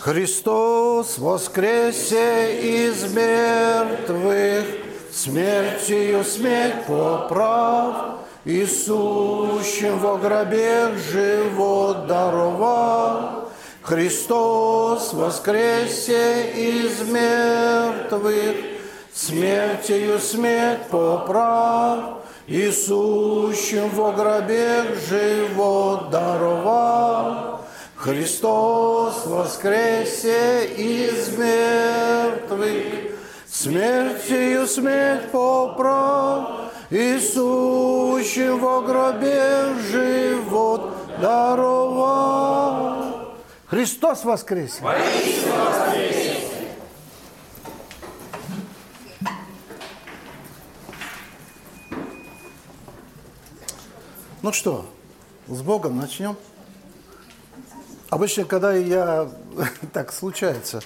Христос воскресе из мертвых, смертью смерть поправ, и сущим во гробе живот даровал. Христос воскресе из мертвых, смертью смерть поправ, и сущим во гробе живот даровал. Христос воскресе из мертвых, смертью смерть поправ, и сущим во гробе живот даровал. Христос воскресе! воскресе! Ну что, с Богом начнем. Обычно, когда я, так случается,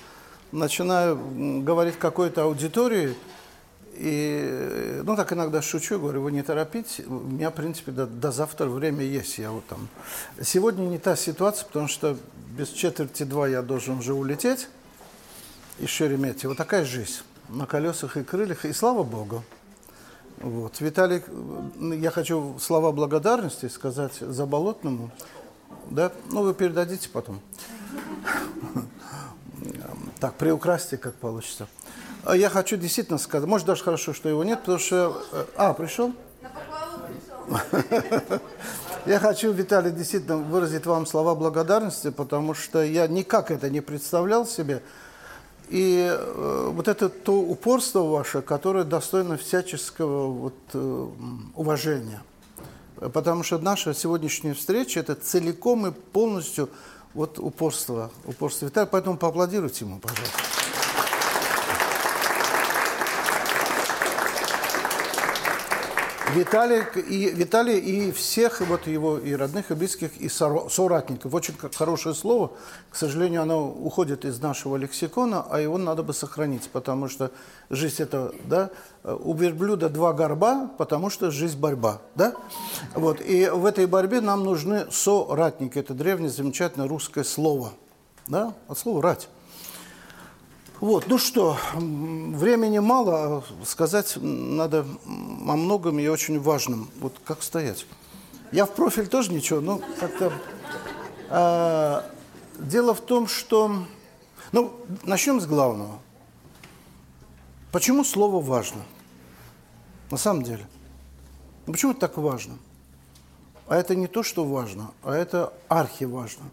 начинаю говорить какой-то аудитории, и, ну, так иногда шучу, говорю, вы не торопитесь, у меня, в принципе, до, до завтра время есть, я вот там. Сегодня не та ситуация, потому что без четверти два я должен уже улететь из Шереметьево. Вот такая жизнь, на колесах и крыльях, и слава Богу. Вот. Виталий, я хочу слова благодарности сказать Заболотному, да? Ну, вы передадите потом. Так, приукрасьте, как получится. А я хочу действительно сказать, может даже хорошо, что его нет, потому что... Э, а, пришел? Я хочу, Виталий, действительно выразить вам слова благодарности, потому что я никак это не представлял себе. И э, вот это то упорство ваше, которое достойно всяческого вот, э, уважения. Потому что наша сегодняшняя встреча – это целиком и полностью вот упорство, упорство Виталия. Поэтому поаплодируйте ему, пожалуйста. Виталий и, Виталий и всех вот его и родных, и близких, и соратников. Очень хорошее слово. К сожалению, оно уходит из нашего лексикона, а его надо бы сохранить, потому что жизнь это, да, у верблюда два горба, потому что жизнь борьба, да? Вот, и в этой борьбе нам нужны соратники. Это древнее замечательное русское слово, да, от слова «рать». Вот, ну что, времени мало, а сказать надо о многом и очень важном. Вот как стоять? Я в профиль тоже ничего, но как-то... А, дело в том, что... Ну, начнем с главного. Почему слово важно? На самом деле. Ну, почему это так важно? А это не то, что важно, а это архиважно.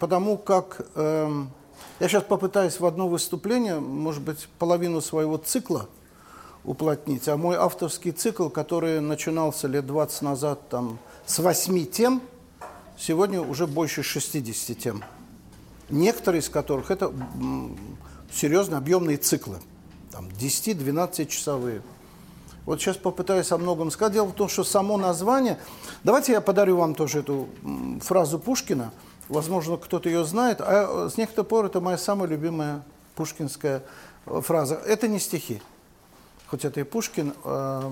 Потому как... Эм, я сейчас попытаюсь в одно выступление, может быть, половину своего цикла уплотнить. А мой авторский цикл, который начинался лет 20 назад там, с 8 тем, сегодня уже больше 60 тем. Некоторые из которых это серьезно объемные циклы. Там 10-12 часовые. Вот сейчас попытаюсь о многом сказать. Дело в том, что само название... Давайте я подарю вам тоже эту фразу Пушкина – Возможно, кто-то ее знает. А с некоторых пор это моя самая любимая пушкинская э, фраза. Это не стихи. Хоть это и Пушкин. Э,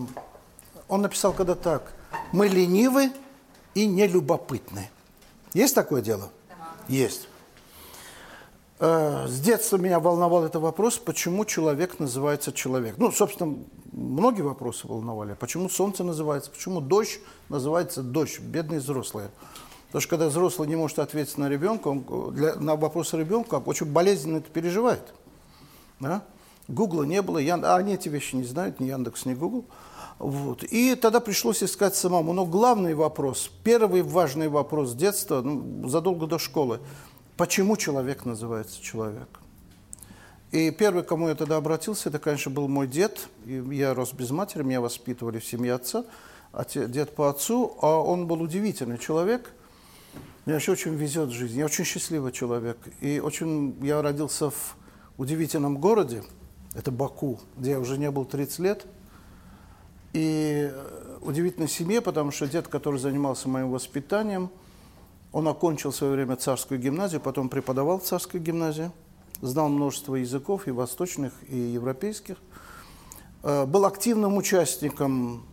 он написал когда так. «Мы ленивы и нелюбопытны». Есть такое дело? Есть. Э, с детства меня волновал этот вопрос, почему человек называется человек. Ну, собственно, многие вопросы волновали. Почему солнце называется, почему дождь называется дождь, бедные взрослые. Потому что когда взрослый не может ответить на ребенка, он для, на вопросы ребенка очень болезненно это переживает. Да? Гугла не было, Ян... а они эти вещи не знают, ни Яндекс, ни Гугл. Вот. И тогда пришлось искать самому. Но главный вопрос, первый важный вопрос детства, ну, задолго до школы, почему человек называется человек? И первый, кому я тогда обратился, это, конечно, был мой дед. Я рос без матери, меня воспитывали в семье отца, отец, дед по отцу, а он был удивительный человек – мне еще очень везет в жизни. Я очень счастливый человек. И очень я родился в удивительном городе. Это Баку, где я уже не был 30 лет. И э, удивительной семье, потому что дед, который занимался моим воспитанием, он окончил в свое время царскую гимназию, потом преподавал в царской гимназии, знал множество языков, и восточных, и европейских. Э, был активным участником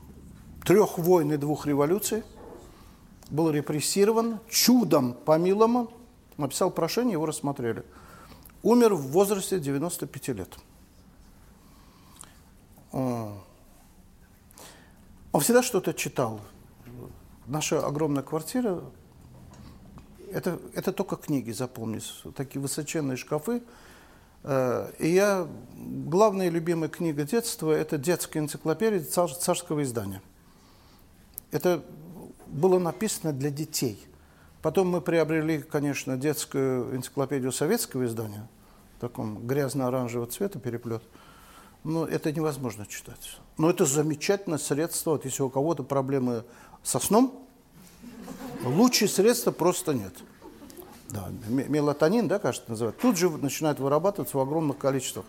трех войн и двух революций – был репрессирован, чудом помилован, Написал прошение, его рассмотрели. Умер в возрасте 95 лет. Он всегда что-то читал. Наша огромная квартира это, это только книги, запомнись. Такие высоченные шкафы. Э, и я, главная любимая книга детства, это детская энциклопедия цар, царского издания. Это было написано для детей. Потом мы приобрели, конечно, детскую энциклопедию советского издания, в таком грязно-оранжевого цвета переплет. Но это невозможно читать. Но это замечательное средство, вот если у кого-то проблемы со сном, Лучше средства просто нет. Да, мелатонин, да, кажется, называют. Тут же начинает вырабатываться в огромных количествах.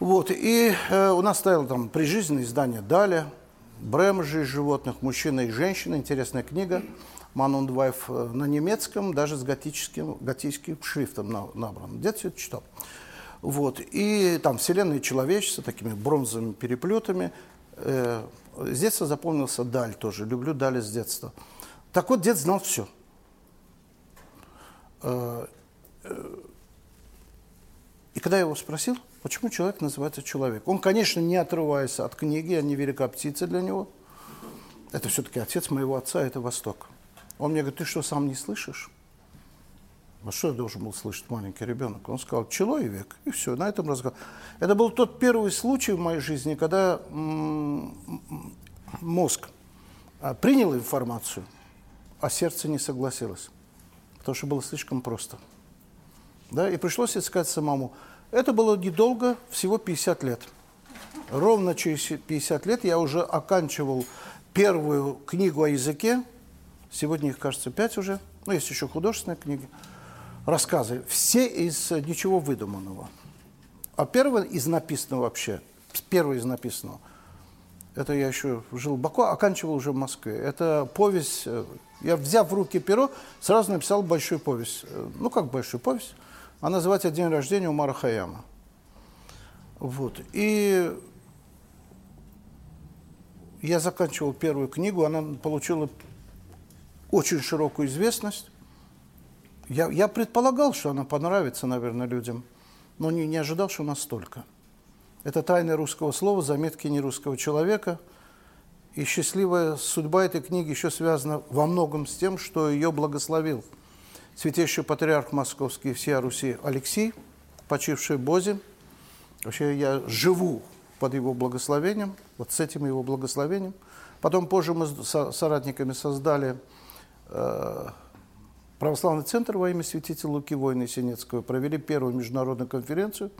Вот, и э, у нас стояло там прижизненное издание «Даля», «Брэм. Жизнь животных. Мужчина и женщина». Интересная книга. «Man und Wife» на немецком, даже с готическим, готическим шрифтом набран. Дед все это читал. Вот, и там «Вселенная и человечество» такими бронзовыми переплетами. Э, с детства запомнился Даль тоже. Люблю Даль с детства. Так вот, дед знал все. Э, э, и когда я его спросил, почему человек называется человек, он, конечно, не отрываясь от книги, они велика птица для него. Это все-таки отец моего отца, это Восток. Он мне говорит, ты что, сам не слышишь? А что я должен был слышать маленький ребенок? Он сказал, человек. И все, на этом разговор. Это был тот первый случай в моей жизни, когда мозг а, принял информацию, а сердце не согласилось. Потому что было слишком просто. Да? И пришлось искать самому. Это было недолго, всего 50 лет. Ровно через 50 лет я уже оканчивал первую книгу о языке. Сегодня их, кажется, пять уже. Ну, есть еще художественные книги рассказы, все из э, ничего выдуманного. А первый из написанного вообще, первый из написанного, это я еще жил в Баку, оканчивал уже в Москве. Это повесть, э, я взяв в руки перо, сразу написал большую повесть. Э, ну, как большую повесть? Она называется «День рождения Умара Хаяма». Вот. И я заканчивал первую книгу, она получила очень широкую известность. Я, я предполагал, что она понравится, наверное, людям, но не, не ожидал, что настолько. Это тайна русского слова, заметки нерусского человека. И счастливая судьба этой книги еще связана во многом с тем, что ее благословил святейший патриарх московский всея Руси Алексей, почивший Бозе. Вообще я живу под его благословением, вот с этим его благословением. Потом позже мы с соратниками создали э, Православный центр во имя святителя Луки Войны Синецкого провели первую международную конференцию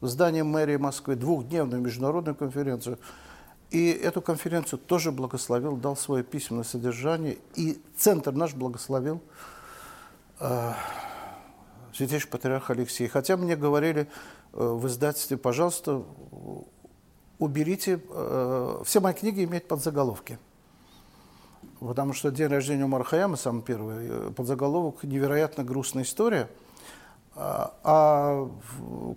в здании мэрии Москвы, двухдневную международную конференцию. И эту конференцию тоже благословил, дал свое письменное содержание. И центр наш благословил святейший патриарх Алексей. Хотя мне говорили э, в издательстве, пожалуйста, уберите, э, все мои книги имеют подзаголовки. Потому что день рождения Умара Хаяма, самый первый, э, подзаголовок «Невероятно грустная история». А,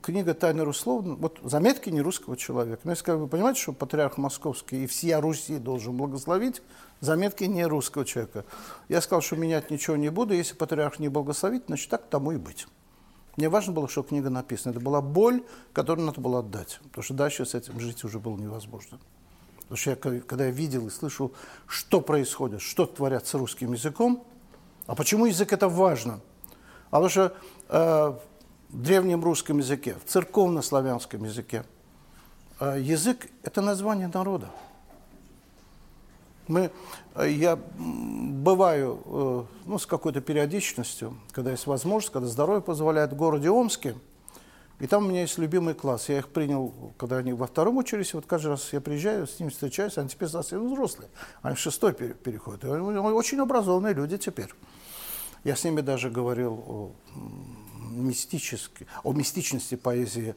книга «Тайны Руслов», вот заметки не русского человека. Ну, если как вы понимаете, что патриарх московский и всея Руси должен благословить, заметки не русского человека. Я сказал, что менять ничего не буду, если патриарх не благословит, значит, так тому и быть. Мне важно было, что книга написана. Это была боль, которую надо было отдать, потому что дальше с этим жить уже было невозможно. Потому что я, когда я видел и слышал, что происходит, что творят с русским языком, а почему язык это важно? А потому что э, в древнем русском языке, в церковно-славянском языке, э, язык – это название народа. Мы, э, я бываю э, ну, с какой-то периодичностью, когда есть возможность, когда здоровье позволяет, в городе Омске – и там у меня есть любимый класс. Я их принял, когда они во втором учились. Вот каждый раз я приезжаю, с ними встречаюсь, они теперь совсем взрослые. Они в шестой переходят. И очень образованные люди теперь. Я с ними даже говорил о, мистической, о мистичности поэзии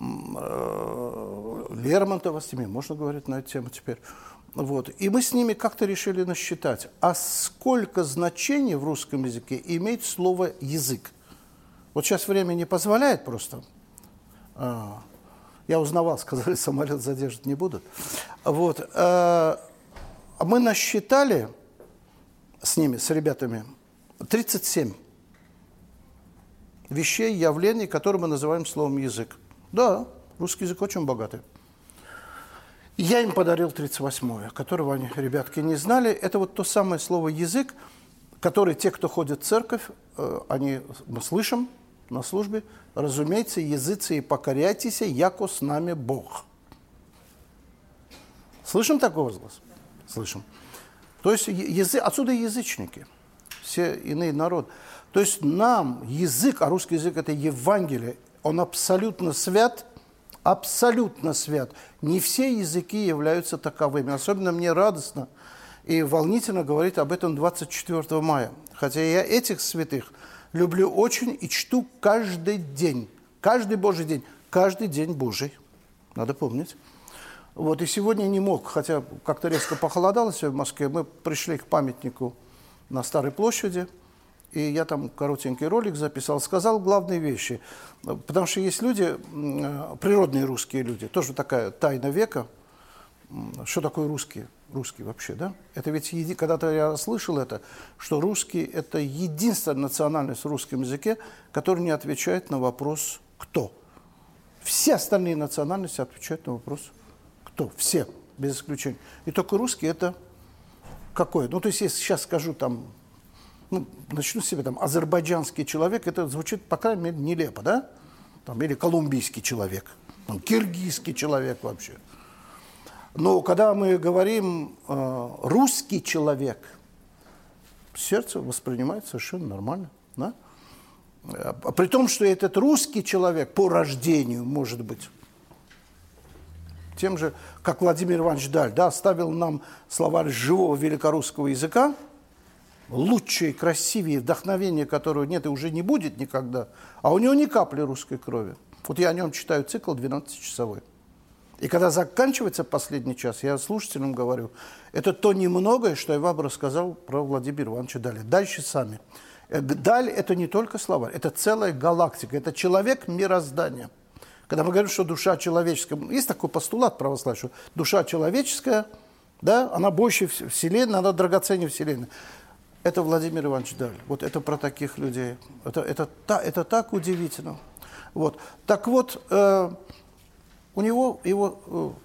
э, Лермонтова, с ними можно говорить на эту тему теперь. Вот. И мы с ними как-то решили насчитать, а сколько значений в русском языке имеет слово «язык». Вот сейчас время не позволяет просто а, я узнавал, сказали, самолет задержать не будут. Вот. А мы насчитали с ними, с ребятами, 37 вещей, явлений, которые мы называем словом язык. Да, русский язык очень богатый. Я им подарил 38-е, которого они, ребятки, не знали. Это вот то самое слово «язык», которое те, кто ходит в церковь, э, они, мы слышим на службе, разумеется, языцы и покоряйтесь, яко с нами Бог. Слышим такой возглас? Слышим. То есть язык, отсюда язычники, все иные народы. То есть нам язык, а русский язык – это Евангелие, он абсолютно свят – абсолютно свят. Не все языки являются таковыми. Особенно мне радостно и волнительно говорить об этом 24 мая. Хотя я этих святых люблю очень и чту каждый день. Каждый Божий день. Каждый день Божий. Надо помнить. Вот и сегодня не мог, хотя как-то резко похолодало сегодня в Москве, мы пришли к памятнику на Старой площади – и я там коротенький ролик записал, сказал главные вещи. Потому что есть люди, природные русские люди, тоже такая тайна века. Что такое русские? Русские вообще, да? Это ведь, когда-то я слышал это, что русские – это единственная национальность в русском языке, которая не отвечает на вопрос «кто?». Все остальные национальности отвечают на вопрос «кто?». Все, без исключения. И только русские – это какое? Ну, то есть, если сейчас скажу там ну, начну с себя, там, азербайджанский человек, это звучит, по крайней мере, нелепо, да? Там, или колумбийский человек, там, киргизский человек вообще. Но когда мы говорим э, русский человек, сердце воспринимает совершенно нормально, да? А при том, что этот русский человек по рождению, может быть, тем же, как Владимир Иванович Даль, да, оставил нам словарь живого великорусского языка, лучшее, красивее, вдохновение, которого нет и уже не будет никогда, а у него ни капли русской крови. Вот я о нем читаю цикл 12-часовой. И когда заканчивается последний час, я слушателям говорю, это то немногое, что я вам рассказал про Владимира Ивановича Даля. Дальше сами. Э, Даль – это не только слова, это целая галактика, это человек мироздания. Когда мы говорим, что душа человеческая, есть такой постулат православия, что душа человеческая, да, она больше Вселенной, она драгоценнее Вселенной. Это Владимир Иванович Даль. Вот это про таких людей. Это, это, это, это так удивительно. Вот. Так вот, э, у него, его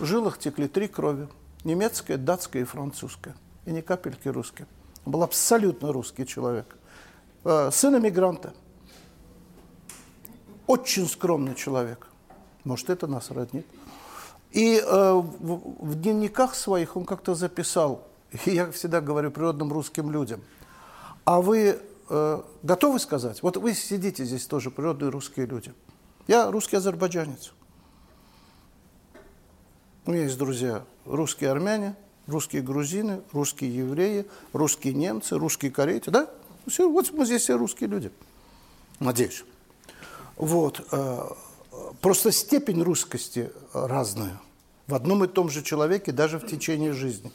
э, жилах текли три крови. Немецкая, датская и французская. И ни капельки русская. Он был абсолютно русский человек. Э, сын эмигранта. Очень скромный человек. Может, это нас роднит. И э, в, в дневниках своих он как-то записал, и я всегда говорю природным русским людям, а вы э, готовы сказать? Вот вы сидите здесь тоже, природные русские люди. Я русский азербайджанец. У меня есть друзья русские армяне, русские грузины, русские евреи, русские немцы, русские корейцы. Да? Все, вот мы здесь все русские люди. Надеюсь. Вот. Э, просто степень русскости разная в одном и том же человеке даже в течение жизни.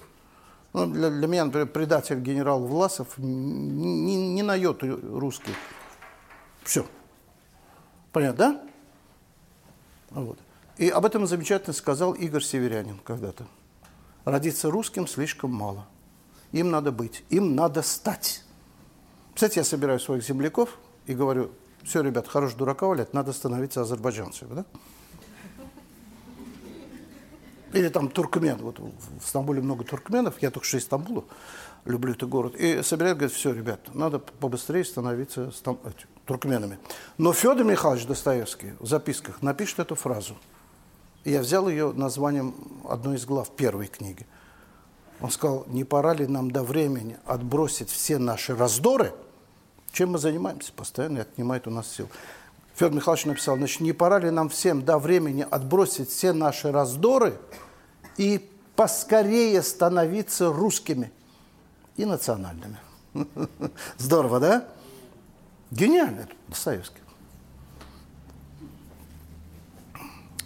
Ну, для, для меня, например, предатель генерал Власов не, не на йоту русский. Все. Понятно, да? Вот. И об этом замечательно сказал Игорь Северянин когда-то. Родиться русским слишком мало. Им надо быть, им надо стать. Кстати, я собираю своих земляков и говорю, все, ребят, хорош дурака валять, надо становиться азербайджанцами. Да? Или там туркмен. Вот в Стамбуле много туркменов. Я только что из Стамбула. Люблю этот город. И собирают, говорят, все, ребят, надо побыстрее становиться стам... туркменами. Но Федор Михайлович Достоевский в записках напишет эту фразу. Я взял ее названием одной из глав первой книги. Он сказал, не пора ли нам до времени отбросить все наши раздоры, чем мы занимаемся постоянно, и отнимает у нас сил. Федор Михайлович написал, значит, не пора ли нам всем до времени отбросить все наши раздоры и поскорее становиться русскими и национальными. Здорово, да? Гениально, Достоевский.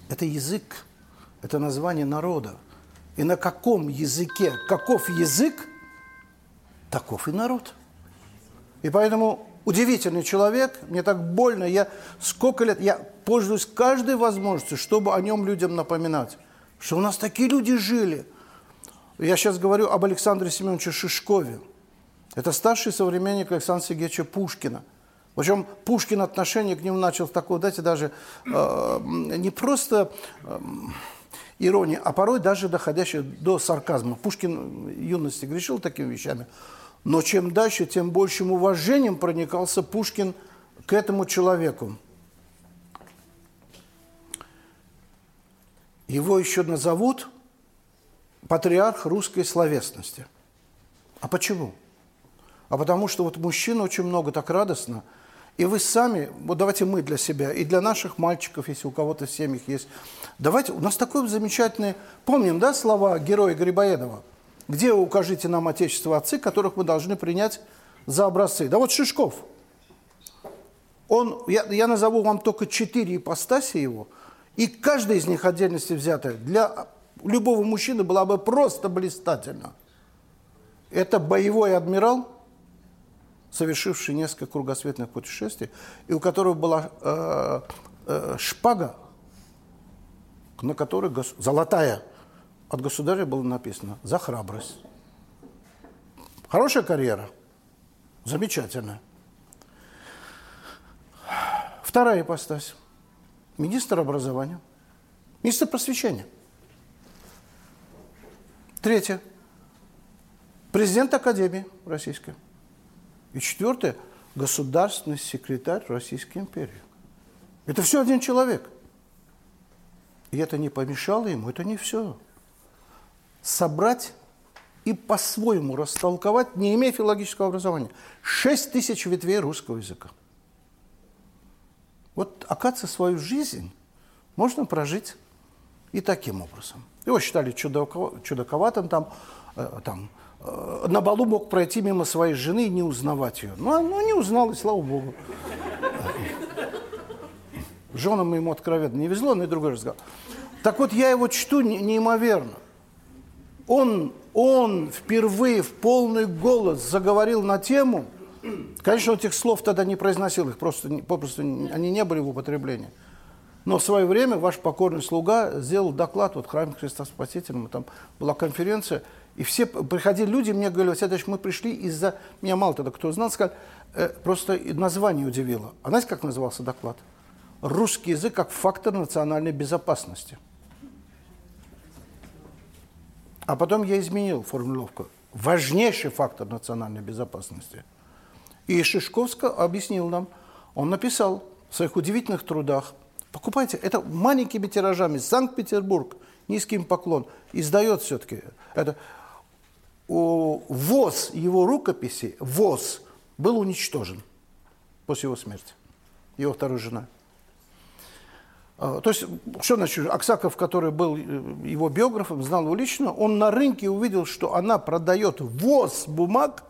Это язык, это название народа. И на каком языке, каков язык, таков и народ. И поэтому удивительный человек, мне так больно, я сколько лет, я пользуюсь каждой возможностью, чтобы о нем людям напоминать, что у нас такие люди жили. Я сейчас говорю об Александре Семеновиче Шишкове. Это старший современник Александра Сергеевича Пушкина. Причем Пушкин отношение к нему начал с такого, дайте даже э, не просто э, иронии, а порой даже доходящее до сарказма. Пушкин в юности грешил такими вещами, но чем дальше, тем большим уважением проникался Пушкин к этому человеку. Его еще назовут патриарх русской словесности. А почему? А потому что вот мужчин очень много так радостно. И вы сами, вот давайте мы для себя, и для наших мальчиков, если у кого-то в семьях есть. Давайте, у нас такой замечательный, помним, да, слова героя Грибоедова? Где укажите нам отечество отцы, которых мы должны принять за образцы? Да вот Шишков. Он, я, я назову вам только четыре ипостаси его, и каждая из них отдельности взятая для любого мужчины была бы просто блистательна. Это боевой адмирал, совершивший несколько кругосветных путешествий, и у которого была э, э, шпага, на которой гос... золотая от государя было написано «За храбрость». Хорошая карьера, замечательная. Вторая ипостась. Министр образования, министр просвещения. Третье. Президент Академии Российской. И четвертое – государственный секретарь Российской империи. Это все один человек. И это не помешало ему, это не все. Собрать и по-своему растолковать, не имея филологического образования, шесть тысяч ветвей русского языка. Вот, оказывается, свою жизнь можно прожить и таким образом. Его считали чудаковатым, там, э, там Э, на балу мог пройти мимо своей жены и не узнавать ее. Ну, ну не узнал, и слава богу. Женам ему откровенно не везло, но и другой разговор. Так вот, я его чту неимоверно. Он, он впервые в полный голос заговорил на тему, конечно, он этих слов тогда не произносил, их просто, попросту они не были в употреблении. Но в свое время ваш покорный слуга сделал доклад вот, храме Христа Спасителя, там была конференция, и все приходили люди, мне говорили, Василий мы пришли из-за... Меня мало тогда кто знал, сказали, э, просто название удивило. А знаете, как назывался доклад? Русский язык как фактор национальной безопасности. А потом я изменил формулировку. Важнейший фактор национальной безопасности. И Шишковска объяснил нам, он написал в своих удивительных трудах, покупайте, это маленькими тиражами, Санкт-Петербург, низким поклон, издает все-таки. Это ВОЗ его рукописи, ВОЗ, был уничтожен после его смерти, его второй жена. А, то есть, что значит, Аксаков, который был э, его биографом, знал его лично, он на рынке увидел, что она продает ВОЗ бумаг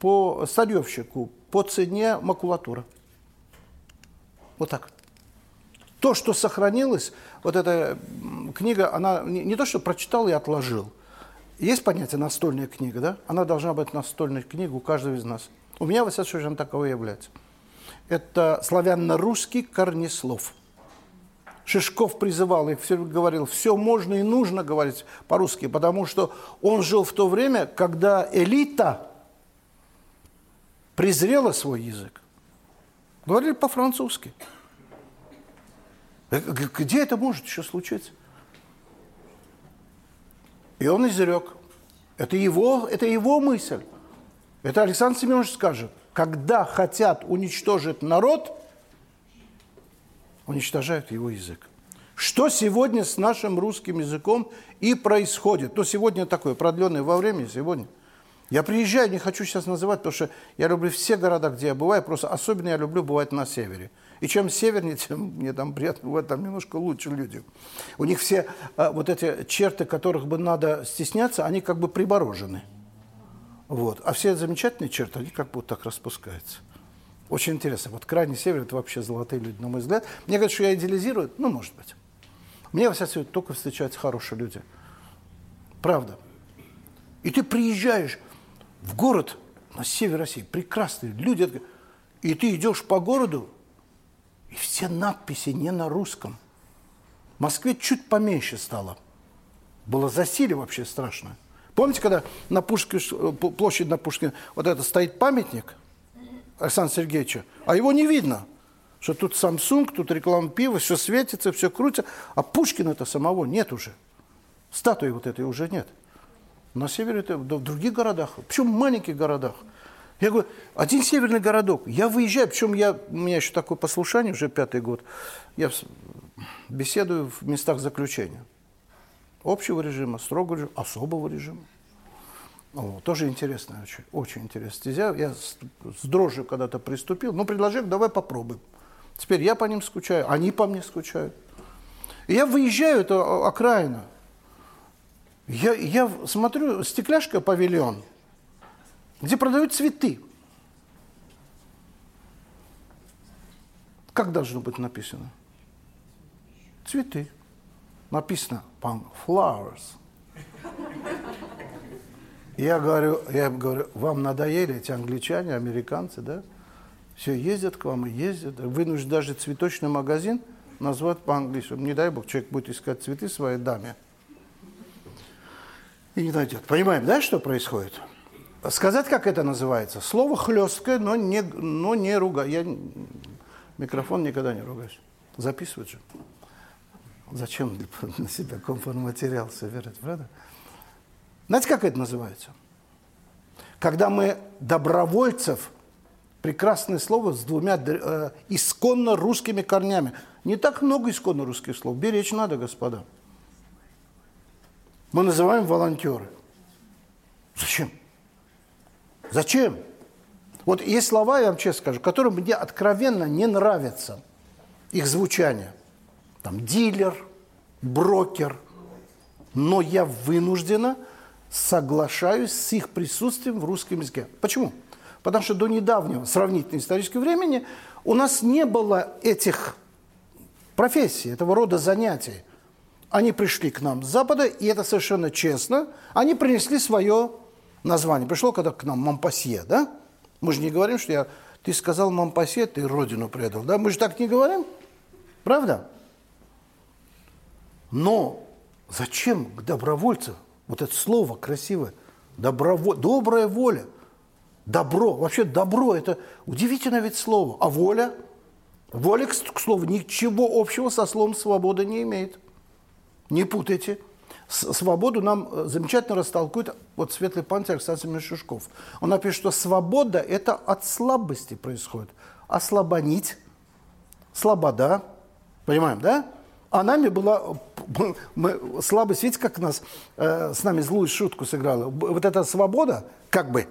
по старьевщику по цене макулатуры. Вот так. То, что сохранилось, вот эта книга, она не, то, что прочитал и отложил. Есть понятие настольная книга, да? Она должна быть настольной книгой у каждого из нас. У меня, во всяком случае, таковой является. Это славянно-русский корнеслов. Шишков призывал их, все говорил, все можно и нужно говорить по-русски, потому что он жил в то время, когда элита презрела свой язык. Говорили по-французски. Э, где это может еще случиться? И он изрек. Это его, это его мысль. Это Александр Семенович скажет. Когда хотят уничтожить народ, уничтожают его язык. Что сегодня с нашим русским языком и происходит? То сегодня такое, продленное во времени сегодня. Я приезжаю, не хочу сейчас называть, потому что я люблю все города, где я бываю, просто особенно я люблю бывать на севере. И чем севернее, тем мне там приятно бывать, там немножко лучше люди. У них все а, вот эти черты, которых бы надо стесняться, они как бы приборожены. Вот. А все замечательные черты, они как вот так распускаются. Очень интересно. Вот крайний север – это вообще золотые люди, на мой взгляд. Мне говорят, что я идеализирую. Ну, может быть. Мне, во всяком только встречаются хорошие люди. Правда. И ты приезжаешь в город на север России, прекрасные люди, и ты идешь по городу, и все надписи не на русском. В Москве чуть поменьше стало. Было засилие вообще страшное. Помните, когда на Пушкин, площади на Пушкин вот это стоит памятник, Александра Сергеевича, а его не видно. Что тут Samsung, тут реклама пива, все светится, все крутится. А Пушкина-то самого нет уже. Статуи вот этой уже нет. На севере, это, в других городах, причем в маленьких городах. Я говорю, один северный городок. Я выезжаю, причем я, у меня еще такое послушание, уже пятый год. Я беседую в местах заключения. Общего режима, строгого режима, особого режима. О, тоже интересная, очень, очень интересная стезя. Я с, с дрожью когда-то приступил. Ну, предложил, давай попробуем. Теперь я по ним скучаю, они по мне скучают. И я выезжаю, это окраина. Я, я смотрю, стекляшка павильон, где продают цветы. Как должно быть написано? Цветы. Написано flowers. Я говорю, я говорю, вам надоели эти англичане, американцы, да? Все ездят к вам и ездят. Вынужден даже цветочный магазин назвать по-английски. Не дай бог, человек будет искать цветы своей даме. И не найдет. Понимаем, да, что происходит? Сказать, как это называется? Слово хлесткое, но не, но не ругаю. Я микрофон никогда не ругаюсь. Записывать же. Зачем на себя конформатериал собирать, правда? Знаете, как это называется? Когда мы добровольцев, прекрасное слово с двумя э, исконно русскими корнями. Не так много исконно русских слов. Беречь надо, господа. Мы называем волонтеры. Зачем? Зачем? Вот есть слова, я вам честно скажу, которые мне откровенно не нравятся, их звучание. Там дилер, брокер. Но я вынуждена соглашаюсь с их присутствием в русском языке. Почему? Потому что до недавнего сравнительно исторического времени у нас не было этих профессий, этого рода занятий. Они пришли к нам с Запада, и это совершенно честно. Они принесли свое название. Пришло когда к нам Мампасье, да? Мы же не говорим, что я... Ты сказал Мампасье, ты родину предал, да? Мы же так не говорим, правда? Но зачем к добровольцам вот это слово красивое. Доброво... Добрая воля. Добро. Вообще добро – это удивительное ведь слово. А воля? Воля, к слову, ничего общего со словом «свобода» не имеет. Не путайте. Свободу нам э, замечательно растолкует вот светлый пантер Александр Семенович Он напишет, что свобода – это от слабости происходит. Ослабонить, слобода, понимаем, да? А нами была мы, слабость, видите, как нас, э, с нами злую шутку сыграла. Вот эта свобода, как бы,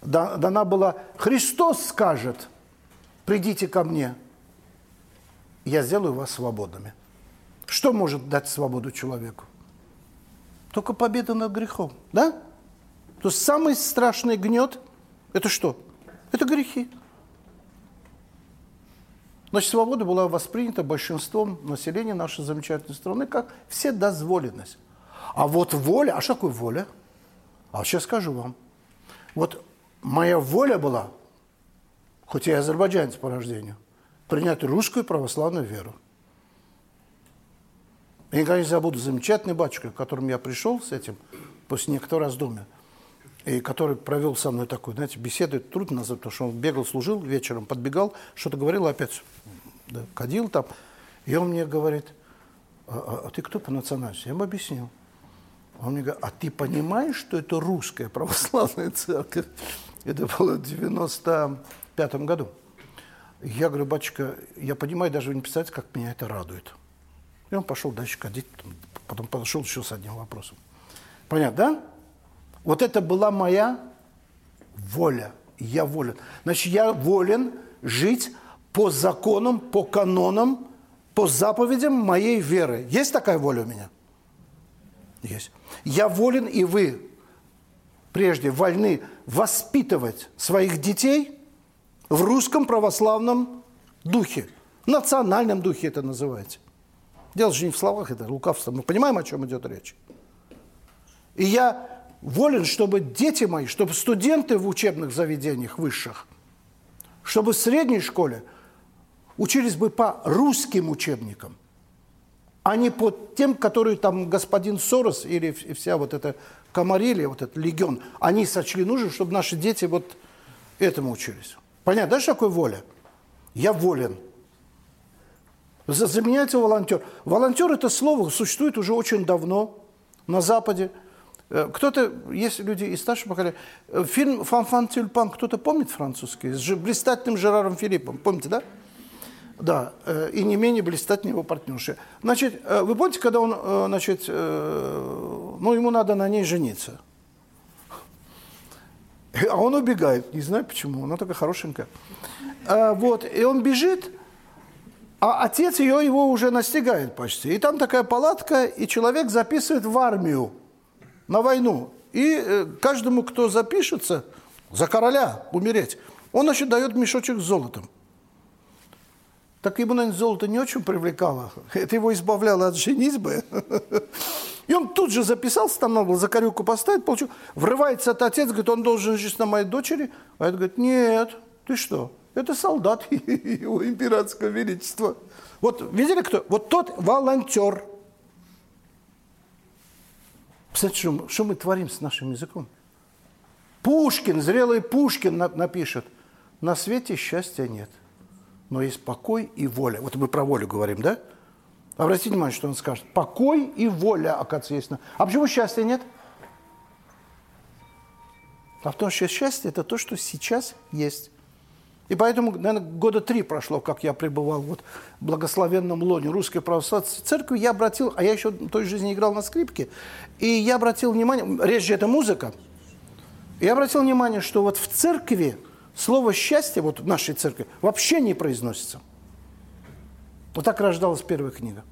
да, дана была, Христос скажет, придите ко мне, я сделаю вас свободными. Что может дать свободу человеку? Только победа над грехом, да? То самый страшный гнет – это что? Это грехи. Значит, свобода была воспринята большинством населения нашей замечательной страны как вседозволенность. А вот воля, а что такое воля? А сейчас скажу вам. Вот моя воля была, хоть я азербайджанец по рождению, принять русскую православную веру. Я никогда не забуду замечательный батюшка, к которому я пришел с этим после некоторого раздумья, и который провел со мной такую, знаете, беседу, трудно назвать, потому что он бегал, служил вечером, подбегал, что-то говорил, опять да, ходил там, и он мне говорит, а, а, а ты кто по национальности? Я ему объяснил. Он мне говорит, а ты понимаешь, что это русская православная церковь? Это было в 95 году. Я говорю, батюшка, я понимаю, даже вы не представляете, как меня это радует. И он пошел дальше ходить, потом подошел еще с одним вопросом. Понятно, да? Вот это была моя воля. Я волен. Значит, я волен жить по законам, по канонам, по заповедям моей веры. Есть такая воля у меня? Есть. Я волен, и вы прежде вольны воспитывать своих детей в русском православном духе. Национальном духе это называется. Дело же не в словах, это лукавство. Мы понимаем, о чем идет речь. И я волен, чтобы дети мои, чтобы студенты в учебных заведениях высших, чтобы в средней школе учились бы по русским учебникам, а не по тем, которые там господин Сорос или вся вот эта комарилия, вот этот легион, они сочли нужным, чтобы наши дети вот этому учились. Понятно, да, что такое воля? Я волен. Заменяется волонтер. Волонтер – это слово существует уже очень давно на Западе. Э, кто-то, есть люди из старшего поколения, э, фильм «Фанфан Тюльпан» кто-то помнит французский? С блистательным Жераром Филиппом. Помните, да? Да, э, и не менее блистательный его партнерши. Значит, вы помните, когда он, значит, ну, ему надо на ней жениться? А он убегает, не знаю почему, она такая хорошенькая. Вот, и он бежит, а отец ее его уже настигает почти. И там такая палатка, и человек записывает в армию на войну. И э, каждому, кто запишется за короля умереть, он, значит, дает мешочек с золотом. Так ему, наверное, золото не очень привлекало. Это его избавляло от женитьбы. И он тут же записался, там надо было закорюку поставить, получил. Врывается от отец, говорит, он должен жить на моей дочери. А это говорит, нет, ты что, это солдат его императорского величества. Вот видели кто? Вот тот волонтер. Представляете, что, что мы творим с нашим языком? Пушкин, зрелый Пушкин напишет, на свете счастья нет, но есть покой и воля. Вот мы про волю говорим, да? Обратите внимание, что он скажет. Покой и воля, оказывается, есть. А почему счастья нет? А в том, что счастье – это то, что сейчас есть. И поэтому, наверное, года три прошло, как я пребывал вот в благословенном лоне Русской Православной Церкви, я обратил, а я еще в той жизни играл на скрипке, и я обратил внимание, речь же это музыка, я обратил внимание, что вот в церкви слово «счастье», вот в нашей церкви, вообще не произносится. Вот так рождалась первая книга.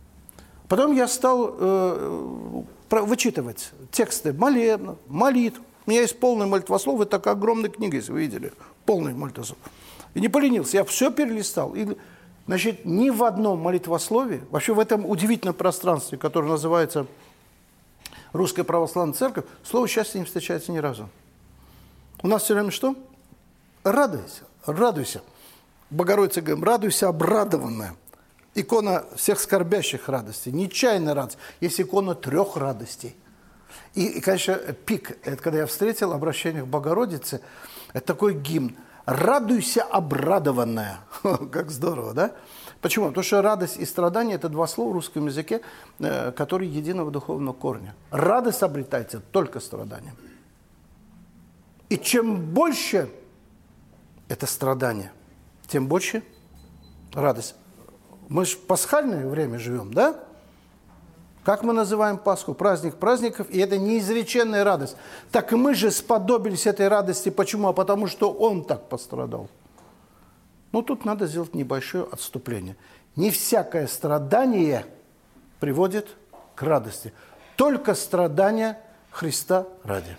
Потом я стал э, вычитывать тексты молебна, молитв. У меня есть полный молитвослов, это такая огромная книга, если вы видели, полный молитвослов. И не поленился, я все перелистал. И, значит, ни в одном молитвословии, вообще в этом удивительном пространстве, которое называется Русская Православная Церковь, слово «счастье» не встречается ни разу. У нас все время что? Радуйся, радуйся. Богородица говорим, радуйся, обрадованная. Икона всех скорбящих радостей, нечаянная радость. Есть икона трех радостей. И, и, конечно, пик, это когда я встретил обращение к Богородице, это такой гимн – радуйся, обрадованная. как здорово, да? Почему? Потому что радость и страдание – это два слова в русском языке, э, которые единого духовного корня. Радость обретается только страданием. И чем больше это страдание, тем больше радость. Мы же в пасхальное время живем, да? Как мы называем Пасху? Праздник праздников, и это неизреченная радость. Так мы же сподобились этой радости. Почему? А потому что он так пострадал. Ну, тут надо сделать небольшое отступление. Не всякое страдание приводит к радости. Только страдания Христа ради.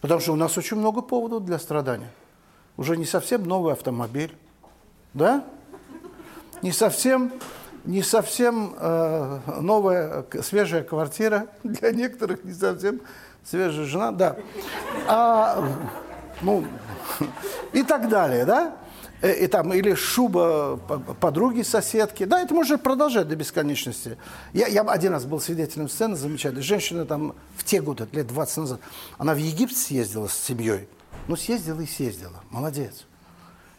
Потому что у нас очень много поводов для страдания. Уже не совсем новый автомобиль, да? Не совсем не совсем э, новая, свежая квартира, для некоторых не совсем свежая жена, да. А, ну, и так далее, да? Э, и, там, или шуба подруги, соседки. Да, это можно продолжать до бесконечности. Я, я один раз был свидетелем сцены замечательной. Женщина там в те годы, лет 20 назад, она в Египет съездила с семьей. Ну, съездила и съездила. Молодец.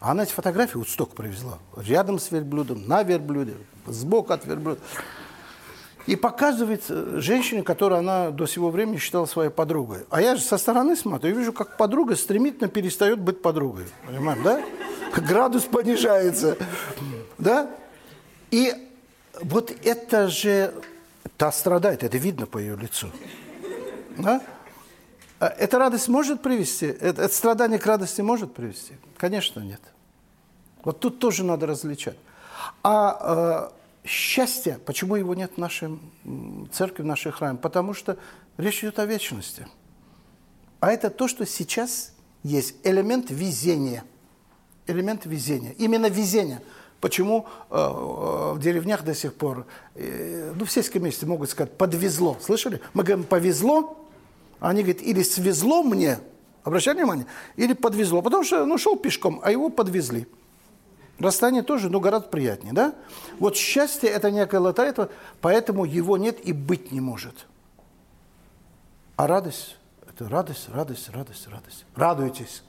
А она эти фотографии вот столько привезла. Рядом с верблюдом, на верблюде, сбоку от верблюда. И показывает женщине, которую она до сего времени считала своей подругой. А я же со стороны смотрю и вижу, как подруга стремительно перестает быть подругой. Понимаешь, да? Градус понижается. Да? И вот это же... Та страдает, это видно по ее лицу. Да? А эта радость может привести? Это, это страдание к радости может привести? Конечно, нет. Вот тут тоже надо различать. А э, счастье, почему его нет в нашей церкви, в нашей храме? Потому что речь идет о вечности. А это то, что сейчас есть элемент везения. Элемент везения. Именно везения. Почему э, э, в деревнях до сих пор, э, ну, в сельском месте могут сказать, подвезло. Слышали? Мы говорим, повезло, а они говорят, или свезло мне, обращали внимание, или подвезло. Потому что, ну, шел пешком, а его подвезли. Расстание тоже, но гораздо приятнее, да? Вот счастье – это некая лотерея, поэтому его нет и быть не может. А радость – это радость, радость, радость, радость. Радуйтесь.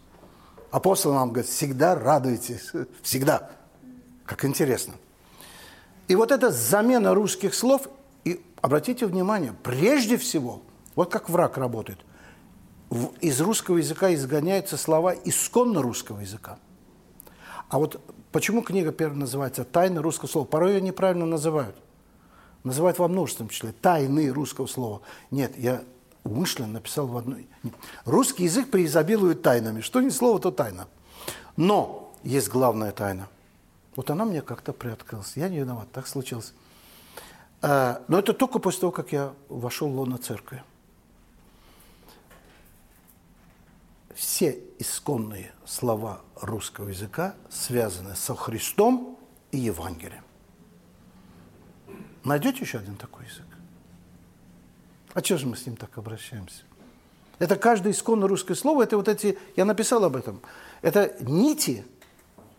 Апостол нам говорит, всегда радуйтесь, всегда. Как интересно. И вот эта замена русских слов, и обратите внимание, прежде всего, вот как враг работает, из русского языка изгоняются слова исконно русского языка. А вот почему книга первая называется «Тайна русского слова»? Порой ее неправильно называют. Называют во множественном числе «тайны русского слова». Нет, я умышленно написал в одной. Русский язык преизобилует тайнами. Что ни слово, то тайна. Но есть главная тайна. Вот она мне как-то приоткрылась. Я не виноват, так случилось. А, но это только после того, как я вошел в лоно церкви. Все исконные слова русского языка связаны со Христом и Евангелием. Найдете еще один такой язык? А что же мы с ним так обращаемся? Это каждое исконно русское слово, это вот эти, я написал об этом, это нити,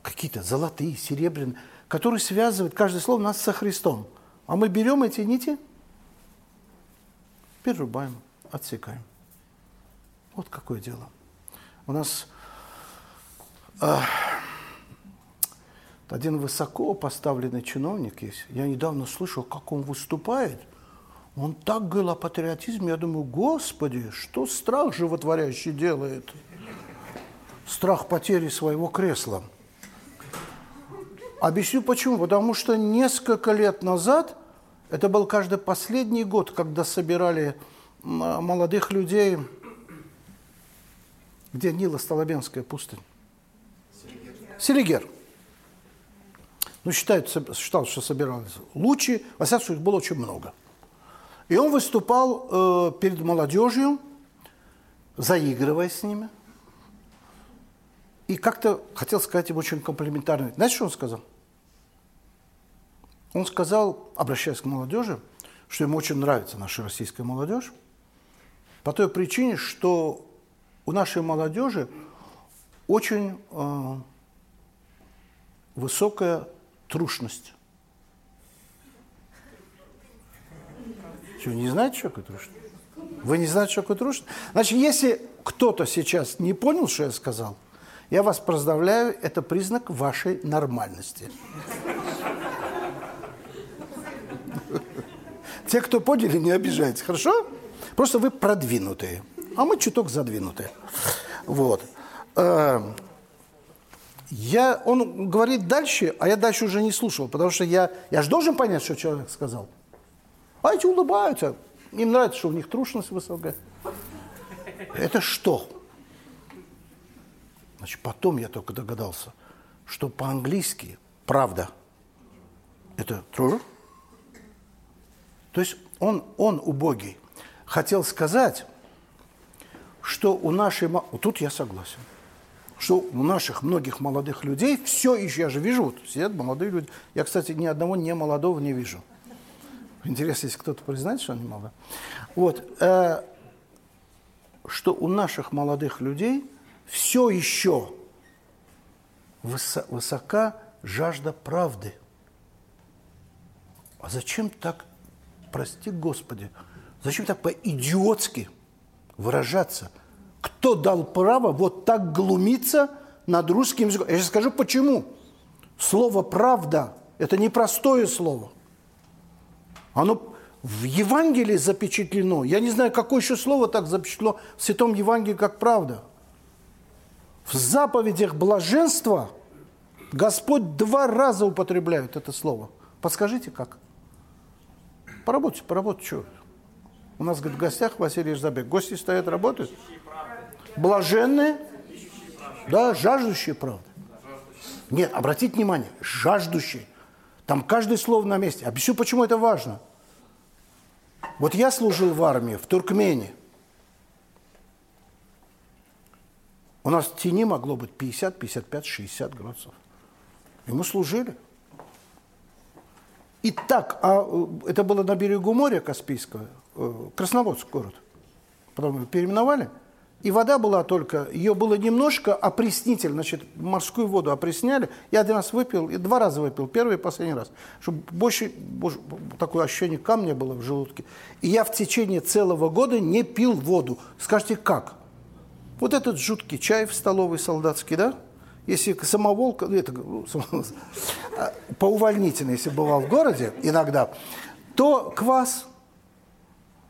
какие-то золотые, серебряные, которые связывают каждое слово нас со Христом. А мы берем эти нити, перерубаем, отсекаем. Вот какое дело. У нас э, один высоко поставленный чиновник есть. Я недавно слышал, как он выступает – он так говорил о патриотизме, я думаю, Господи, что страх животворящий делает? Страх потери своего кресла. Объясню почему. Потому что несколько лет назад, это был каждый последний год, когда собирали молодых людей, где Нила Столобенская пустынь? Селигер. Ну, считают, считал, что собирались лучи, во всяком случае, их было очень много. И он выступал э, перед молодежью, заигрывая с ними. И как-то хотел сказать им очень комплиментарно. Знаете, что он сказал? Он сказал, обращаясь к молодежи, что ему очень нравится наша российская молодежь, по той причине, что у нашей молодежи очень э, высокая трушность. Что, не знаете, что такое трушно? Вы не знаете, что такое трушно? Значит, если кто-то сейчас не понял, что я сказал, я вас поздравляю, это признак вашей нормальности. Те, кто поняли, не обижайтесь, хорошо? Просто вы продвинутые, а мы чуток задвинутые. Вот. Эм, я, он говорит дальше, а я дальше уже не слушал, потому что я, я же должен понять, что человек сказал. А эти улыбаются. Им нравится, что у них трушность высокая. Это что? Значит, потом я только догадался, что по-английски правда – это true. То есть он, он убогий, хотел сказать, что у нашей... Тут я согласен. Что у наших многих молодых людей все еще, я же вижу, вот сидят молодые люди. Я, кстати, ни одного не молодого не вижу. Интересно, если кто-то признает, что они молодые. Вот, э, что у наших молодых людей все еще высо высока жажда правды. А зачем так, прости Господи, зачем так по-идиотски выражаться? Кто дал право вот так глумиться над русским языком? Я сейчас скажу почему. Слово «правда» – это непростое слово – оно в Евангелии запечатлено. Я не знаю, какое еще слово так запечатлено в Святом Евангелии, как правда. В заповедях блаженства Господь два раза употребляет это слово. Подскажите, как? Поработайте, поработайте, что? У нас, говорит, в гостях Василий Ждабек. Гости стоят, работают? Блаженные? Да, жаждущие правды. Нет, обратите внимание, жаждущие. Там каждое слово на месте. Объясню, почему это важно. Вот я служил в армии, в Туркмении. У нас в тени могло быть 50, 55, 60 градусов. И мы служили. И так, а э, это было на берегу моря Каспийского, Красноводск город. Потом переименовали – и вода была только, ее было немножко, опреснитель, значит, морскую воду опресняли. Я один раз выпил, и два раза выпил, первый и последний раз. Чтобы больше, больше такое ощущение камня было в желудке. И я в течение целого года не пил воду. Скажите, как? Вот этот жуткий чай в столовой солдатский, да? Если самоволка, ну, это, а, по увольнительно, если бывал в городе иногда, то квас,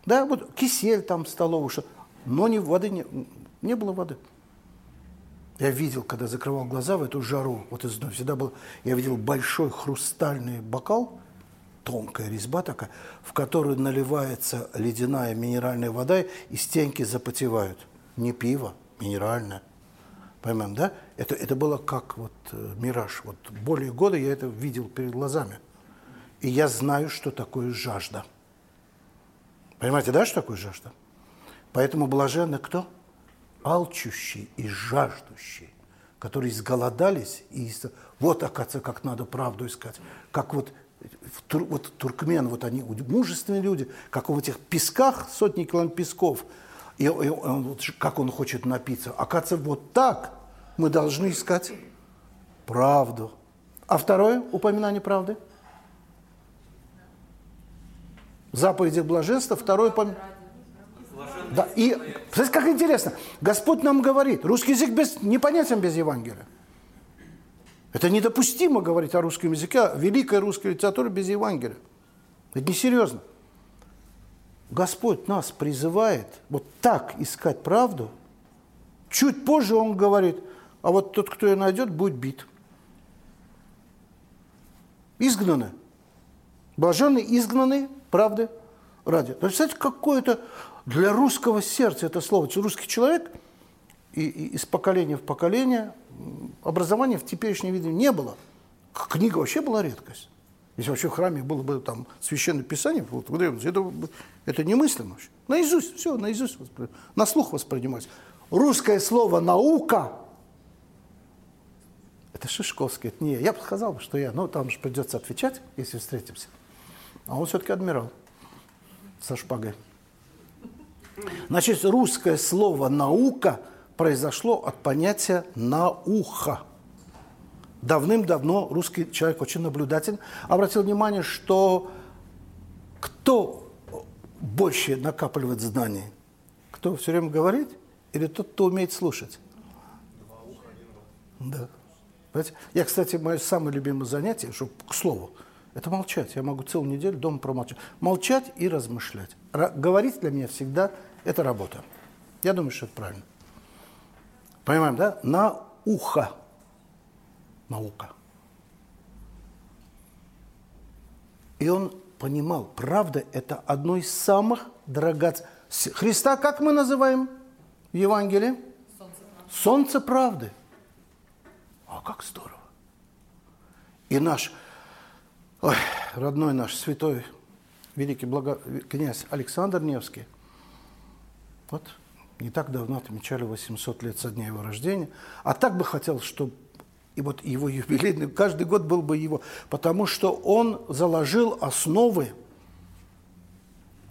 да, вот кисель там столовый, что, но не воды, не, не было воды. Я видел, когда закрывал глаза в эту жару, вот из всегда был, я видел большой хрустальный бокал, тонкая резьба такая, в которую наливается ледяная минеральная вода, и стенки запотевают. Не пиво, минеральное. Понимаем, да? Это, это было как вот э, мираж. Вот более года я это видел перед глазами. И я знаю, что такое жажда. Понимаете, да, что такое жажда? Поэтому блаженны кто? Алчущие и жаждущие, которые изголодались. И вот, оказывается, как надо правду искать. Как вот вот туркмен, вот они мужественные люди, как в этих песках, сотни километров песков, и, и он, как он хочет напиться. Оказывается, вот так мы должны искать правду. А второе упоминание правды? Заповеди блаженства, второе упоминание. Да, и, смотрите, как интересно, Господь нам говорит, русский язык без, непонятен без Евангелия. Это недопустимо говорить о русском языке, о великой русской литературе без Евангелия. Это несерьезно. Господь нас призывает вот так искать правду. Чуть позже Он говорит, а вот тот, кто ее найдет, будет бит. Изгнаны. Блаженные изгнаны, правды, ради. Представляете, какое-то для русского сердца это слово. Русский человек и, и из поколения в поколение образования в теперешнем виде не было. Книга вообще была редкость. Если вообще в храме было бы там священное писание, вот, это, это немыслимо вообще. Наизусть, все, наизусть, на слух воспринимать. Русское слово «наука» это Шишковский, это не я. Я бы сказал, что я, но там же придется отвечать, если встретимся. А он все-таки адмирал со шпагой. Значит, русское слово «наука» произошло от понятия «науха». Давным-давно русский человек очень наблюдатель обратил внимание, что кто больше накапливает знаний? Кто все время говорит или тот, кто умеет слушать? Да. Понимаете? Я, кстати, мое самое любимое занятие, что, к слову, это молчать. Я могу целую неделю дома промолчать. Молчать и размышлять. Р- говорить для меня всегда это работа. Я думаю, что это правильно. Понимаем, да? На ухо. Наука. И он понимал, правда, это одно из самых драгоценных. Христа как мы называем в Евангелии? Солнце правды. Солнце правды. А как здорово. И наш, ой, родной наш святой, великий благо, князь Александр Невский, вот не так давно отмечали 800 лет со дня его рождения. А так бы хотел, чтобы и вот его юбилейный, каждый год был бы его, потому что он заложил основы,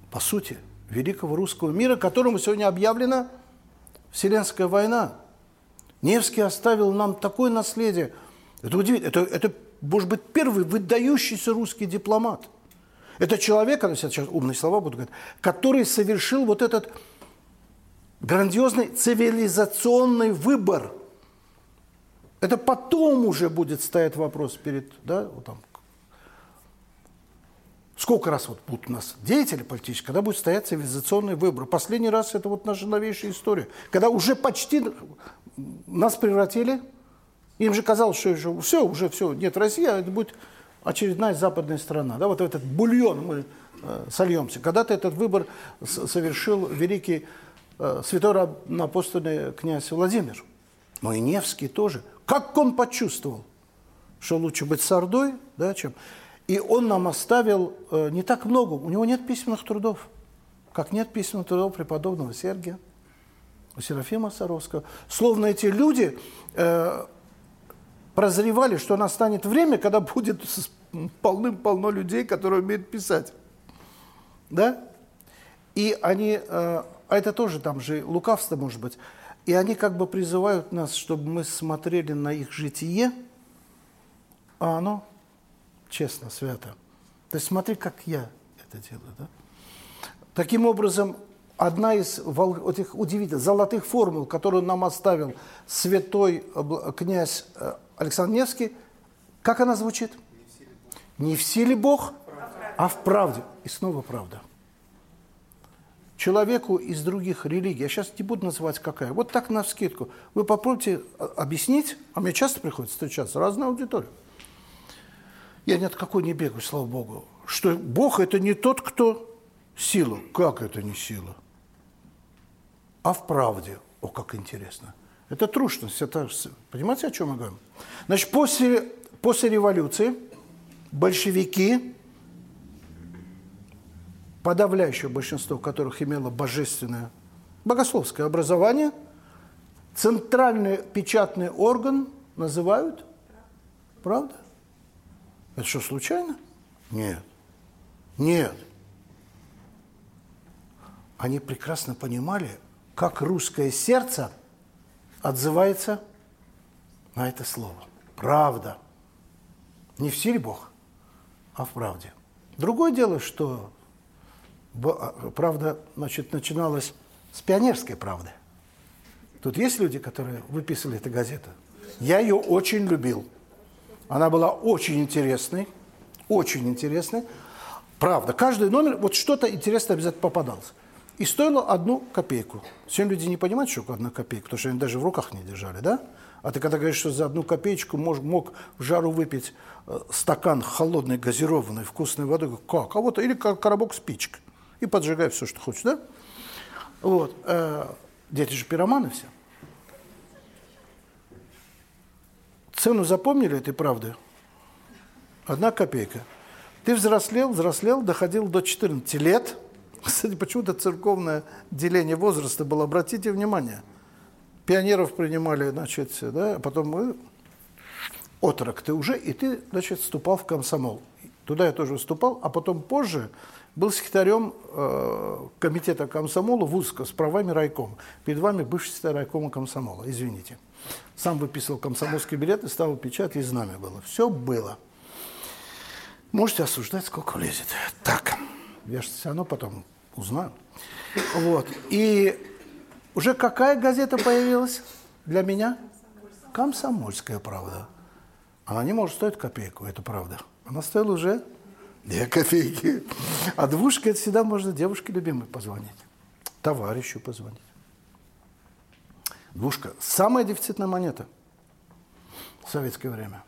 по сути, великого русского мира, которому сегодня объявлена Вселенская война. Невский оставил нам такое наследие. Это удивительно. Это, это может быть, первый выдающийся русский дипломат. Это человек, сейчас умные слова буду говорить, который совершил вот этот грандиозный цивилизационный выбор. Это потом уже будет стоять вопрос перед, да, вот там, сколько раз вот будут у нас деятели политические, когда будет стоять цивилизационный выбор. Последний раз это вот наша новейшая история, когда уже почти нас превратили, им же казалось, что уже, все, уже все, нет России, а это будет очередная западная страна. Да, вот этот бульон мы э, сольемся. Когда-то этот выбор совершил великий Э, святой апостольный князь Владимир. Но и Невский тоже. Как он почувствовал, что лучше быть с Ордой, да, чем... И он нам оставил э, не так много. У него нет письменных трудов. Как нет письменных трудов преподобного Сергия, у Серафима Саровского. Словно эти люди э, прозревали, что настанет время, когда будет полным-полно людей, которые умеют писать. Да? И они э, а это тоже там же лукавство может быть. И они как бы призывают нас, чтобы мы смотрели на их житие, а оно честно, свято. То есть смотри, как я это делаю. Да? Таким образом, одна из этих удивительных золотых формул, которую нам оставил святой князь э, Александр Невский, как она звучит? Не в силе Бог, а в правде. И снова правда. Человеку из других религий, я сейчас не буду называть какая, вот так на вскидку, вы попробуйте а, объяснить, а мне часто приходится встречаться, разная аудитория. Я ни от какой не бегаю, слава Богу, что Бог – это не тот, кто сила. Как это не сила? А в правде. О, как интересно. Это трушность. Это, понимаете, о чем мы говорим? Значит, после, после революции большевики, подавляющее большинство которых имело божественное богословское образование, центральный печатный орган называют правда? Это что, случайно? Нет. Нет. Они прекрасно понимали, как русское сердце отзывается на это слово. Правда. Не в силе Бог, а в правде. Другое дело, что а, правда значит, начиналась с пионерской правды. Тут есть люди, которые выписывали эту газету. Я ее очень любил. Она была очень интересной, очень интересной. Правда, каждый номер, вот что-то интересное обязательно попадалось. И стоило одну копейку. Сегодня люди не понимают, что одна копейка, потому что они даже в руках не держали, да? А ты когда говоришь, что за одну копеечку мог, мог в жару выпить э, стакан холодной, газированной, вкусной воды, как? А вот, или как коробок спичек. И поджигай все, что хочешь, да? Вот. Э, дети же пироманы все. Цену запомнили этой правды? Одна копейка. Ты взрослел, взрослел, доходил до 14 лет. Кстати, почему-то церковное деление возраста было, обратите внимание. Пионеров принимали, значит, да, а потом отрок ты уже, и ты, значит, вступал в комсомол. Туда я тоже вступал, а потом позже был секретарем э, комитета комсомола в УСКО с правами райкома. Перед вами бывший секретарь райкома комсомола, извините. Сам выписывал комсомольский билет и ставил печать, и знамя было. Все было. Можете осуждать, сколько влезет. Так, я же все равно потом узнаю. Вот. И уже какая газета появилась для меня? Комсомольская правда. Она не может стоить копейку, это правда. Она стоила уже две копейки. А двушка это всегда можно девушке любимой позвонить, товарищу позвонить. Двушка – самая дефицитная монета в советское время.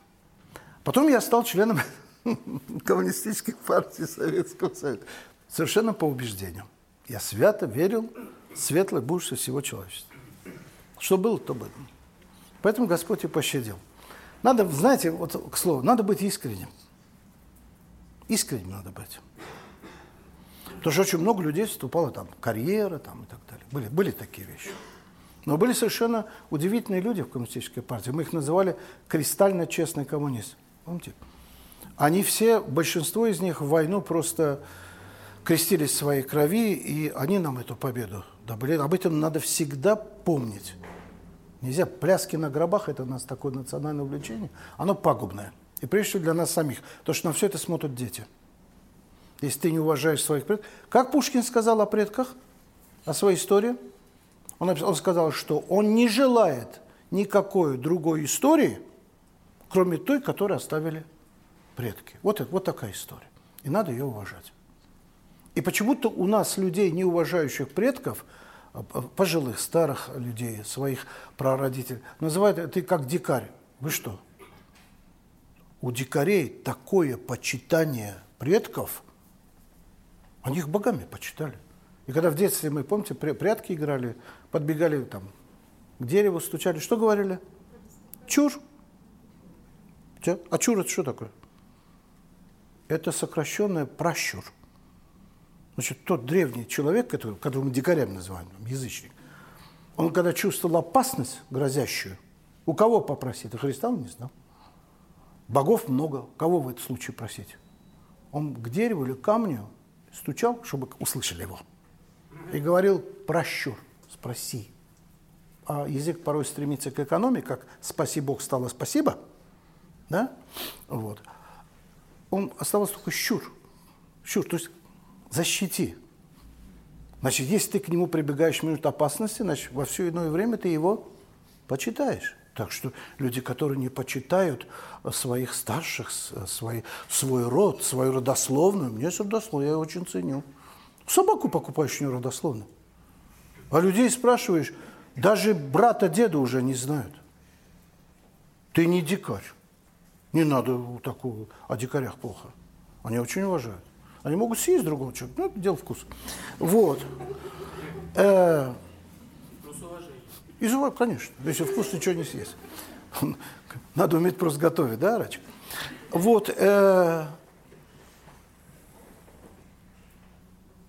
Потом я стал членом коммунистической партии Советского Союза. Совершенно по убеждениям. Я свято верил в светлое будущее всего человечества. Что было, то было. Поэтому Господь и пощадил. Надо, знаете, вот к слову, надо быть искренним. Искренним надо быть. Потому что очень много людей вступало там, карьера там и так далее. Были, были такие вещи. Но были совершенно удивительные люди в коммунистической партии. Мы их называли кристально честный коммунист. Помните? Они все, большинство из них в войну просто крестились своей крови, и они нам эту победу добыли. Об этом надо всегда помнить. Нельзя. Пляски на гробах – это у нас такое национальное увлечение. Оно пагубное. И прежде всего для нас самих. Потому что на все это смотрят дети. Если ты не уважаешь своих предков. Как Пушкин сказал о предках, о своей истории? Он, он сказал, что он не желает никакой другой истории, кроме той, которую оставили предки. Вот, это, вот такая история. И надо ее уважать. И почему-то у нас людей, не уважающих предков, а, пожилых, старых людей, своих прародителей, называют ты как дикарь. Вы что? У дикарей такое почитание предков, они их богами почитали. И когда в детстве мы, помните, прятки играли, подбегали там к дереву, стучали, что говорили? Чур. А чур это что такое? Это сокращенное пращур. Значит, тот древний человек, который, которого мы дикарями называем, язычник, он когда чувствовал опасность грозящую, у кого попросить? А Христа он не знал. Богов много. Кого в этом случае просить? Он к дереву или к камню стучал, чтобы услышали его. И говорил, прощур, спроси. А язык порой стремится к экономии, как «спаси Бог» стало «спасибо». Да? Вот. Он оставался только щур. Щур, то есть защити. Значит, если ты к нему прибегаешь в минут опасности, значит, во все иное время ты его почитаешь. Так что люди, которые не почитают своих старших, свой, свой род, свою родословную, мне родословную я очень ценю. Собаку покупаешь не родословную. А людей спрашиваешь, даже брата, деда уже не знают. Ты не дикарь. Не надо такого о дикарях плохо. Они очень уважают. Они могут съесть другого человека. Ну, это дело вкуса. Вот. Э, из уважения, конечно. Если вкус, ничего не съесть. Надо уметь просто готовить, да, Рачик? Вот. Э,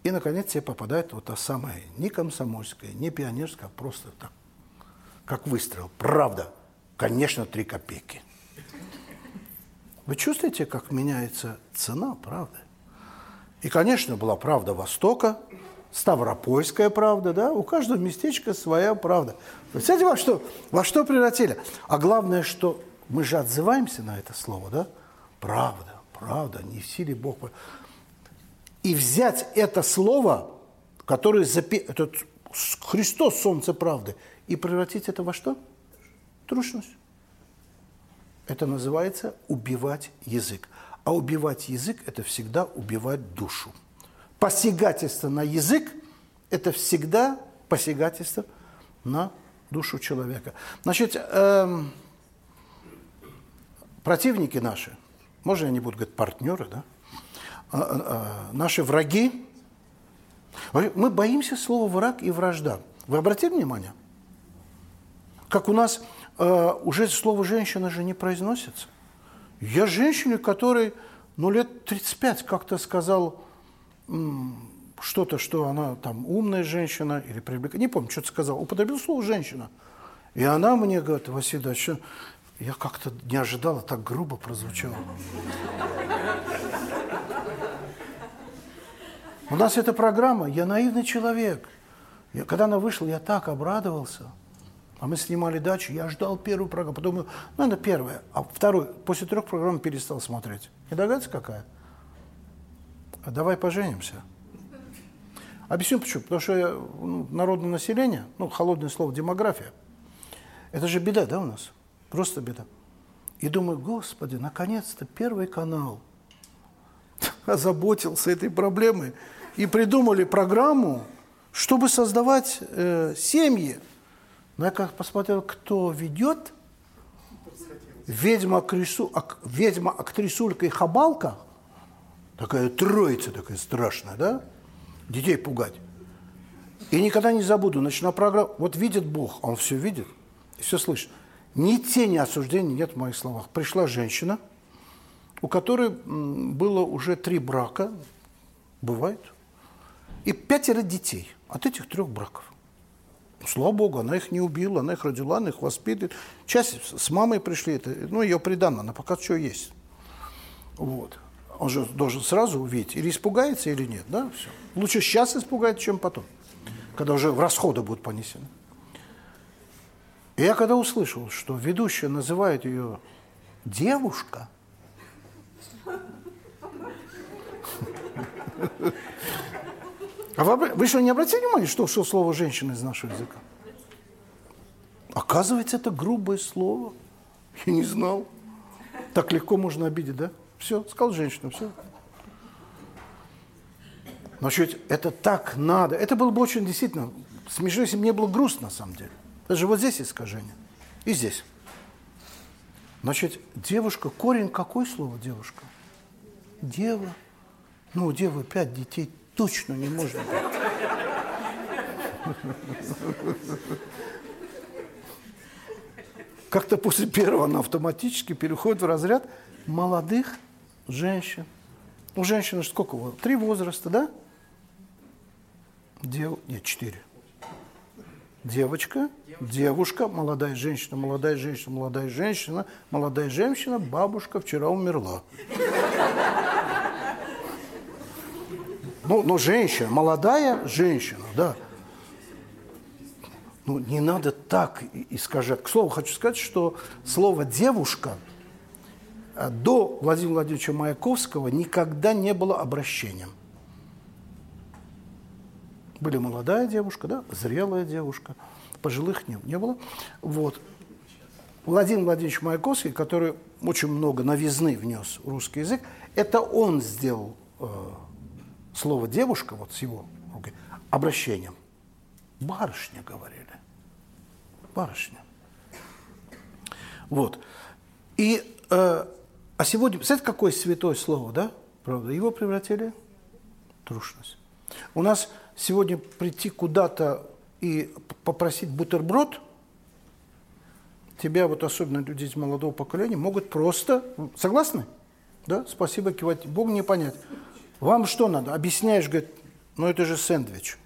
и, наконец, тебе попадает вот та самая не комсомольская, не пионерская, а просто так, как выстрел. Правда. Конечно, три копейки. Вы чувствуете, как меняется цена правды? И, конечно, была правда Востока, Ставропольская правда, да, у каждого местечка своя правда. Представляете, во что, во что превратили? А главное, что мы же отзываемся на это слово, да? Правда, правда, не в силе Бог. И взять это слово, которое запи... этот Христос, солнце правды, и превратить это во что? Трушность. Это называется убивать язык. А убивать язык – это всегда убивать душу. Посягательство на язык – это всегда посягательство на душу человека. Значит, эм, противники наши, можно я не буду говорить партнеры, да? А, а, а, наши враги, мы боимся слова враг и вражда. Вы обратили внимание? Как у нас э, уже слово женщина же не произносится. Я женщине, которой ну, лет 35 как-то сказал что-то, что она там умная женщина или привлекательная, не помню, что-то сказал, употребил слово «женщина». И она мне говорит, Василий Ильич, я как-то не ожидала, так грубо прозвучало. У нас эта программа «Я наивный человек». Я, когда она вышла, я так обрадовался – а мы снимали дачу, я ждал первую программу, потом, ну, наверное, первая, а вторую, после трех программ перестал смотреть. Не догадываетесь, какая? А давай поженимся. Объясню почему. Потому что ну, народное население, ну, холодное слово демография, это же беда, да, у нас? Просто беда. И думаю, господи, наконец-то Первый канал озаботился этой проблемой и придумали программу, чтобы создавать э, семьи, но я как посмотрел, кто ведет, ведьма, актрису, ак, ведьма актрисулька и хабалка, такая троица такая страшная, да? Детей пугать. И никогда не забуду, начала программа, вот видит Бог, он все видит, все слышит. Ни тени осуждения нет в моих словах. Пришла женщина, у которой было уже три брака, бывает, и пятеро детей от этих трех браков. Слава Богу, она их не убила, она их родила, она их воспитывает. Часть с мамой пришли, это, ну, ее приданно, она пока что есть. Вот. Он же должен сразу увидеть, или испугается, или нет, да, все. Лучше сейчас испугается, чем потом, когда уже в расходы будут понесены. И я когда услышал, что ведущая называет ее девушка, а вы, вы что, не обратили внимания, что шло слово «женщина» из нашего языка? Оказывается, это грубое слово. Я не знал. Так легко можно обидеть, да? Все, сказал женщина, все. Но чуть это так надо. Это было бы очень действительно смешно, если бы мне было грустно, на самом деле. Даже вот здесь искажение. И здесь. Значит, девушка, корень какое слово девушка? Дева. Ну, у девы пять детей точно не может быть. Как-то после первого она автоматически переходит в разряд молодых женщин. У женщины сколько? Три возраста, да? Дев... Нет, четыре. Девочка, девушка, молодая женщина, молодая женщина, молодая женщина, молодая женщина, бабушка вчера умерла. Ну, ну, женщина, молодая женщина, да. Ну, не надо так искажать. К слову, хочу сказать, что слово «девушка» до Владимира Владимировича Маяковского никогда не было обращением. Были молодая девушка, да, зрелая девушка, пожилых не, не было. Вот. Владимир Владимирович Маяковский, который очень много новизны внес в русский язык, это он сделал э, слово «девушка», вот с его обращением. Барышня, говорили. Барышня. Вот. И, э, а сегодня, представляете, какое святое слово, да? Правда, его превратили в трушность. У нас сегодня прийти куда-то и попросить бутерброд, тебя, вот особенно люди из молодого поколения, могут просто... Согласны? Да? Спасибо, кивать. Бог не понять. Вам что надо? Объясняешь, говорит, ну это же сэндвич.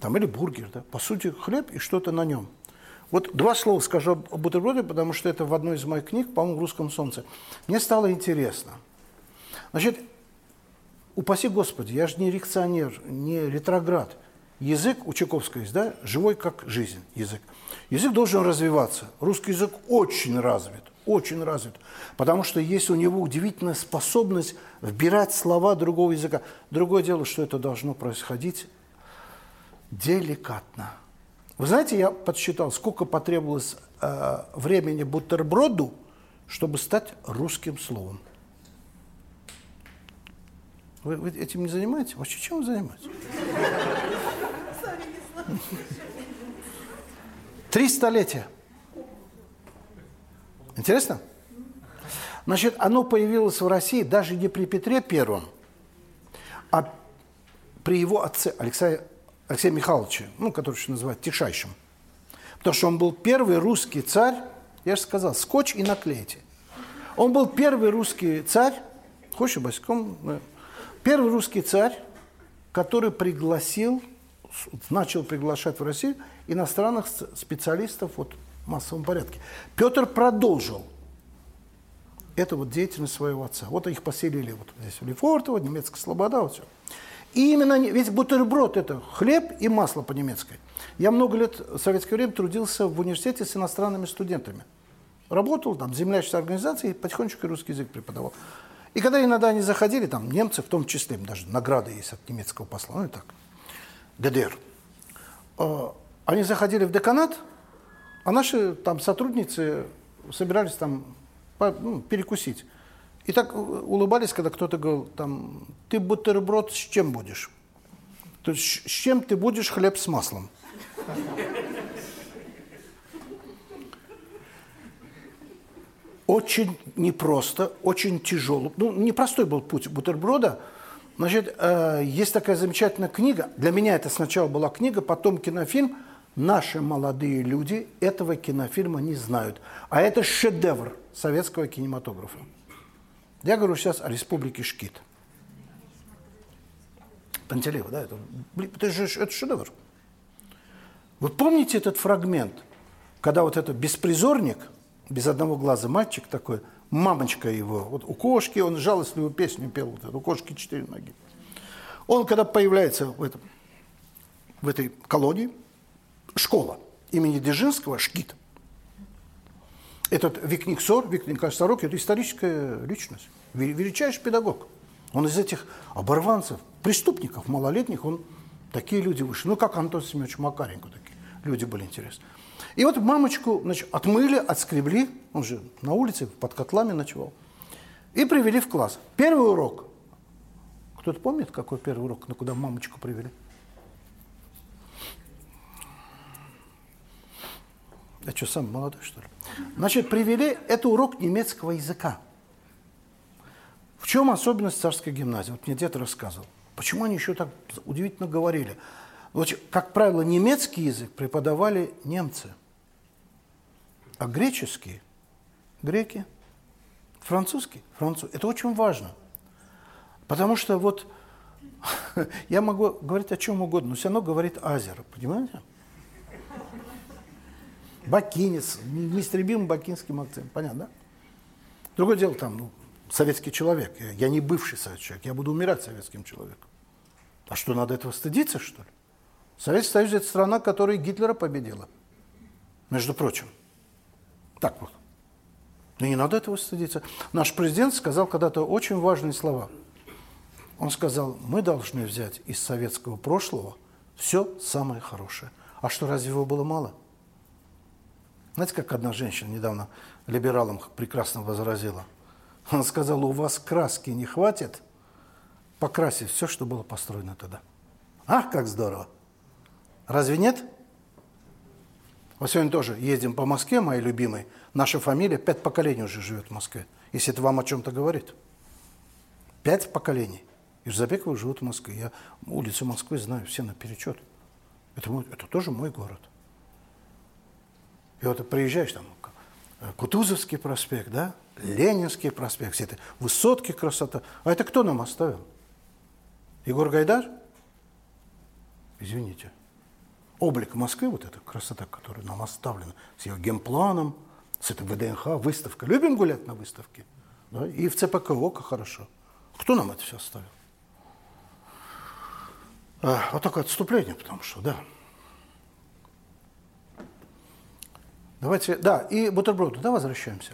Там или бургер, да? По сути, хлеб и что-то на нем. Вот два слова скажу об бутерброде, потому что это в одной из моих книг, по-моему, в «Русском солнце». Мне стало интересно. Значит, упаси Господи, я же не реакционер, не ретроград. Язык у Чайковского есть, да, живой как жизнь язык. Язык должен развиваться. Русский язык очень развит, очень развит, потому что есть у него удивительная способность вбирать слова другого языка. Другое дело, что это должно происходить деликатно. Вы знаете, я подсчитал, сколько потребовалось э, времени бутерброду, чтобы стать русским словом. Вы, вы этим не занимаетесь? Вообще чем вы занимаетесь? Три столетия. Интересно? Значит, оно появилось в России даже не при Петре Первом, а при его отце Алексее Алексея Михайловича, ну, который еще называют Тишайшим. Потому что он был первый русский царь, я же сказал, скотч и наклейте. Он был первый русский царь, хочешь босиком? Первый русский царь, который пригласил, начал приглашать в Россию иностранных специалистов вот, массовом порядке. Петр продолжил эту вот деятельность своего отца. Вот их поселили вот здесь в Лефортово, немецкая слобода, вот все. И именно, ведь бутерброд – это хлеб и масло по-немецки. Я много лет в советское время трудился в университете с иностранными студентами. Работал там, земляческой организации, потихонечку русский язык преподавал. И когда иногда они заходили, там немцы, в том числе, им даже награды есть от немецкого посла, ну и так, ГДР, а, они заходили в деканат, а наши там сотрудницы собирались там ну, перекусить. И так улыбались, когда кто-то говорил, там, ты бутерброд с чем будешь? То есть с чем ты будешь хлеб с маслом? Очень непросто, очень тяжело. Ну, непростой был путь бутерброда. Значит, э, есть такая замечательная книга. Для меня это сначала была книга, потом кинофильм. Наши молодые люди этого кинофильма не знают. А это шедевр советского кинематографа. Я говорю сейчас о республике Шкит. Пантелеева, да? Это, это же это шедевр. Вы помните этот фрагмент, когда вот этот беспризорник, без одного глаза мальчик такой, мамочка его, вот у кошки, он жалостливую песню пел, вот, у кошки четыре ноги. Он, когда появляется в, этом, в этой колонии, школа имени Дзержинского, Шкит, этот Викник Сор, это историческая личность, величайший педагог. Он из этих оборванцев, преступников малолетних, он такие люди вышли. Ну, как Антон Семенович Макаренко, такие люди были интересны. И вот мамочку значит, отмыли, отскребли, он же на улице под котлами ночевал, и привели в класс. Первый урок. Кто-то помнит, какой первый урок, на куда мамочку привели? Я что, сам молодой, что ли? Значит, привели, это урок немецкого языка. В чем особенность царской гимназии? Вот мне дед рассказывал. Почему они еще так удивительно говорили? Вот, как правило, немецкий язык преподавали немцы, а греческий – греки, французский – француз. Это очень важно. Потому что вот я могу говорить о чем угодно, но все равно говорит азер, понимаете? Бакинец, неистребимым бакинским акцентом. Понятно, да? Другое дело, там, ну, советский человек. Я, я не бывший советский человек, я буду умирать советским человеком. А что, надо этого стыдиться, что ли? Советский Союз – это страна, которая Гитлера победила. Между прочим. Так вот. Но не надо этого стыдиться. Наш президент сказал когда-то очень важные слова. Он сказал, мы должны взять из советского прошлого все самое хорошее. А что, разве его было мало? Знаете, как одна женщина недавно либералам прекрасно возразила? Она сказала, у вас краски не хватит покрасить все, что было построено тогда. Ах, как здорово! Разве нет? Мы сегодня тоже ездим по Москве, моей любимой. Наша фамилия пять поколений уже живет в Москве. Если это вам о чем-то говорит. Пять поколений. Ирзабековы живут в Москве. Я улицу Москвы знаю все наперечет. Это, мой, это тоже мой город. И вот приезжаешь там, Кутузовский проспект, да, Ленинский проспект, все это высотки красота. А это кто нам оставил? Егор Гайдар? Извините облик Москвы, вот эта красота, которая нам оставлена, с ее генпланом, с этой ВДНХ, выставка. Любим гулять на выставке. Да? И в ЦПК ОКО хорошо. Кто нам это все оставил? А, вот такое отступление, потому что, да. Давайте, да, и бутерброд, туда возвращаемся.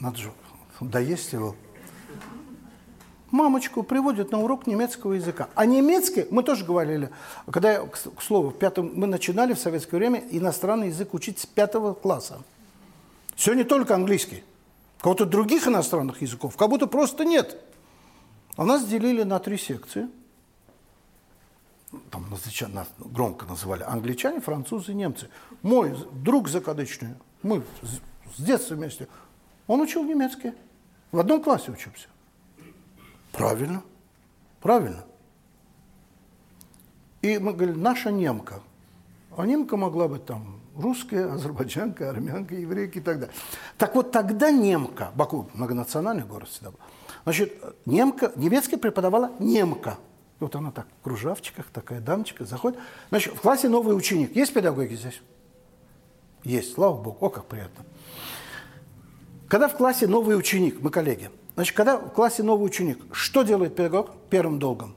Надо же доесть его мамочку приводят на урок немецкого языка. А немецкий, мы тоже говорили, когда, я, к слову, в пятом, мы начинали в советское время иностранный язык учить с пятого класса. Не только английский. Кого-то других иностранных языков как будто просто нет. А нас делили на три секции. Там нас громко называли англичане, французы, немцы. Мой друг закадычный, мы с детства вместе, он учил немецкий. В одном классе учимся. Правильно, правильно. И мы говорим, наша немка. А немка могла быть там русская, азербайджанка, армянка, еврейка и так далее. Так вот тогда немка, Баку многонациональный город всегда был, значит, немка, немецкий преподавала немка. Вот она так, в кружавчиках, такая дамочка, заходит. Значит, в классе новый ученик. Есть педагоги здесь? Есть, слава богу. О, как приятно. Когда в классе новый ученик, мы коллеги – Значит, когда в классе новый ученик, что делает педагог первым долгом?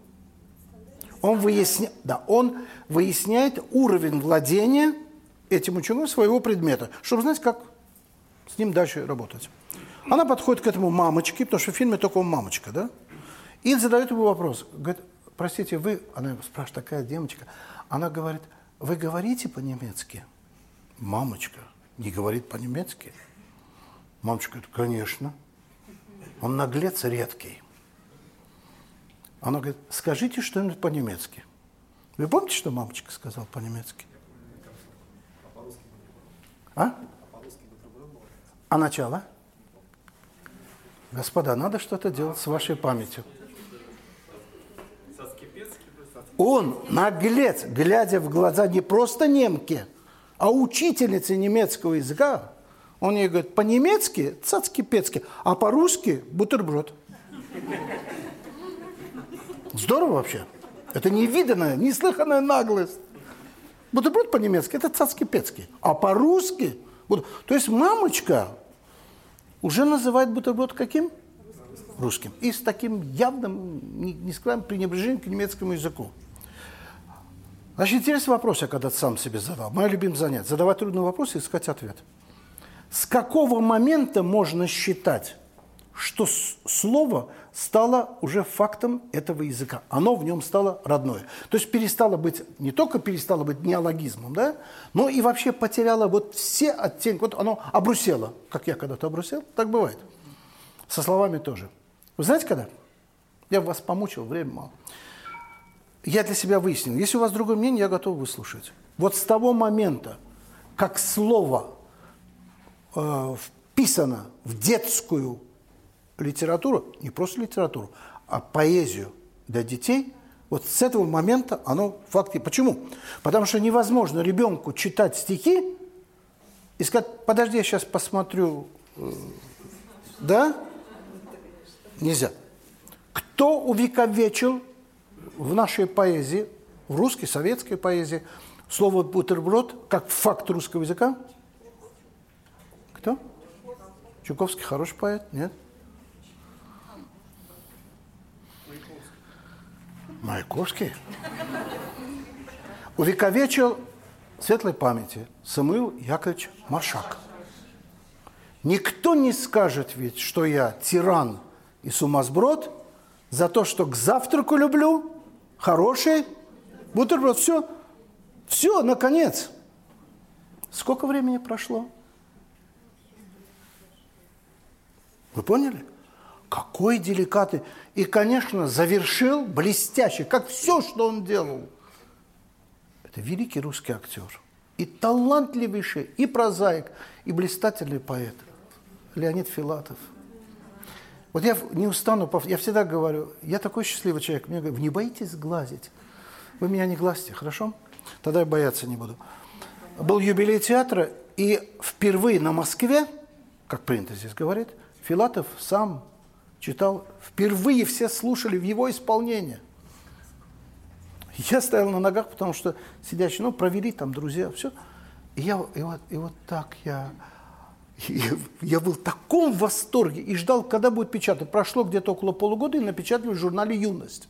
Он, выясня... да, он выясняет уровень владения этим учеником своего предмета, чтобы знать, как с ним дальше работать. Она подходит к этому мамочке, потому что в фильме только он мамочка, да? И задает ему вопрос. Говорит, простите, вы, она спрашивает, такая девочка, она говорит, вы говорите по-немецки? Мамочка не говорит по-немецки? Мамочка говорит, конечно. Он наглец редкий. Она говорит, скажите что-нибудь по-немецки. Вы помните, что мамочка сказала по-немецки? А? А начало? Господа, надо что-то делать с вашей памятью. Он, наглец, глядя в глаза не просто немки, а учительницы немецкого языка, он ей говорит, по-немецки цацки-пецки, а по-русски бутерброд. Здорово вообще. Это невиданная, неслыханная наглость. Бутерброд по-немецки – это цацки-пецки. А по-русски – то есть мамочка уже называет бутерброд каким? Русским. И с таким явным, не скажем, пренебрежением к немецкому языку. Значит, интересный вопрос я когда-то сам себе задал. Мое любимое занятие – задавать трудный вопрос и искать ответ. С какого момента можно считать, что слово стало уже фактом этого языка. Оно в нем стало родное. То есть перестало быть, не только перестало быть неологизмом, да, но и вообще потеряло вот все оттенки. Вот оно обрусело, как я когда-то обрусел, так бывает. Со словами тоже. Вы знаете, когда? Я вас помучил, время мало. Я для себя выяснил, если у вас другое мнение, я готов выслушать. Вот с того момента, как слово э, вписано в детскую литературу, не просто литературу, а поэзию для детей, вот с этого момента оно факты. Почему? Потому что невозможно ребенку читать стихи и сказать, подожди, я сейчас посмотрю. Э, да? Нельзя. Кто увековечил в нашей поэзии, в русской, советской поэзии, слово «бутерброд» как факт русского языка? Кто? Чуковский хороший поэт, нет? Маяковский. Увековечил светлой памяти Самуил Яковлевич Машак. Никто не скажет ведь, что я тиран и сумасброд, За то, что к завтраку люблю, хороший бутерброд, все. Все, наконец. Сколько времени прошло? Вы поняли? Какой деликатный. И, конечно, завершил блестяще, как все, что он делал. Это великий русский актер. И талантливейший, и прозаик, и блистательный поэт. Леонид Филатов. Вот я не устану, я всегда говорю, я такой счастливый человек, мне говорят, не боитесь глазить? Вы меня не глазьте, хорошо? Тогда я бояться не буду. Был юбилей театра, и впервые на Москве, как принято здесь говорить, Филатов сам читал, впервые все слушали в его исполнении. Я стоял на ногах, потому что сидящие, ну, провели там друзья, все. И, я, и, вот, и вот так я, я, я был в таком восторге и ждал, когда будет печатать. Прошло где-то около полугода и напечатали в журнале «Юность».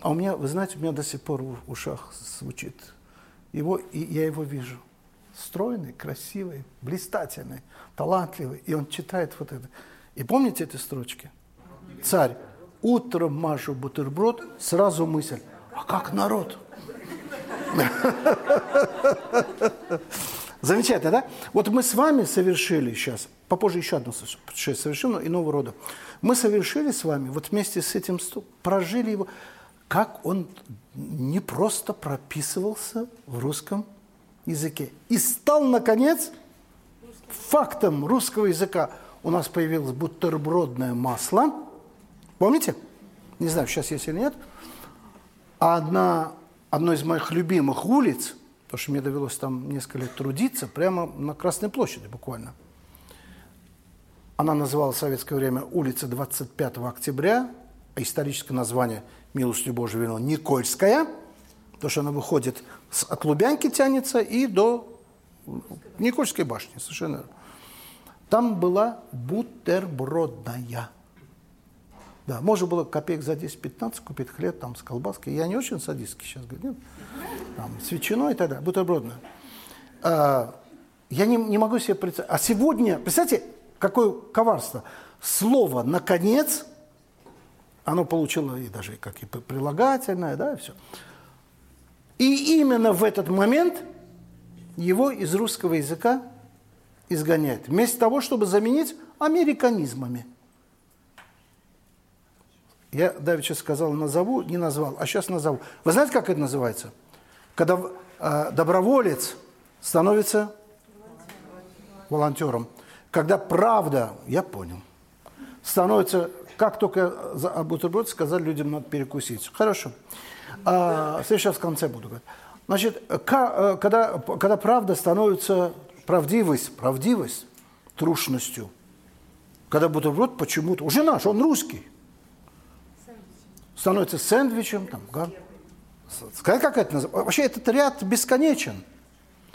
А у меня, вы знаете, у меня до сих пор в ушах звучит его, и я его вижу. Стройный, красивый, блистательный, талантливый. И он читает вот это. И помните эти строчки? Царь, утром мажу бутерброд, сразу мысль, а как народ? Замечательно, да? Вот мы с вами совершили сейчас, попозже еще одно путешествие совершим, но иного рода. Мы совершили с вами, вот вместе с этим, прожили его, как он не просто прописывался в русском языке. И стал, наконец, фактом русского языка – у нас появилось бутербродное масло. Помните? Не знаю, сейчас есть или нет. Одна, одна из моих любимых улиц, потому что мне довелось там несколько лет трудиться, прямо на Красной площади буквально. Она называлась в советское время улица 25 октября, а историческое название, милостью Божией велено, Никольская, потому что она выходит от Лубянки тянется и до Никольской башни, совершенно верно. Там была бутербродная. Да, можно было копеек за 10-15 купить хлеб там с колбаской. Я не очень садистский сейчас говорю. Нет? Там, с ветчиной и так далее, бутербродная. А, я не, не могу себе представить. А сегодня, представьте, какое коварство. Слово «наконец» оно получило и даже как и прилагательное, да, и все. И именно в этот момент его из русского языка изгоняет, вместо того, чтобы заменить американизмами. Я давеча сказал, назову, не назвал, а сейчас назову. Вы знаете, как это называется? Когда э, доброволец становится волонтером. Когда правда, я понял, становится, как только за бутерброд сказали людям, надо перекусить. Хорошо. А, сейчас в конце буду говорить. Значит, э, когда, когда правда становится правдивость, правдивость трушностью. Когда бутерброд почему-то, уже наш, он русский, становится сэндвичем, там, га. Сказать, как это называется? Вообще этот ряд бесконечен.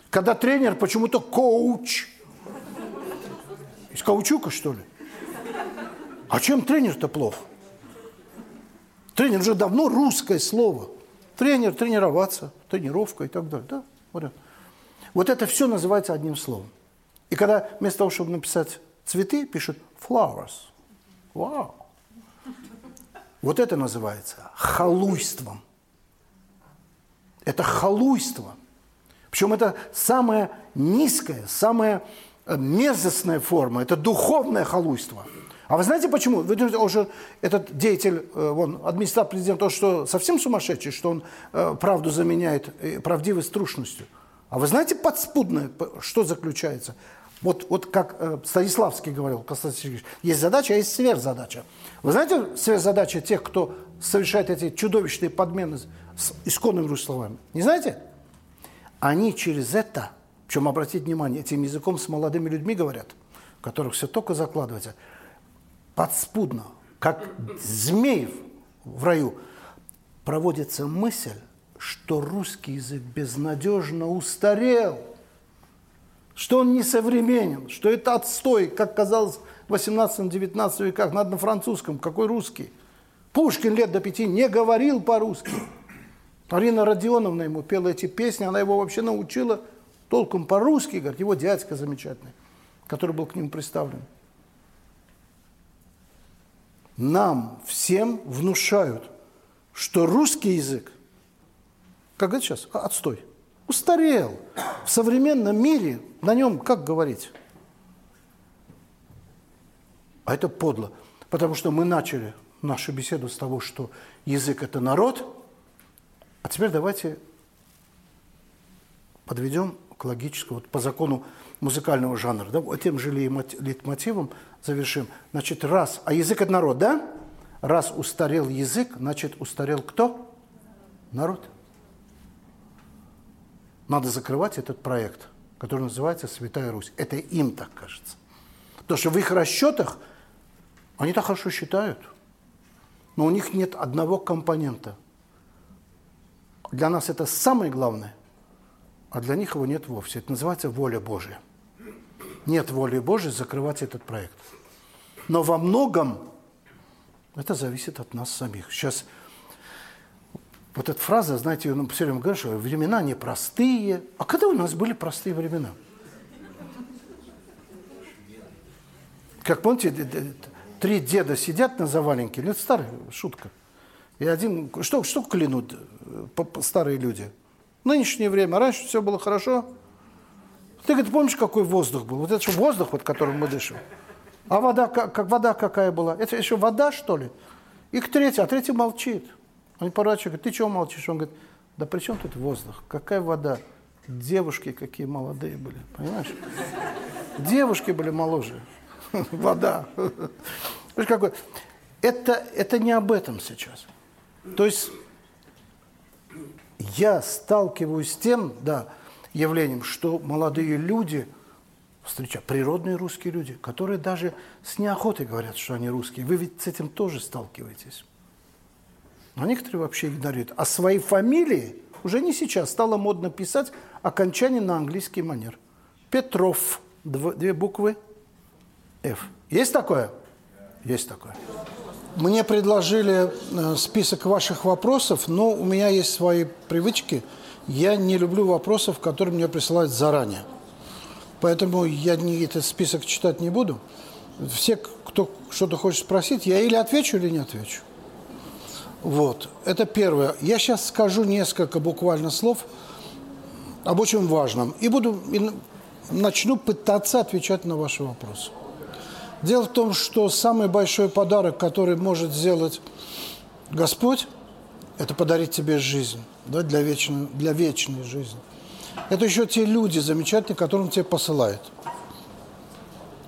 Когда тренер почему-то коуч. Из каучука, что ли? А чем тренер-то плох? Тренер уже давно русское слово. Тренер, тренироваться, тренировка и так далее. Да, вот вот это все называется одним словом. И когда вместо того, чтобы написать цветы, пишут flowers. Вау. Вот это называется халуйством. Это халуйство. Причем это самая низкая, самая э, мерзостная форма. Это духовное халуйство. А вы знаете почему? Вы думаете, уже этот деятель, э, вон, администратор президента, то, что совсем сумасшедший, что он э, правду заменяет правдивой трушностью. А вы знаете подспудное, что заключается? Вот, вот как э, Станиславский говорил, Константин Сергеевич, есть задача, а есть сверхзадача. Вы знаете сверхзадача тех, кто совершает эти чудовищные подмены с исконными русскими словами? Не знаете? Они через это, причем обратите внимание, этим языком с молодыми людьми говорят, которых все только закладывается, подспудно, как змеев в раю, проводится мысль, что русский язык безнадежно устарел, что он несовременен, что это отстой, как казалось в 18-19 веках, надо на французском, какой русский. Пушкин лет до пяти не говорил по-русски. Арина Родионовна ему пела эти песни, она его вообще научила толком по-русски, говорит, его дядька замечательный, который был к нему представлен. нам всем внушают, что русский язык, как говорят сейчас, отстой, устарел. В современном мире на нем как говорить? А это подло, потому что мы начали нашу беседу с того, что язык – это народ, а теперь давайте подведем к логическому, вот по закону музыкального жанра, да, тем же лейтмотивом завершим. Значит, раз, а язык – это народ, да? Раз устарел язык, значит, устарел кто? Народ. Надо закрывать этот проект, который называется «Святая Русь». Это им так кажется. Потому что в их расчетах они так хорошо считают, но у них нет одного компонента. Для нас это самое главное, а для них его нет вовсе. Это называется воля Божья. Нет воли Божьей закрывать этот проект. Но во многом это зависит от нас самих. Сейчас вот эта фраза, знаете, ну, все время говорят, что времена непростые. А когда у нас были простые времена? Как помните, три деда сидят на заваленке, ну, это старая шутка. И один, что, что клянут э, старые люди? В нынешнее время, раньше все было хорошо. Ты, говорит, помнишь, какой воздух был? Вот это же воздух, под которым мы дышим. А вода, как, как вода какая была? Это еще вода, что ли? И к третий, а третий молчит. Он поворачивает, говорит, ты чего молчишь? Он говорит, да при чем тут воздух? Какая вода? Девушки какие молодые были, понимаешь? Девушки были моложе. Вода. Это, это не об этом сейчас. То есть я сталкиваюсь с тем, да, явлением, что молодые люди – встречаю природные русские люди, которые даже с неохотой говорят, что они русские. Вы ведь с этим тоже сталкиваетесь. А некоторые вообще игнорируют. А свои фамилии уже не сейчас стало модно писать окончание на английский манер. Петров, две буквы, F. Есть такое? Есть такое. Мне предложили э, список ваших вопросов, но у меня есть свои привычки. Я не люблю вопросов, которые мне присылают заранее. Поэтому я не, этот список читать не буду. Все, кто что-то хочет спросить, я или отвечу, или не отвечу. Вот, это первое. Я сейчас скажу несколько буквально слов об очень важном. И буду и начну пытаться отвечать на ваши вопросы. Дело в том, что самый большой подарок, который может сделать Господь, это подарить тебе жизнь, да, для, вечной, для вечной жизни. Это еще те люди замечательные, которым тебя посылает.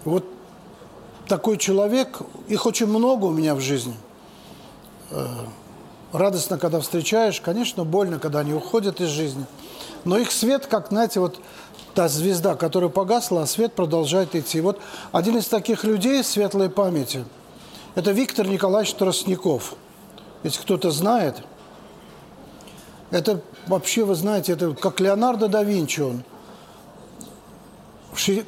Вот такой человек, их очень много у меня в жизни. Э, радостно, когда встречаешь, конечно, больно, когда они уходят из жизни. Но их свет, как, знаете, вот та звезда, которая погасла, а свет продолжает идти. Вот один из таких людей светлой памяти – это Виктор Николаевич Тростников. Если кто-то знает – это вообще, вы знаете, это как Леонардо да Винчи он.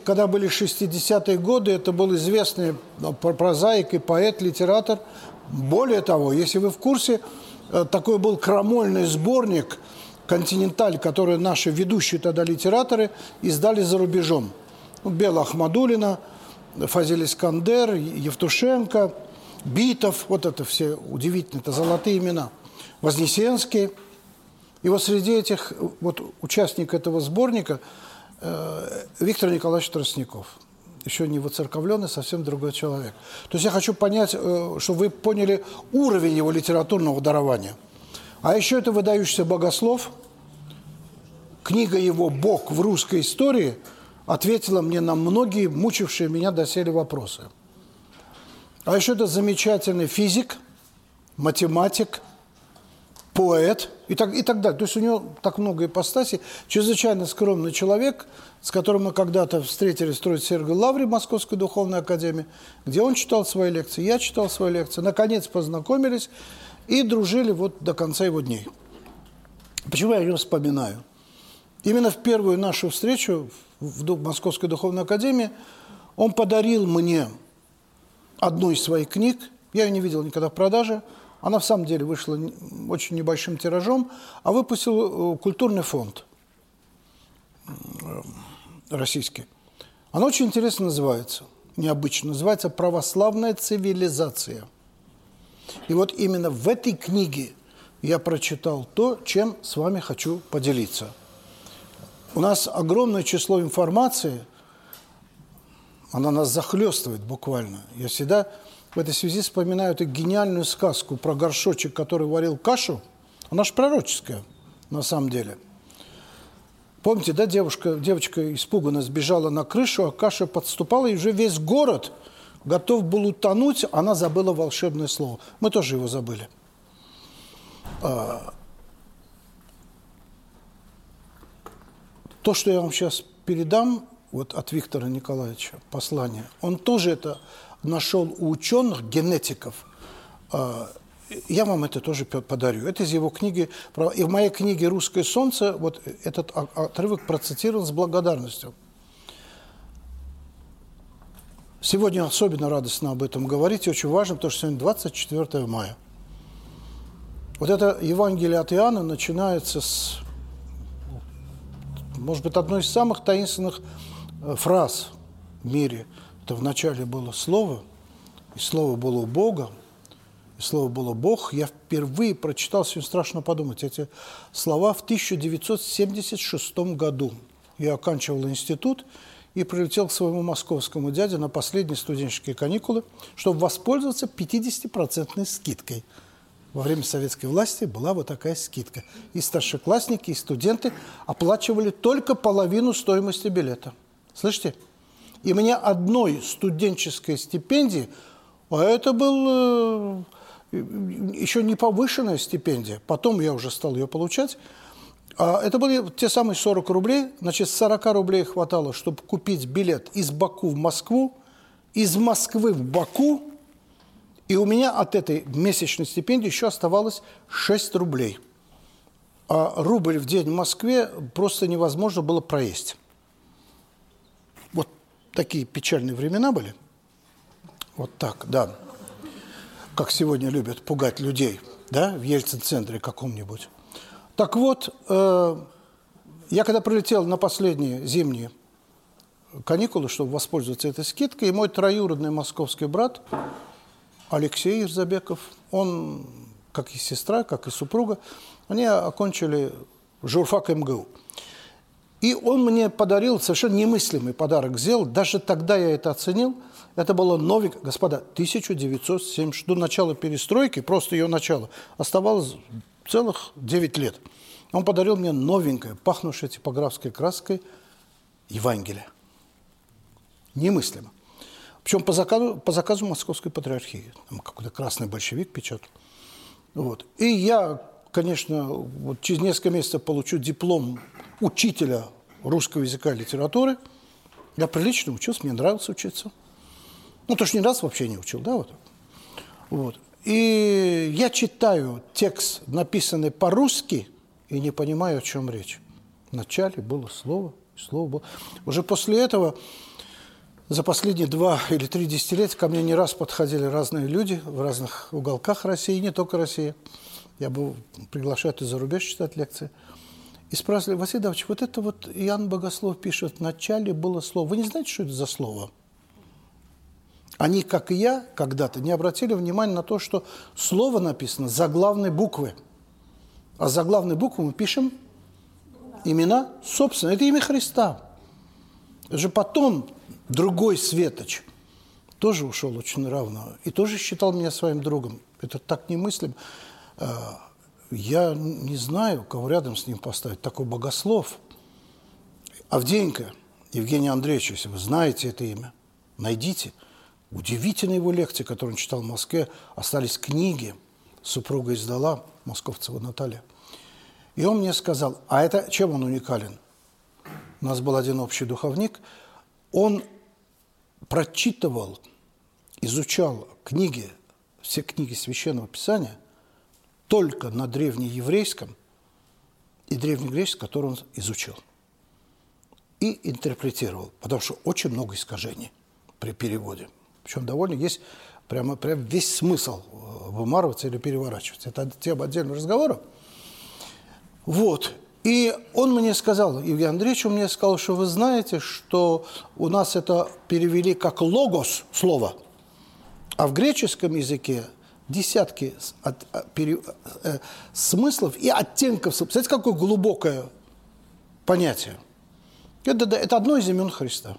Когда были 60-е годы, это был известный ну, прозаик и поэт, литератор. Более того, если вы в курсе, э, такой был крамольный сборник «Континенталь», который наши ведущие тогда литераторы издали за рубежом. Ну, Бела Ахмадулина, Фазиль Искандер, Евтушенко, Битов, вот это все удивительные, это золотые имена. Вознесенский – и вот среди этих вот участников этого сборника э, Виктор Николаевич Тростников. Еще не воцерковленный, совсем другой человек. То есть я хочу понять, э, чтобы вы поняли уровень его литературного дарования. А еще это выдающийся богослов. Книга его «Бог в русской истории» ответила мне на многие мучившие меня доселе вопросы. А еще это замечательный физик, математик – поэт и так, и так далее. То есть у него так много ипостасей. Чрезвычайно скромный человек, с которым мы когда-то встретились в Троице-Сергиевой Лавре Московской Духовной Академии, где он читал свои лекции, я читал свои лекции. Наконец познакомились и дружили вот до конца его дней. Почему я его вспоминаю? Именно в первую нашу встречу в Московской Духовной Академии он подарил мне одну из своих книг. Я ее не видел никогда в продаже – она в самом деле вышла очень небольшим тиражом, а выпустил э, культурный фонд э, российский. Она очень интересно называется, необычно, называется «Православная цивилизация». И вот именно в этой книге я прочитал то, чем с вами хочу поделиться. У нас огромное число информации, она нас захлестывает буквально. Я всегда в этой связи вспоминаю эту гениальную сказку про горшочек, который варил кашу. Она же пророческая, на самом деле. Помните, да, девушка, девочка испуганно сбежала на крышу, а каша подступала, и уже весь город готов был утонуть, она забыла волшебное слово. Мы тоже его забыли. А, то, что я вам сейчас передам, вот от Виктора Николаевича послание, он тоже это нашел у ученых, генетиков. А, я вам это тоже подарю. Это из его книги. И в моей книге «Русское солнце» вот этот отрывок процитирован с благодарностью. Сегодня особенно радостно об этом говорить, и очень важно, потому что сегодня 24 мая. Вот это Евангелие от Иоанна начинается с, может быть, одной из самых таинственных э, фраз в мире. Это вначале было Слово, и Слово было у Бога, и Слово было Бог. Я впервые прочитал, сегодня страшно подумать, эти слова в 1976 году. Я оканчивал институт и прилетел к своему московскому дяде на последние студенческие каникулы, чтобы воспользоваться 50% скидкой – во время советской власти была вот такая скидка. И старшеклассники, и студенты оплачивали только половину стоимости билета. Слышите? И мне одной студенческой стипендии, а это был э, еще не повышенная стипендия, потом я уже стал ее получать, это были те самые 40 рублей, значит, 40 рублей хватало, чтобы купить билет из Баку в Москву, из Москвы в Баку, и у меня от этой месячной стипендии еще оставалось 6 рублей. А рубль в день в Москве просто невозможно было проесть. Вот такие печальные времена были. Вот так, да. Как сегодня любят пугать людей, да, в Ельцин-центре каком-нибудь. Так вот, э, я когда прилетел на последние зимние каникулы, чтобы воспользоваться этой скидкой, и мой троюродный московский брат Алексей Ирзабеков, он, как и сестра, как и супруга, они окончили журфак МГУ. И он мне подарил совершенно немыслимый подарок, сделал. Даже тогда я это оценил. Это было новик, господа, 1970, до начала перестройки, просто ее начало, оставалось целых 9 лет. Он подарил мне новенькое, пахнущее типографской краской Евангелие. Немыслимо. Причем по заказу, по заказу Московской Патриархии. Там какой-то красный большевик печатал. Вот. И я, конечно, вот через несколько месяцев получу диплом учителя русского языка и литературы. Я прилично учился, мне нравилось учиться. Ну, то, что ни раз вообще не учил, да, вот. вот. И я читаю текст, написанный по-русски, и не понимаю, о чем речь. Вначале было слово, слово было. Уже после этого за последние два или три десятилетия ко мне не раз подходили разные люди в разных уголках России, не только России. Я был приглашаю из-за рубеж читать лекции. И спрашивали, Василий Давыдович, вот это вот Иоанн Богослов пишет, в начале было слово. Вы не знаете, что это за слово? Они, как и я, когда-то не обратили внимания на то, что слово написано за главной буквы. А за главной буквы мы пишем имена собственно. Это имя Христа. Это же потом другой Светоч тоже ушел очень равно и тоже считал меня своим другом. Это так немыслимо. А, я не знаю, кого рядом с ним поставить. Такой богослов. Авдеенко Евгений Андреевич, если вы знаете это имя, найдите. Удивительные его лекции, которые он читал в Москве. Остались книги. Супруга издала, Московцева Наталья. И он мне сказал, а это чем он уникален? У нас был один общий духовник. Он прочитывал, изучал книги, все книги Священного Писания только на древнееврейском и древнегреческом, который он изучил. И интерпретировал, потому что очень много искажений при переводе. Причем довольно есть прямо, прямо весь смысл э, вымарываться или переворачиваться. Это тема отдельного разговора. Вот. И он мне сказал, Евгений Андреевич мне сказал, что вы знаете, что у нас это перевели как логос слово, а в греческом языке десятки от, от, пере, э, смыслов и оттенков. Представляете, какое глубокое понятие. Это, это одно из имен Христа.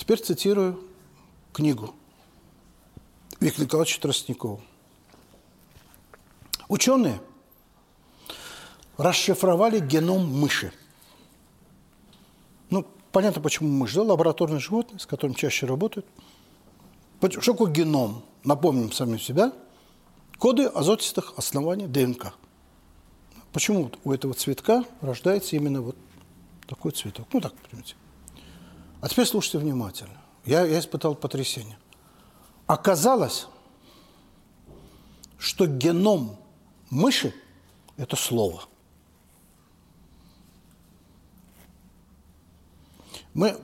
Теперь цитирую книгу Виктора Николаевича Тростникова. Ученые расшифровали геном мыши. Ну, понятно, почему мышь, да, лабораторные животные, с которыми чаще работают. Что такое геном? Напомним сами себя. Коды азотистых оснований ДНК. Почему у этого цветка рождается именно вот такой цветок? Ну, так, понимаете. А теперь слушайте внимательно. Я, я испытал потрясение. Оказалось, что геном мыши – это слово. Мы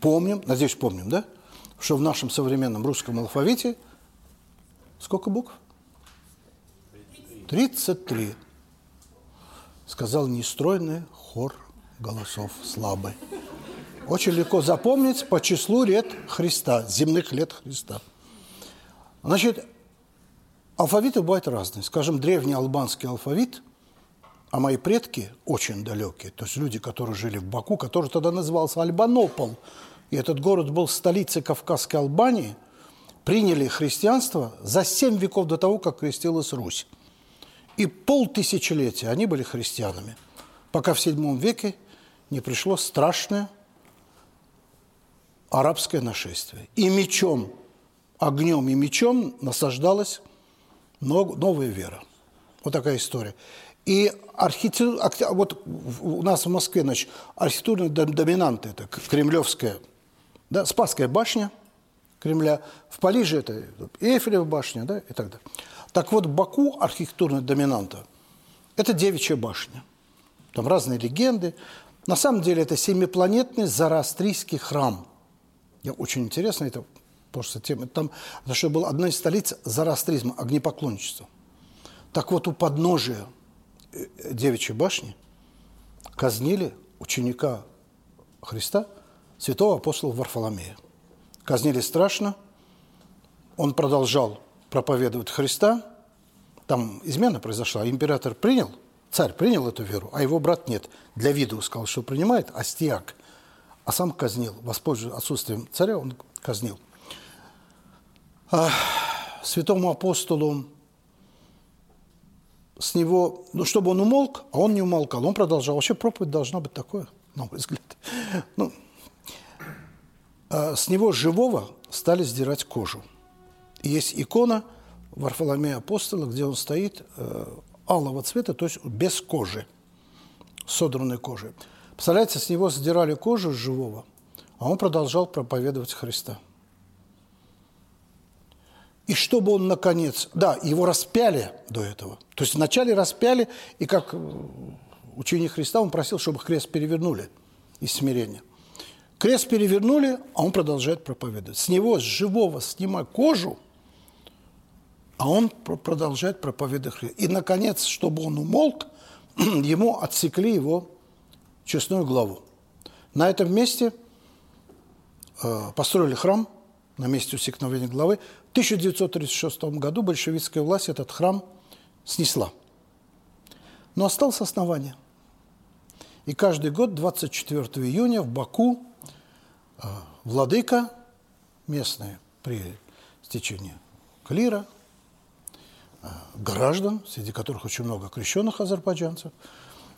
помним, надеюсь, помним, да, что в нашем современном русском алфавите сколько букв? 33. Сказал нестройный хор голосов слабый. Очень легко запомнить по числу лет Христа, земных лет Христа. Значит, алфавиты бывают разные. Скажем, древний албанский алфавит – а мои предки очень далекие, то есть люди, которые жили в Баку, который тогда назывался Альбанопол, и этот город был столицей Кавказской Албании, приняли христианство за семь веков до того, как крестилась Русь. И полтысячелетия они были христианами, пока в седьмом веке не пришло страшное арабское нашествие. И мечом, огнем и мечом насаждалась новая вера. Вот такая история. И архитектура, вот у нас в Москве, значит, архитектурная доминанта – это кремлевская, да, Спасская башня Кремля, в Париже это Эйфелева башня, да, и так далее. Так вот, Баку архитектурная доминанта – это Девичья башня. Там разные легенды. На самом деле это семипланетный зороастрийский храм. Очень интересно, это просто тема. Там, это что была одна из столиц зороастризма, огнепоклонничества. Так вот, у подножия – Девичьей башни казнили ученика Христа, святого апостола Варфоломея. Казнили страшно. Он продолжал проповедовать Христа. Там измена произошла. Император принял, царь принял эту веру, а его брат нет. Для виду сказал, что принимает, астиак. А сам казнил. Воспользуясь отсутствием царя, он казнил. А святому апостолу с него, ну, чтобы он умолк, а он не умолкал, он продолжал. Вообще проповедь должна быть такое, на мой взгляд. Ну, а с него живого стали сдирать кожу. И есть икона Варфоломея Апостола, где он стоит э, алого цвета, то есть без кожи, содранной кожи. Представляете, с него сдирали кожу с живого, а он продолжал проповедовать Христа. И чтобы он, наконец... Да, его распяли до этого. То есть вначале распяли, и как э, ученик Христа, он просил, чтобы крест перевернули из смирения. Крест перевернули, а он продолжает проповедовать. С него, с живого, снимая кожу, а он продолжает проповедовать. И, наконец, чтобы он умолк, ему отсекли его честную главу. На этом месте э, построили храм на месте усекновения главы. 1936 году большевистская власть этот храм снесла. Но осталось основание. И каждый год, 24 июня, в Баку э, владыка местные при стечении клира, э, граждан, среди которых очень много крещенных азербайджанцев,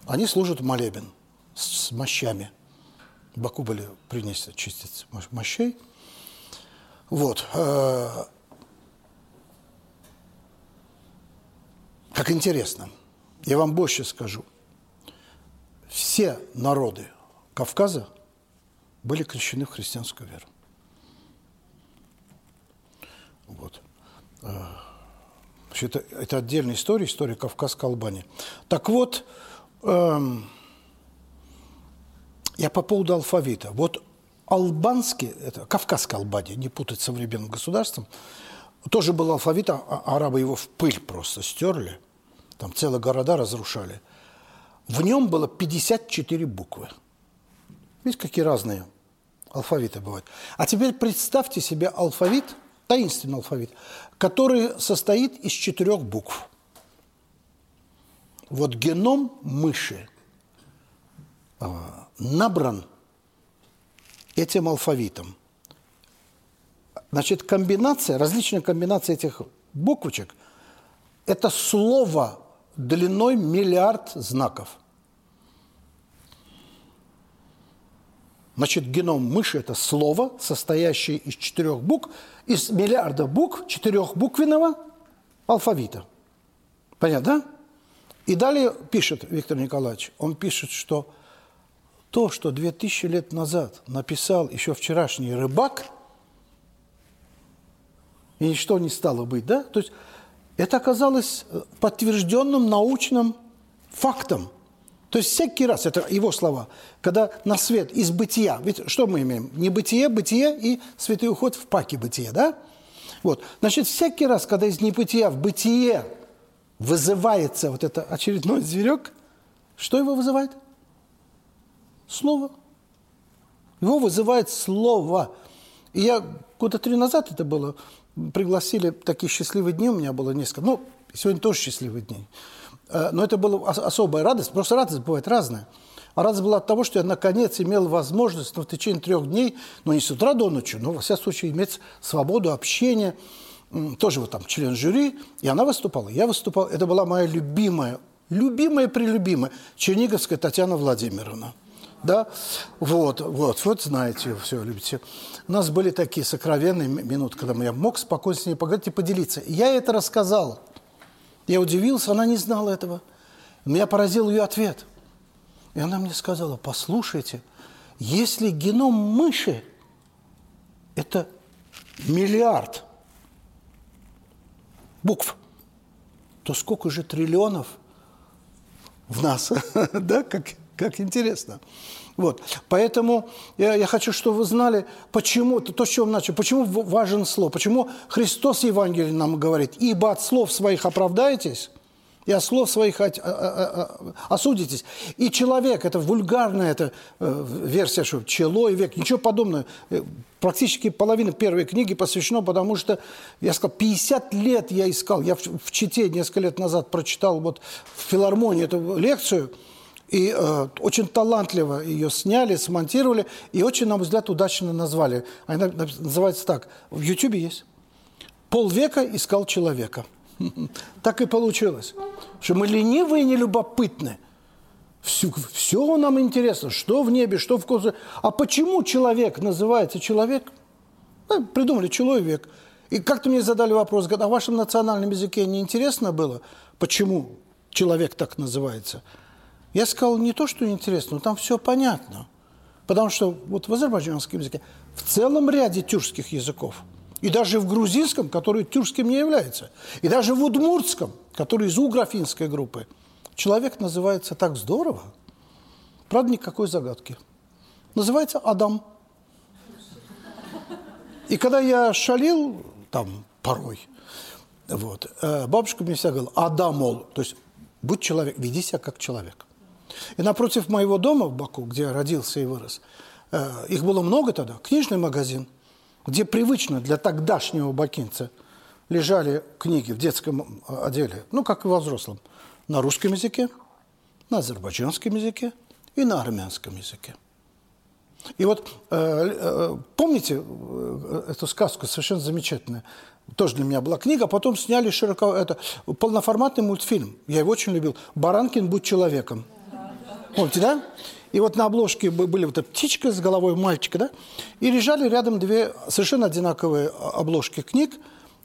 они служат молебен с, мощами. В Баку были принесены частицы мощей. Вот. Э, Как интересно. Я вам больше скажу. Все народы Кавказа были крещены в христианскую веру. Вот. А, это, это отдельная история, история Кавказской Албании. Так вот, эм, я по поводу алфавита. Вот албанский, это Кавказская Албания, не путать с современным государством, тоже был алфавит, а, а арабы его в пыль просто стерли там целые города разрушали. В нем было 54 буквы. Видите, какие разные алфавиты бывают. А теперь представьте себе алфавит, таинственный алфавит, который состоит из четырех букв. Вот геном мыши набран этим алфавитом. Значит, комбинация, различная комбинация этих буквочек – это слово длиной миллиард знаков. Значит, геном мыши – это слово, состоящее из четырех букв, из миллиарда букв четырехбуквенного алфавита. Понятно, да? И далее пишет Виктор Николаевич, он пишет, что то, что 2000 лет назад написал еще вчерашний рыбак, и ничто не стало быть, да? То есть это оказалось э, подтвержденным научным фактом. То есть всякий раз, это его слова, когда на свет из бытия, ведь что мы имеем? Не бытие, бытие и святый уход в паке бытия, да? Вот, значит, всякий раз, когда из небытия в бытие вызывается вот это очередной зверек, что его вызывает? Слово. Его вызывает слово. И я года три назад это было, пригласили, такие счастливые дни у меня было несколько. Ну, сегодня тоже счастливые дни. Э, но это была особая радость. Просто радость бывает разная. А радость была от того, что я наконец имел возможность ну, в течение трех дней, ну не с утра до ночи, но во всяком случае иметь свободу общения. Тоже вот там член жюри, и она выступала, я выступал. Это была моя любимая, любимая-прелюбимая Черниговская Татьяна Владимировна да, вот, вот, вот знаете, все любите. У нас были такие сокровенные минуты, когда я мог спокойно с ней поговорить и поделиться. я это рассказал. Я удивился, она не знала этого. Меня поразил ее ответ. И она мне сказала, послушайте, если геном мыши – это миллиард букв, то сколько же триллионов в нас, да, как, как интересно. Вот. Поэтому я, я хочу, чтобы вы знали, почему, то, с чего начал, почему важен слово, почему Христос Евангелие нам говорит, ибо от слов своих оправдаетесь, и от слов своих осудитесь. И человек, это вульгарная это, э, версия, что чело век, ничего подобного. Э, практически половина первой книги посвящена, потому что, я сказал, 50 лет я искал. Я в Чите несколько лет назад прочитал вот в филармонии эту лекцию – и э, очень талантливо ее сняли, смонтировали и очень, на мой взгляд, удачно назвали. Она называется так. В Ютубе есть. Полвека искал человека. Так и получилось. Что мы ленивые и нелюбопытны. Все, все нам интересно, что в небе, что в космосе. А почему человек называется человек? Ну, придумали человек. И как-то мне задали вопрос, а в вашем национальном языке не интересно было, почему человек так называется? Я сказал не то, что неинтересно, но там все понятно. Потому что вот в азербайджанском языке, в целом ряде тюркских языков, и даже в грузинском, который тюркским не является, и даже в удмуртском, который из угрофинской группы, человек называется так здорово, правда, никакой загадки. Называется Адам. И когда я шалил, там, порой, вот, э, бабушка мне всегда говорила, Адам, мол, то есть будь человек, веди себя как человек. И напротив моего дома в Баку, где я родился и вырос, э, их было много тогда, книжный магазин, где привычно для тогдашнего бакинца лежали книги в детском э, отделе, ну, как и во взрослом, на русском языке, на азербайджанском языке и на армянском языке. И вот э, помните эту сказку, совершенно замечательная, тоже для меня была книга, а потом сняли широко, это полноформатный мультфильм, я его очень любил, «Баранкин, будь человеком». Помните, да? И вот на обложке были вот эта птичка с головой мальчика, да? И лежали рядом две совершенно одинаковые обложки книг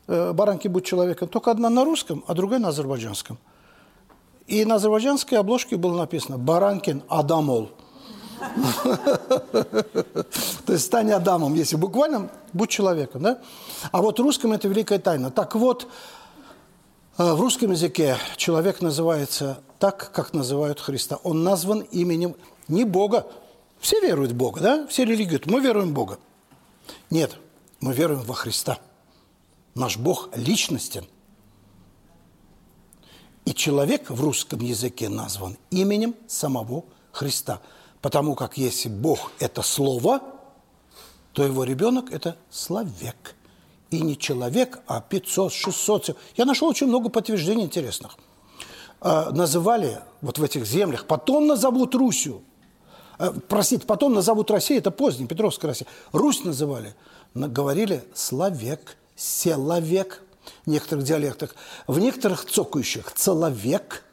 э, «Баранки будь человеком». Только одна на русском, а другая на азербайджанском. И на азербайджанской обложке было написано «Баранкин Адамол». То есть стань Адамом, если буквально, будь человеком, да? А вот русском это великая тайна. Так вот, в русском языке человек называется так, как называют Христа. Он назван именем не Бога. Все веруют в Бога, да? Все религии. Мы веруем в Бога. Нет, мы веруем во Христа. Наш Бог личностен. И человек в русском языке назван именем самого Христа. Потому как если Бог – это Слово, то его ребенок – это словек. И не человек, а 500, 600. Я нашел очень много подтверждений интересных. Э, называли вот в этих землях, потом назовут Русью. Э, простите, потом назовут Россию, это поздний, Петровская Россия. Русь называли. Говорили словек, селовек в некоторых диалектах. В некоторых цокающих – целовек.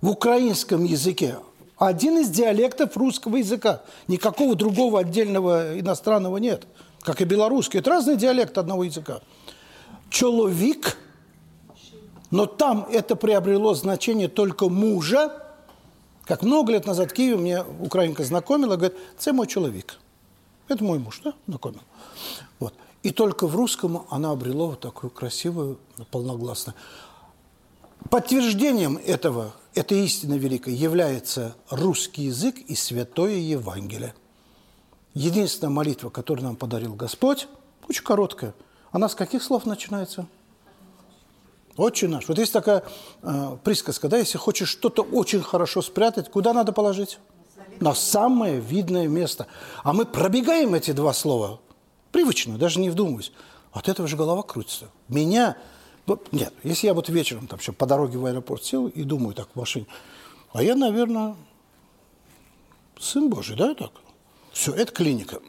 В украинском языке один из диалектов русского языка. Никакого другого отдельного иностранного нет. Как и белорусский. Это разный диалект одного языка. Человек, но там это приобрело значение только мужа. Как много лет назад в Киеве мне украинка знакомила, говорит, это мой человек. Это мой муж, да, знакомил. Вот. И только в русском она обрела вот такую красивую, полногласную. Подтверждением этого, этой истины великой является русский язык и Святое Евангелие. Единственная молитва, которую нам подарил Господь, очень короткая. Она с каких слов начинается? Отче наш. Вот есть такая э, присказка, да, если хочешь что-то очень хорошо спрятать, куда надо положить? На самое видное место. А мы пробегаем эти два слова привычно, даже не вдумываясь. От этого же голова крутится. Меня нет, если я вот вечером там, по дороге в аэропорт сел и думаю так в машине, а я, наверное, сын Божий, да, так? Все, это клиника.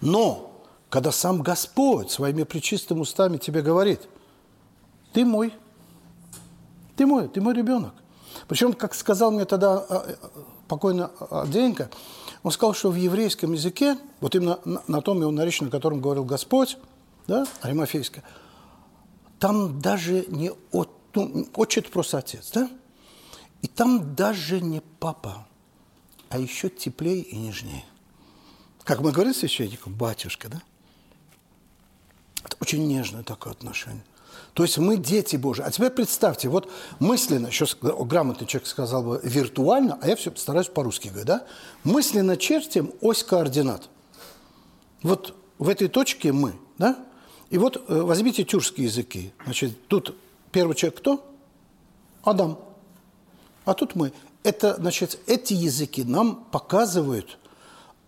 Но, когда сам Господь своими причистыми устами тебе говорит, ты мой, ты мой, ты мой ребенок. Причем, как сказал мне тогда а, э, покойно Денька, он сказал, что в еврейском языке, вот именно на том его наречии, на котором говорил Господь, да, аримафейское, там даже не от, ну, отчет просто отец, да? И там даже не папа, а еще теплее и нежнее. Как мы говорим священнику, батюшка, да? Это очень нежное такое отношение. То есть мы дети Божьи. А теперь представьте, вот мысленно, еще грамотный человек сказал бы виртуально, а я все стараюсь по-русски говорить, да? Мысленно чертим ось координат. Вот в этой точке мы, да? И вот э, возьмите тюркские языки. Значит, тут первый человек кто? Адам. А тут мы. Это, значит, эти языки нам показывают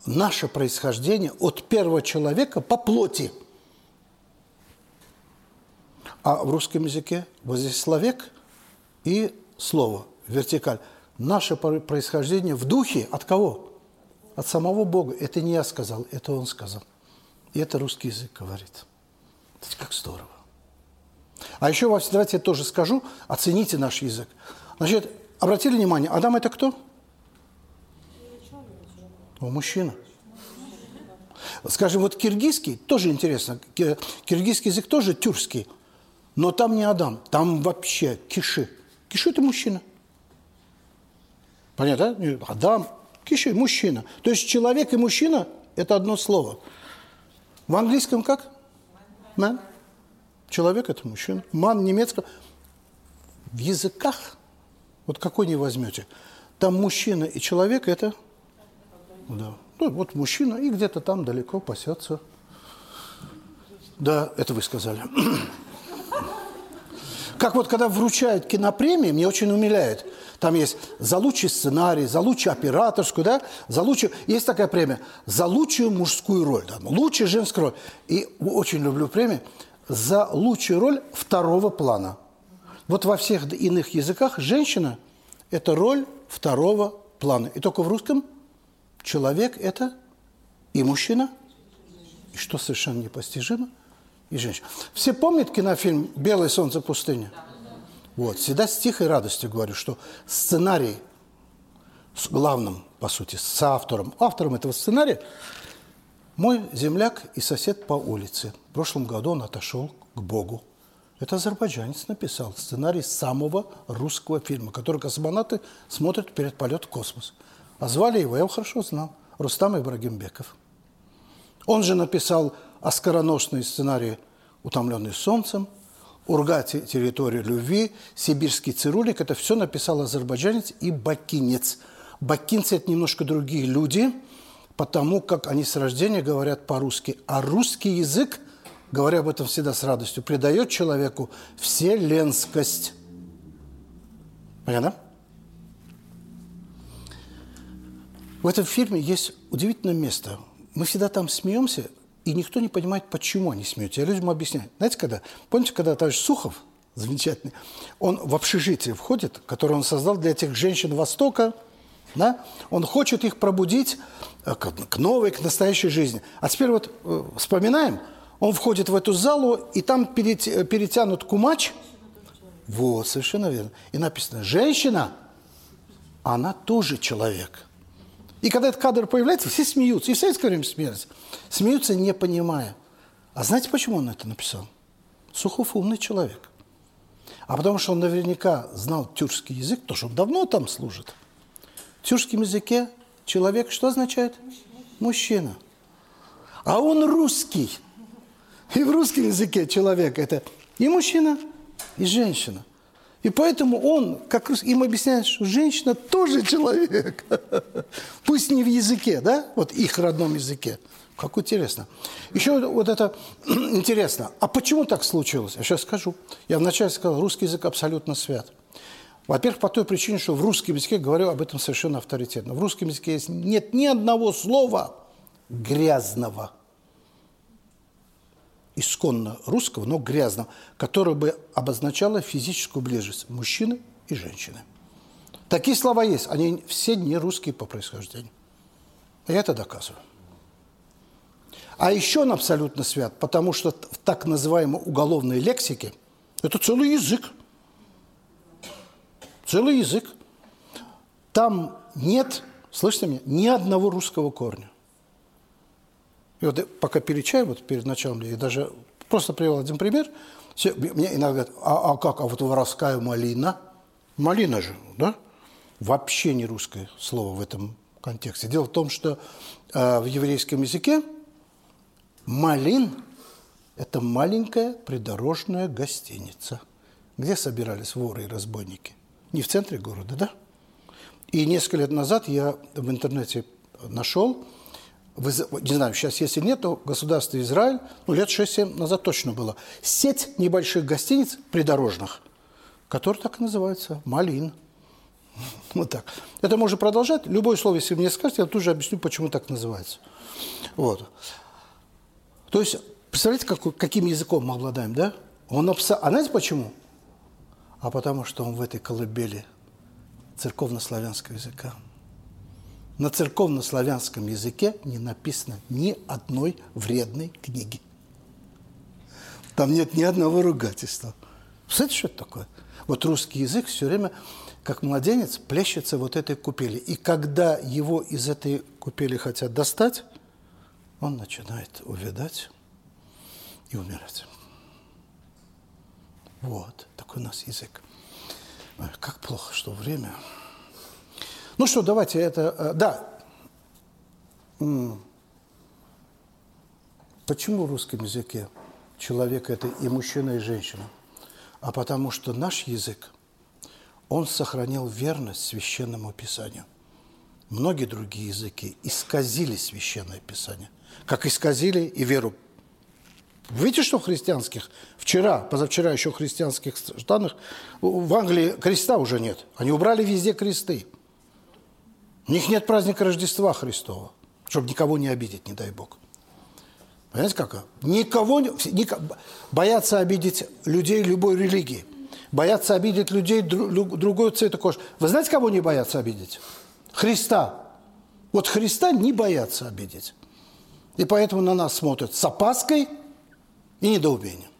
наше происхождение от первого человека по плоти. А в русском языке вот здесь словек и слово, вертикаль. Наше происхождение в духе от кого? От самого Бога. Это не я сказал, это Он сказал. И это русский язык говорит. Это как здорово. А еще давайте я тоже скажу, оцените наш язык. Значит, обратили внимание, Адам это кто? О, мужчина. Скажем, вот киргизский, тоже интересно, киргизский язык тоже тюркский, но там не Адам, там вообще Киши. Киши – это мужчина. Понятно, да? Адам, Киши – мужчина. То есть человек и мужчина – это одно слово. В английском как? Man. Человек – это мужчина. Ман немецкого. В языках, вот какой не возьмете, там мужчина и человек – это… Да. Ну, вот мужчина и где-то там далеко пасется. Да, это вы сказали. Как вот когда вручают кинопремии, мне очень умиляет. Там есть за лучший сценарий, за лучшую операторскую, да, за лучшую... Есть такая премия за лучшую мужскую роль, да, лучшую женскую роль. И очень люблю премию за лучшую роль второго плана. Вот во всех иных языках женщина – это роль второго плана. И только в русском человек – это и мужчина, и что совершенно непостижимо – и женщин. Все помнят кинофильм «Белое солнце пустыни»? Вот, всегда с тихой радостью говорю, что сценарий с главным, по сути, с автором, автором этого сценария мой земляк и сосед по улице. В прошлом году он отошел к Богу. Это азербайджанец написал сценарий самого русского фильма, который космонавты смотрят перед полет в космос. А звали его, я его хорошо знал, Рустам Ибрагимбеков. Он же написал оскароносные сценарии «Утомленный солнцем», «Урга. Территория любви», «Сибирский цирулик» – это все написал азербайджанец и бакинец. Бакинцы – это немножко другие люди, потому как они с рождения говорят по-русски. А русский язык, говоря об этом всегда с радостью, придает человеку вселенскость. Понятно? В этом фильме есть удивительное место – мы всегда там смеемся, и никто не понимает, почему они смеются. Я людям объясняю. Знаете, когда? Помните, когда товарищ Сухов, замечательный, он в общежитие входит, которое он создал для этих женщин Востока, да? Он хочет их пробудить э, к новой, к настоящей жизни. А теперь вот э, вспоминаем, он входит в эту залу, и там перетянут кумач. Вот, совершенно верно. И написано, женщина, она тоже человек. И когда этот кадр появляется, все смеются. И в советское время смеялись. Смеются, не понимая. А знаете, почему он это написал? Сухов умный человек. А потому что он наверняка знал тюркский язык, потому что он давно там служит. В тюркском языке человек что означает? Мужчина. А он русский. И в русском языке человек – это и мужчина, и женщина. И поэтому он, как им объясняет, что женщина тоже человек. Пусть не в языке, да, вот их родном языке. Как интересно. Еще вот это интересно. А почему так случилось? Я сейчас скажу. Я вначале сказал, русский язык абсолютно свят. Во-первых, по той причине, что в русском языке, говорю об этом совершенно авторитетно, в русском языке есть, нет ни одного слова грязного, исконно русского, но грязного, которое бы обозначало физическую близость мужчины и женщины. Такие слова есть, они все не русские по происхождению. И это доказываю. А еще он абсолютно свят, потому что в так называемой уголовной лексике это целый язык. Целый язык. Там нет, слышите меня, ни одного русского корня. И вот пока перечаю, вот перед началом, я даже просто привел один пример. Все, мне иногда говорят, а, а как, а вот воровская малина? Малина же, да? Вообще не русское слово в этом контексте. Дело в том, что э, в еврейском языке малин – это маленькая придорожная гостиница, где собирались воры и разбойники. Не в центре города, да? И несколько лет назад я в интернете нашел не знаю, сейчас если нет, то государство Израиль, ну, лет 6-7 назад точно было, сеть небольших гостиниц придорожных, которые так и называются, Малин. Вот так. Это можно продолжать. Любое слово, если мне скажете, я тут же объясню, почему так называется. Вот. То есть, представляете, как, каким языком мы обладаем, да? Он обса... А знаете почему? А потому что он в этой колыбели церковно-славянского языка на церковно-славянском языке не написано ни одной вредной книги. Там нет ни одного ругательства. Знаете, что это такое? Вот русский язык все время, как младенец, плещется вот этой купели. И когда его из этой купели хотят достать, он начинает увядать и умирать. Вот, такой у нас язык. как плохо, что время... Ну что, давайте это... Э, да. Почему в русском языке человек – это и мужчина, и женщина? А потому что наш язык, он сохранил верность священному писанию. Многие другие языки исказили священное писание, как исказили и веру. Видите, что в христианских? Вчера, позавчера еще в христианских странах в Англии креста уже нет. Они убрали везде кресты. У них нет праздника Рождества Христова, чтобы никого не обидеть, не дай Бог. Понимаете, как? Никого, никого боятся обидеть людей любой религии. Боятся обидеть людей другой цвета кожи. Вы знаете, кого не боятся обидеть? Христа. Вот Христа не боятся обидеть. И поэтому на нас смотрят с опаской и недоумением.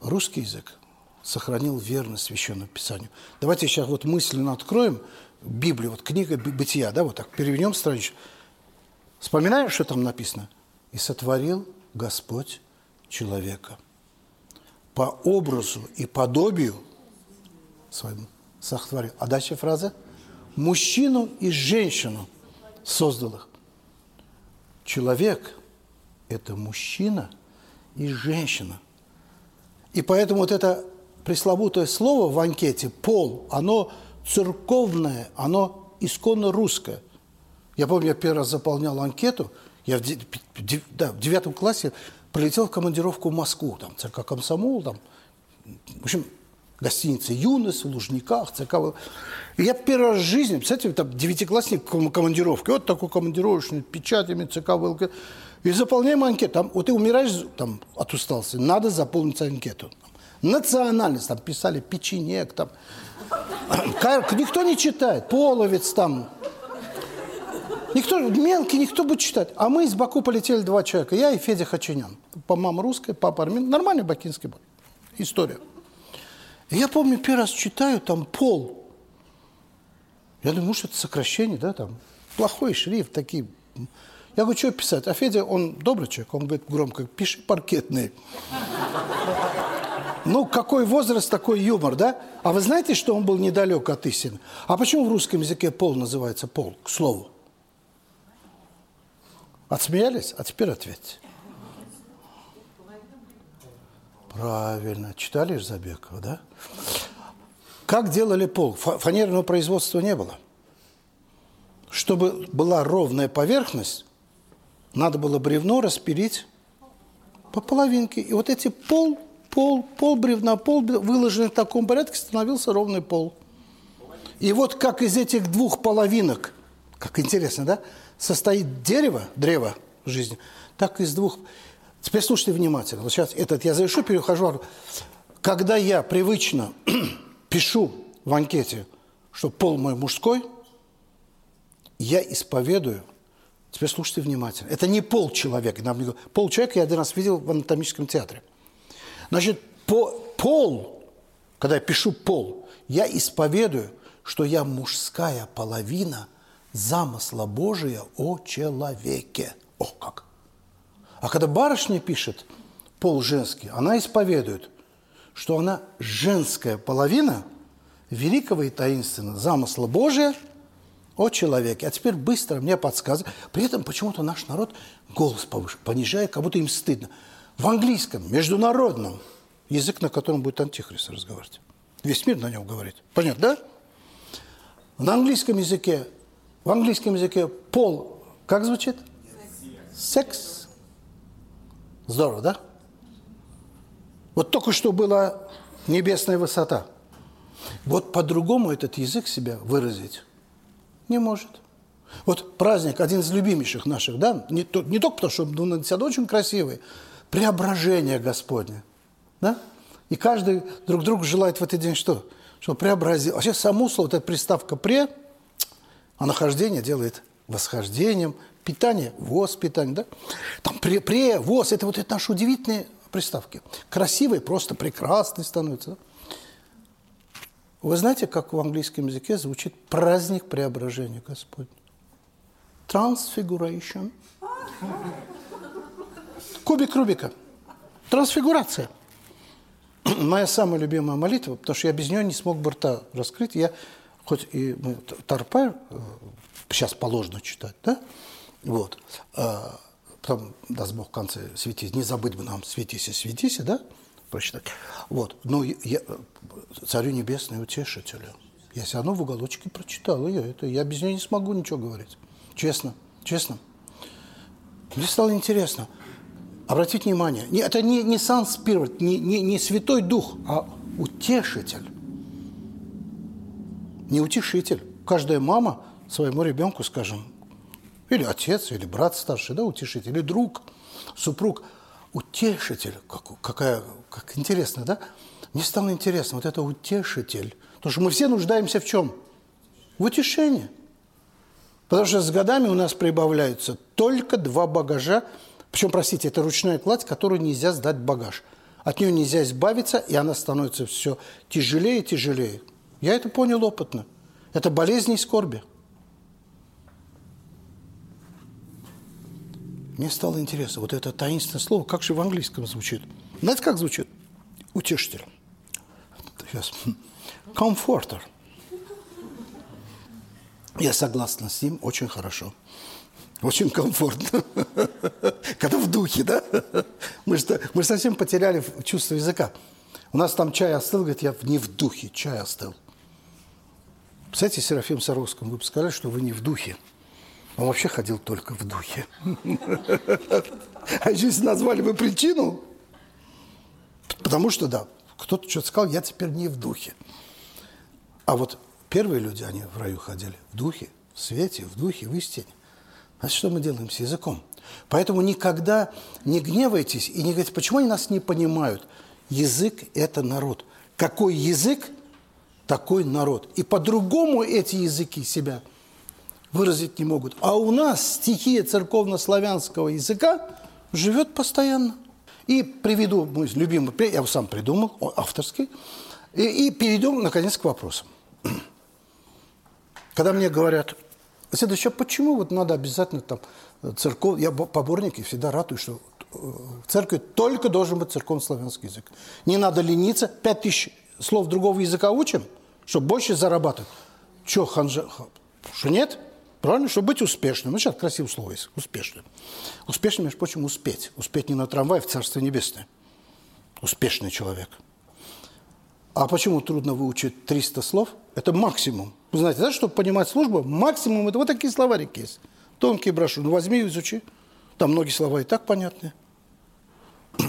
Русский язык сохранил верность Священному Писанию. Давайте сейчас вот мысленно откроем Библию, вот книга Бытия, да, вот так перевернем страничку. Вспоминаем, что там написано? «И сотворил Господь человека по образу и подобию своему сотворил». А дальше фраза «мужчину и женщину создал их». Человек – это мужчина и женщина. И поэтому вот это пресловутое слово в анкете «пол», оно церковное, оно исконно русское. Я помню, я первый раз заполнял анкету, я в, да, в девятом классе прилетел в командировку в Москву, там, церковь комсомол, там, в общем, гостиница «Юность» в Лужниках, ЦК. И я первый раз в жизни, представляете, там девятиклассник командировки, вот такой командировочный, печатями ЦК и заполняем анкету. Там, вот ты умираешь там, от усталости, надо заполнить анкету. Национальность, там писали печенек, там. Никто не читает, половец там. Никто, мелкий, никто будет читать. А мы из Баку полетели два человека, я и Федя Хачинян. По мама русская, папа армян. Нормальный бакинский был. История. Я помню, первый раз читаю, там пол. Я думаю, может, это сокращение, да, там. Плохой шрифт, такие. Я говорю, что писать? А Федя, он добрый человек, он говорит громко, пиши паркетный. Ну, какой возраст, такой юмор, да? А вы знаете, что он был недалек от истины? А почему в русском языке пол называется пол, к слову? Отсмеялись? А теперь ответьте. Правильно. Читали же Забекова, да? Как делали пол? Фанерного производства не было. Чтобы была ровная поверхность, надо было бревно распилить по половинке. И вот эти пол, пол, пол бревна, пол выложенный в таком порядке, становился ровный пол. И вот как из этих двух половинок, как интересно, да, состоит дерево, древо жизни, так из двух... Теперь слушайте внимательно. Вот сейчас этот я завершу, перехожу. Когда я привычно пишу в анкете, что пол мой мужской, я исповедую, теперь слушайте внимательно, это не пол человека. Пол человека я один раз видел в анатомическом театре. Значит, по, пол, когда я пишу пол, я исповедую, что я мужская половина замысла Божия о человеке. О, как! А когда барышня пишет пол женский, она исповедует, что она женская половина великого и таинственного замысла Божия о человеке. А теперь быстро мне подсказывает. При этом почему-то наш народ голос повыше, понижает, как будто им стыдно. В английском, международном, язык, на котором будет антихрист разговаривать. Весь мир на нем говорит. Понятно, да? На английском языке, в английском языке пол, как звучит? Секс. Здорово, да? Вот только что была небесная высота. Вот по-другому этот язык себя выразить не может. Вот праздник, один из любимейших наших, да, не, не только потому, что он ну, действительно очень красивый, преображение Господне, да? И каждый друг другу желает в этот день что? Что преобразил. Вообще само слово, вот эта приставка «пре», а нахождение делает восхождением, питание, воз, питание, да? Там пре, пре, воз, это вот это наши удивительные приставки. Красивые, просто прекрасные становятся. Вы знаете, как в английском языке звучит праздник преображения Господня? Transfiguration. Кубик Рубика. Трансфигурация. Моя самая любимая молитва, потому что я без нее не смог бы рта раскрыть. Я, хоть и мы, Тарпа сейчас положено читать, да? Вот. А, потом, даст Бог, в конце светись. Не забыть бы нам светись и светись, да? Прочитать. Вот. Но я, Царю Небесный Утешителю. Я все равно в уголочке прочитал ее. Это, я без нее не смогу ничего говорить. Честно, честно. Мне стало интересно. Обратите внимание, это не, не Сан Спирит, не, не, не Святой Дух, а утешитель. Не утешитель. Каждая мама своему ребенку, скажем, или отец, или брат старший, да, утешитель, или друг, супруг, утешитель. Как, какая, как интересно, да? Мне стало интересно, вот это утешитель. Потому что мы все нуждаемся в чем? В утешении. Потому что с годами у нас прибавляются только два багажа. Причем, простите, это ручная кладь, которую нельзя сдать в багаж. От нее нельзя избавиться, и она становится все тяжелее и тяжелее. Я это понял опытно. Это болезни и скорби. Мне стало интересно, вот это таинственное слово, как же в английском звучит? Знаете, как звучит? Утешитель. Сейчас. Комфортер. Я согласна с ним, очень хорошо. Очень комфортно. Когда в духе, да? Мы же, мы же совсем потеряли чувство языка. У нас там чай остыл, говорит, я не в духе, чай остыл. Представляете, Серафим Саровскому, вы бы сказали, что вы не в духе. Он вообще ходил только в духе. А если назвали бы причину, потому что, да, кто-то что-то сказал, я теперь не в духе. А вот первые люди, они в раю ходили в духе, в свете, в духе, в истине. Значит, что мы делаем с языком? Поэтому никогда не гневайтесь и не говорите, почему они нас не понимают. Язык – это народ. Какой язык, такой народ. И по-другому эти языки себя выразить не могут. А у нас стихия церковно-славянского языка живет постоянно. И приведу мой любимый, я его сам придумал, он авторский, и, и перейдем, наконец, к вопросам. Когда мне говорят, следующее, почему вот надо обязательно там церковь, я поборник и всегда радую, что э, в церкви только должен быть церковно-славянский язык. Не надо лениться, пять тысяч слов другого языка учим, чтобы больше зарабатывать. Что, ханжа, что нет? Правильно? Чтобы быть успешным. Ну, сейчас красивое слово есть. Успешным. Успешным, между прочим, успеть. Успеть не на трамвай в Царство Небесное. Успешный человек. А почему трудно выучить 300 слов? Это максимум. Вы знаете, да, чтобы понимать службу, максимум это вот такие словарики есть. Тонкие брошюры. Ну, возьми и изучи. Там многие слова и так понятны.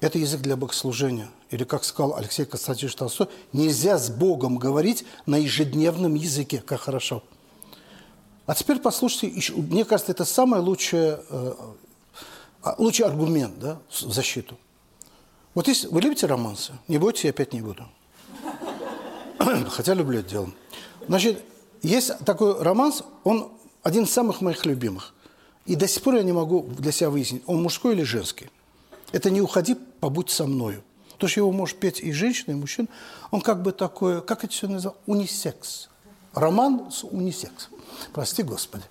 Это язык для богослужения. Или, как сказал Алексей Константинович Толстой, нельзя с Богом говорить на ежедневном языке. Как хорошо. А теперь послушайте, еще, мне кажется, это самый лучший, э, а, лучший аргумент да, в защиту. Вот если вы любите романсы, не бойтесь, я опять не буду. Хотя люблю это дело. Значит, есть такой романс, он один из самых моих любимых. И до сих пор я не могу для себя выяснить, он мужской или женский. Это «Не уходи, побудь со мною». То, что его может петь и женщина, и мужчина, он как бы такой, как это все называется, унисекс. Роман с унисекс. Прости, Господи.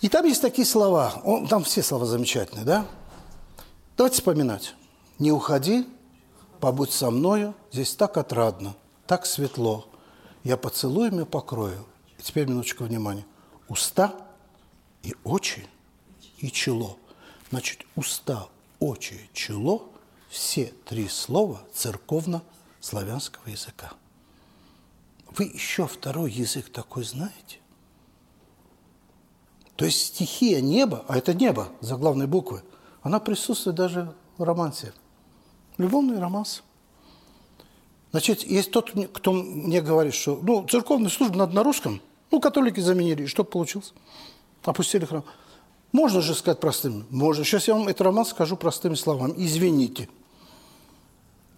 И там есть такие слова. Он, там все слова замечательные, да? Давайте вспоминать. «Не уходи, побудь со мною, здесь так отрадно, так светло. Я поцелуем и покрою». И теперь минуточку внимания. Уста и очи и чело. Значит, уста, очи, чело – все три слова церковно-славянского языка. Вы еще второй язык такой знаете? То есть стихия неба, а это небо за главной буквы, она присутствует даже в романсе. Любовный романс. Значит, есть тот, кто мне говорит, что ну, церковная служба надо на русском, ну, католики заменили, и что получилось? Опустили храм. Можно же сказать простым? Можно. Сейчас я вам этот роман скажу простыми словами. Извините.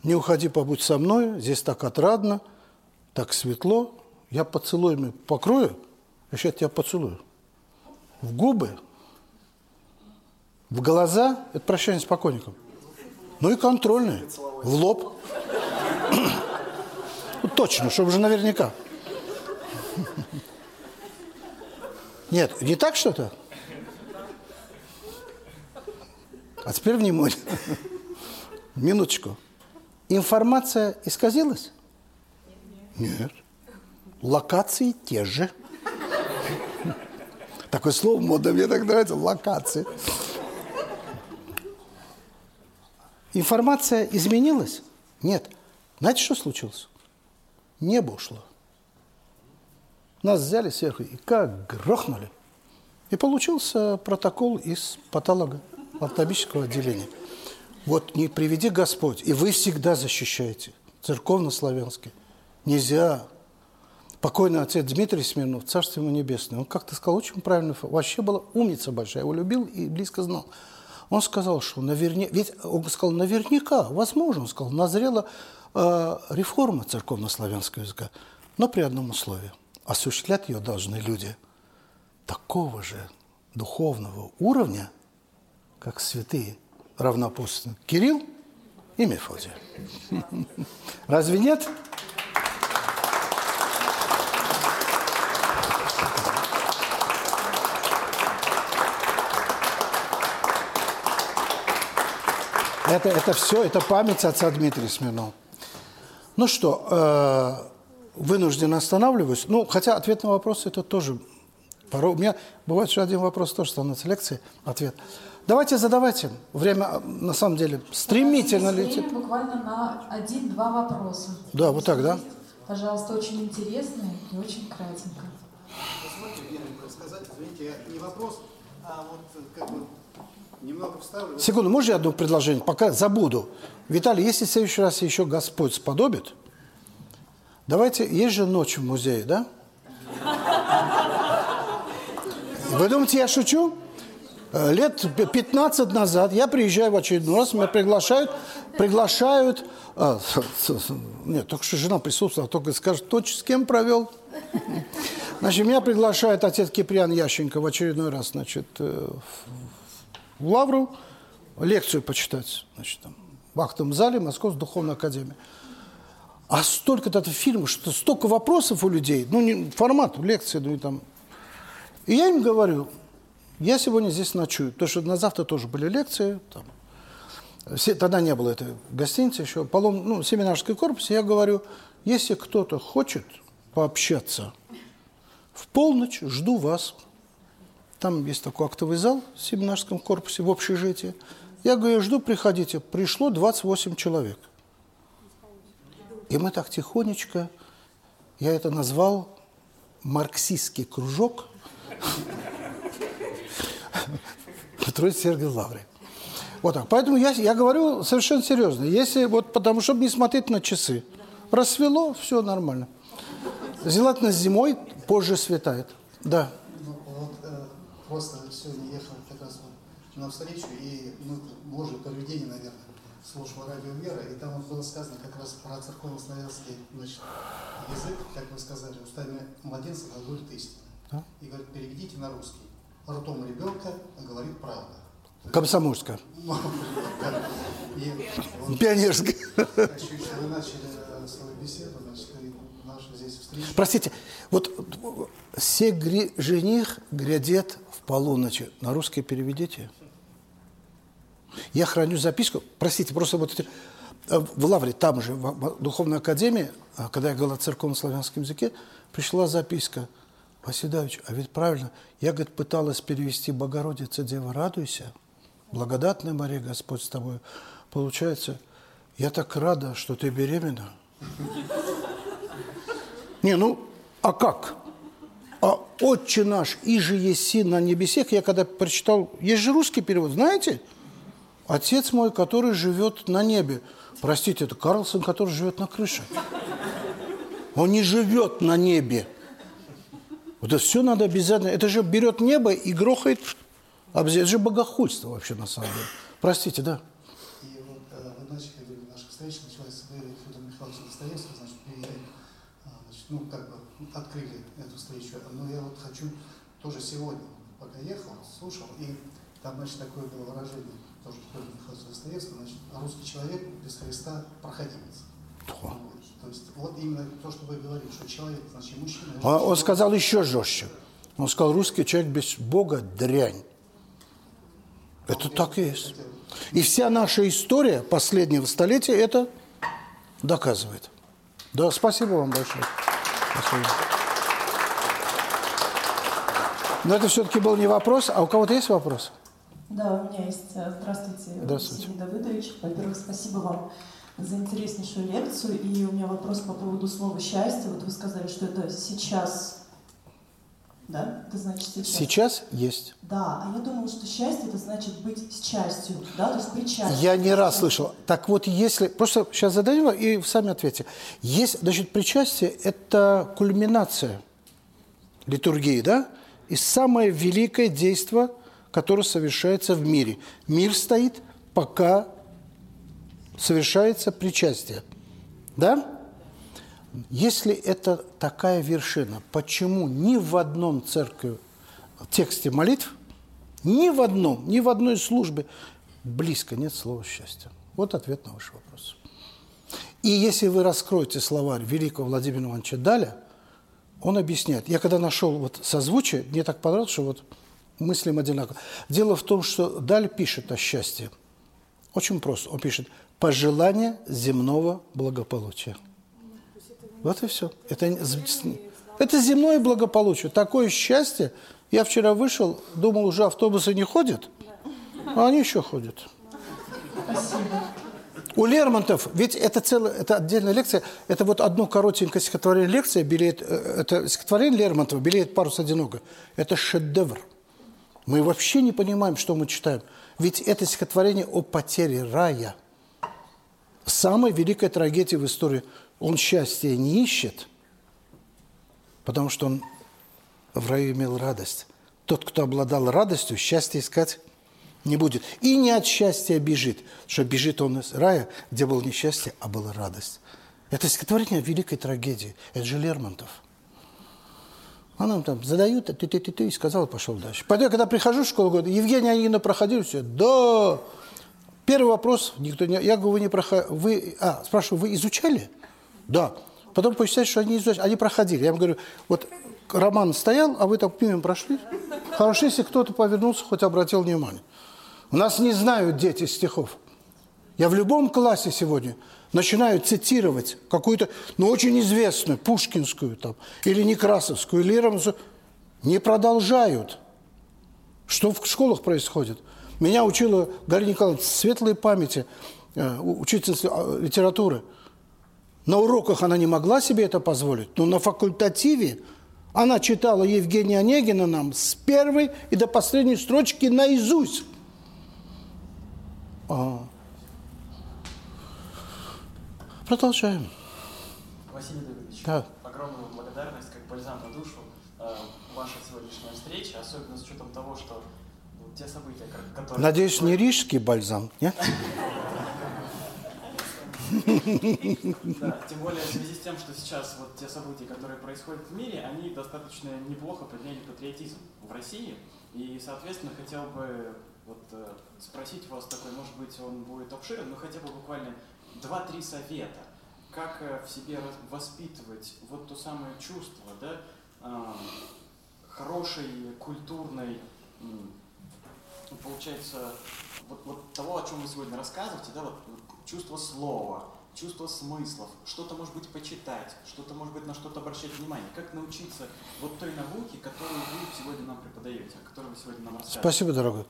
Не уходи, побудь со мной, здесь так отрадно, так светло. Я поцелуями покрою, а сейчас тебя поцелую в губы, в глаза – это прощание с покойником. Ну и контрольные, в лоб. Ну, точно, чтобы же наверняка. Нет, не так что-то? А теперь внимание. Минуточку. Информация исказилась? Нет. Локации те же. Такое слово модно, мне так нравится, локация. Информация изменилась? Нет. Знаете, что случилось? Небо ушло. Нас взяли сверху и как грохнули. И получился протокол из патолога автоматического отделения. Вот не приведи Господь, и вы всегда защищаете. Церковно-славянский. Нельзя покойный отец Дмитрий Смирнов, царство ему небесное, он как-то сказал очень правильно, вообще была умница большая, его любил и близко знал. Он сказал, что наверняка, ведь он сказал, наверняка, возможно, он сказал, назрела э, реформа церковно-славянского языка, но при одном условии. Осуществлять ее должны люди такого же духовного уровня, как святые равноапостольные Кирилл и Мефодий. Разве нет? Это, это все, это память отца Дмитрия Смирнова. Ну что, э, вынужден останавливаюсь. Ну, хотя ответ на вопрос это тоже... Порой, у меня бывает, что один вопрос тоже становится лекцией, ответ. Давайте задавайте. Время, на самом деле, стремительно летит. Время буквально на один-два вопроса. Да, вот так, да? Пожалуйста, очень интересно и очень кратенько. Позвольте, Ирина, сказать, извините, не вопрос, А вот как бы немного вставлю. Секунду, можно я одно предложение? Пока забуду. Виталий, если в следующий раз еще Господь сподобит, давайте, есть же ночь в музее, да? Вы думаете, я шучу? Э, лет 15 назад я приезжаю в очередной раз, меня приглашают, приглашают, а, нет, только что жена присутствовала, только скажет, точно с кем провел. Значит, меня приглашает отец Киприан Ященко в очередной раз, значит, э, в Лавру лекцию почитать, значит, там, в актовом зале Московской духовной академии. А столько-то фильмов, что столько вопросов у людей, ну, не формат лекции, ну, и там. И я им говорю, я сегодня здесь ночую, потому что на завтра тоже были лекции, там, все, тогда не было этой гостиницы еще, полом, ну, семинарский корпус, я говорю, если кто-то хочет пообщаться, в полночь жду вас. Там есть такой актовый зал в семинарском корпусе, в общежитии. Я говорю, жду, приходите. Пришло 28 человек. И мы так тихонечко, я это назвал марксистский кружок Троицы Сергия Лавры. Вот так. Поэтому я, я говорю совершенно серьезно. Если вот потому, чтобы не смотреть на часы. Рассвело, все нормально. Желательно зимой, позже светает. Да. Ну, э, просто сегодня ехал как раз вот на встречу, и ну, Божье поведение, наверное, слушал радио «Вера», и там вот было сказано как раз про церковно-славянский значит, язык, как вы сказали, устами младенца говорит истину. Да? И говорит, переведите на русский. Ртом ребенка говорит правда. Комсомольская. Пионерская. Вы начали э, свою беседу, значит, наша здесь встреча. Простите, вот «Се гри, жених грядет полуночи» на русский переведите. Я храню записку, простите, просто вот э, в Лавре, там же, в Духовной Академии, а, когда я говорил о церковно-славянском языке, пришла записка – Васильевич, а ведь правильно, я, говорит, пыталась перевести «Богородица, Дева, радуйся», «Благодатная Мария, Господь с тобой». Получается, я так рада, что ты беременна. Не, ну, а как? А «Отче наш, и же еси на небесех», я когда прочитал, есть же русский перевод, знаете? Отец мой, который живет на небе. Простите, это Карлсон, который живет на крыше. Он не живет на небе. Вот это все надо обязательно. Это же берет небо и грохает. Это же богохульство вообще на самом деле. Простите, да? И вот когда вы начали, наша встреча началась с Федором Михайловичем Достоевским, значит, и, а, значит, ну, как бы открыли эту встречу. Но я вот хочу тоже сегодня, пока ехал, слушал, и там, значит, такое было выражение, тоже Федор Михайлович Достоевского, значит, русский человек без Христа проходимец. Вот. То есть вот именно то, что вы говорите, что человек, значит, мужчина... Он, он сказал еще жестче. Он сказал, русский человек без Бога – дрянь. Это так и есть. И вся наша история последнего столетия это доказывает. Да, спасибо вам большое. Спасибо. Но это все-таки был не вопрос, а у кого-то есть вопрос? Да, у меня есть. Здравствуйте, Здравствуйте. Василий Давыдович. Во-первых, спасибо вам за интереснейшую лекцию. И у меня вопрос по поводу слова «счастье». Вот вы сказали, что это сейчас да? Это значит сейчас. Сейчас есть. Да, а я думала, что счастье это значит быть с частью, да, то есть причастие. Я не раз слышал. Так вот, если просто сейчас зададим и сами ответьте. Есть, значит, причастие это кульминация литургии, да, и самое великое действие, которое совершается в мире. Мир стоит, пока совершается причастие. Да? Если это такая вершина, почему ни в одном церкви тексте молитв, ни в одном, ни в одной службе близко нет слова «счастье»? Вот ответ на ваш вопрос. И если вы раскроете словарь великого Владимира Ивановича Даля, он объясняет. Я когда нашел вот созвучие, мне так понравилось, что вот мыслим одинаково. Дело в том, что Даль пишет о счастье. Очень просто. Он пишет пожелание земного благополучия. Вот и все. Это, это земное благополучие. Такое счастье. Я вчера вышел, думал, уже автобусы не ходят, а они еще ходят. Спасибо. У Лермонтов, ведь это целая, это отдельная лекция, это вот одно коротенькое стихотворение лекция, белеет, э, это стихотворение Лермонтова, белеет парус одиноко. Это шедевр. Мы вообще не понимаем, что мы читаем. Ведь это стихотворение о потере рая. Самая великая трагедия в истории. Он счастья не ищет, потому что он в раю имел радость. Тот, кто обладал радостью, счастье искать не будет. И не от счастья бежит, что бежит он из рая, где было несчастье, а была радость. Это стихотворение великой трагедии. Это же Лермонтов. А нам там задают, ты ты ты ты и сказал, пошел дальше. Потом, когда прихожу в школу, говорю, Евгения Онегина проходили, все, да. Первый вопрос, никто не, я говорю, вы не проходили, вы, а, спрашиваю, вы изучали? Да. Потом посчитать, что они изучали, они проходили. Я им говорю, вот роман стоял, а вы так мимо прошли. Хорошо, если кто-то повернулся, хоть обратил внимание. У нас не знают дети стихов. Я в любом классе сегодня начинаю цитировать какую-то, ну, очень известную, пушкинскую там, или Некрасовскую, или Леромовскую, не продолжают. Что в школах происходит? Меня учила Галина Николаевна светлой памяти, э, учительница э, литературы. На уроках она не могла себе это позволить, но на факультативе она читала Евгения Онегина нам с первой и до последней строчки наизусть. А, Продолжаем. Василий Давидович, да. огромную благодарность, как бальзам на душу, э, ваша сегодняшняя встреча, особенно с учетом того, что ну, те события, которые... Надеюсь, не рижский бальзам, нет? Да, тем более в связи с тем, что сейчас вот те события, которые происходят в мире, они достаточно неплохо подняли патриотизм в России. И, соответственно, хотел бы вот, э, спросить вас такой, может быть, он будет обширен, но хотя бы буквально два-три совета, как э, в себе воспитывать вот то самое чувство, да, хорошей, культурной, получается, вот, вот того, о чем вы сегодня рассказываете, да, вот чувство слова, чувство смыслов, что-то, может быть, почитать, что-то, может быть, на что-то обращать внимание. Как научиться вот той науке, которую вы сегодня нам преподаете, о которой вы сегодня нам рассказываете? Спасибо, дорогой.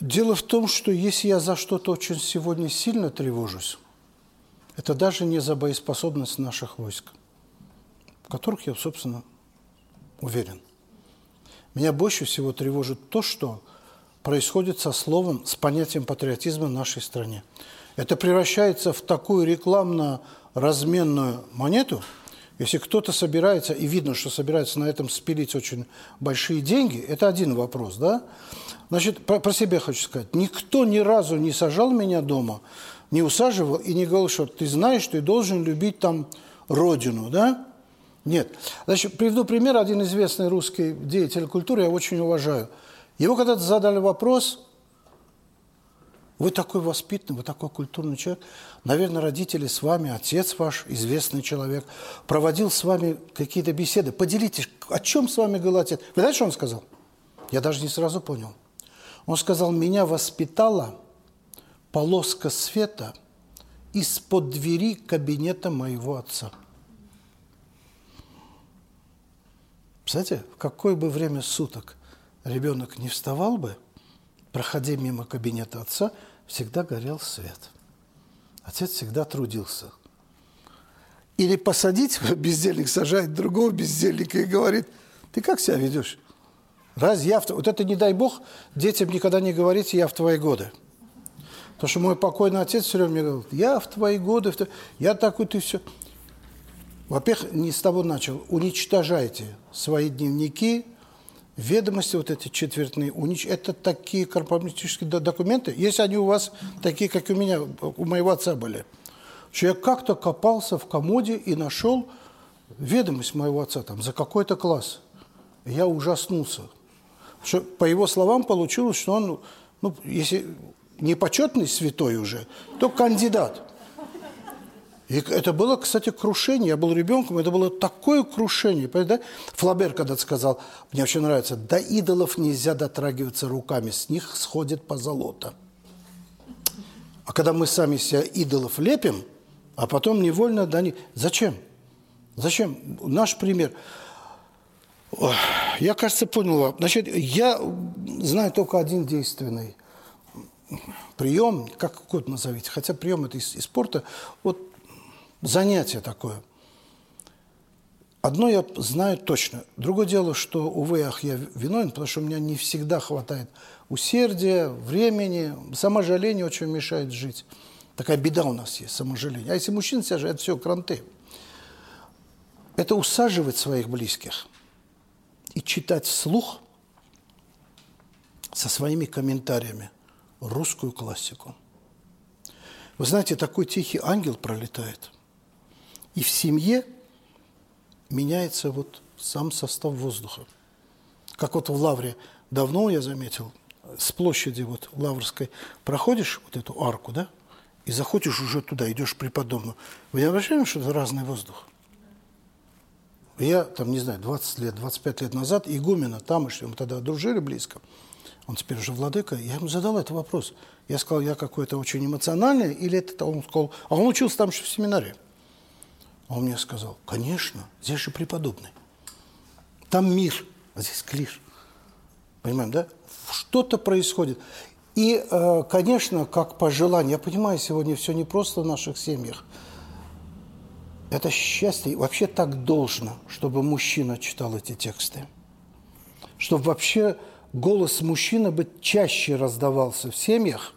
Дело в том, что если я за что-то очень сегодня сильно тревожусь, это даже не за боеспособность наших войск, в которых я, собственно, уверен. Меня больше всего тревожит то, что происходит со словом, с понятием патриотизма в нашей стране. Это превращается в такую рекламно-разменную монету, если кто-то собирается, и видно, что собирается на этом спилить очень большие деньги, это один вопрос, да? Значит, про, про себя хочу сказать. Никто ни разу не сажал меня дома не усаживал и не говорил, что ты знаешь, ты должен любить там родину, да? Нет. Значит, приведу пример. Один известный русский деятель культуры, я очень уважаю. Его когда-то задали вопрос, вы такой воспитанный, вы такой культурный человек. Наверное, родители с вами, отец ваш, известный человек, проводил с вами какие-то беседы. Поделитесь, о чем с вами говорил отец. Вы знаете, что он сказал? Я даже не сразу понял. Он сказал, меня воспитала полоска света из-под двери кабинета моего отца. Представляете, в какое бы время суток ребенок не вставал бы, проходя мимо кабинета отца, всегда горел свет. Отец всегда трудился. Или посадить, бездельник сажает другого бездельника и говорит, ты как себя ведешь? Раз я в... Вот это, не дай бог, детям никогда не говорите «я в твои годы». Потому что мой покойный отец все время мне говорил, я в твои годы, в твои... я такой, ты все. Во-первых, не с того начал. Уничтожайте свои дневники, ведомости вот эти четвертные. Унич... Это такие корпоративные документы, если они у вас такие, как у меня, у моего отца были. Что я как-то копался в комоде и нашел ведомость моего отца там за какой-то класс. Я ужаснулся. Что, по его словам, получилось, что он, ну, если не почетный святой уже, то кандидат. И это было, кстати, крушение. Я был ребенком, это было такое крушение. Да? Флабер когда-то сказал, мне очень нравится, до идолов нельзя дотрагиваться руками, с них сходит позолота. А когда мы сами себя идолов лепим, а потом невольно до них... Зачем? Зачем? Наш пример. Я, кажется, понял. Значит, я знаю только один действенный прием, как угодно назовите, хотя прием это из, из спорта, вот занятие такое. Одно я знаю точно. Другое дело, что, увы, ах, я виновен, потому что у меня не всегда хватает усердия, времени. Саможаление очень мешает жить. Такая беда у нас есть, саможаление. А если мужчина себя же, это все кранты. Это усаживать своих близких и читать вслух со своими комментариями русскую классику. Вы знаете, такой тихий ангел пролетает. И в семье меняется вот сам состав воздуха. Как вот в Лавре давно я заметил, с площади вот Лаврской проходишь вот эту арку, да, и заходишь уже туда, идешь преподобную. Вы не обращали, что это разный воздух? Я, там, не знаю, 20 лет, 25 лет назад, игумена тамошнего, мы тогда дружили близко, он теперь уже владыка, я ему задал этот вопрос. Я сказал, я какой-то очень эмоциональный, или это он сказал, а он учился там еще в семинаре. А он мне сказал, конечно, здесь же преподобный. Там мир, а здесь клиш. Понимаем, да? Что-то происходит. И, э, конечно, как пожелание, я понимаю, сегодня все не просто в наших семьях. Это счастье, вообще так должно, чтобы мужчина читал эти тексты. Чтобы вообще голос мужчины бы чаще раздавался в семьях.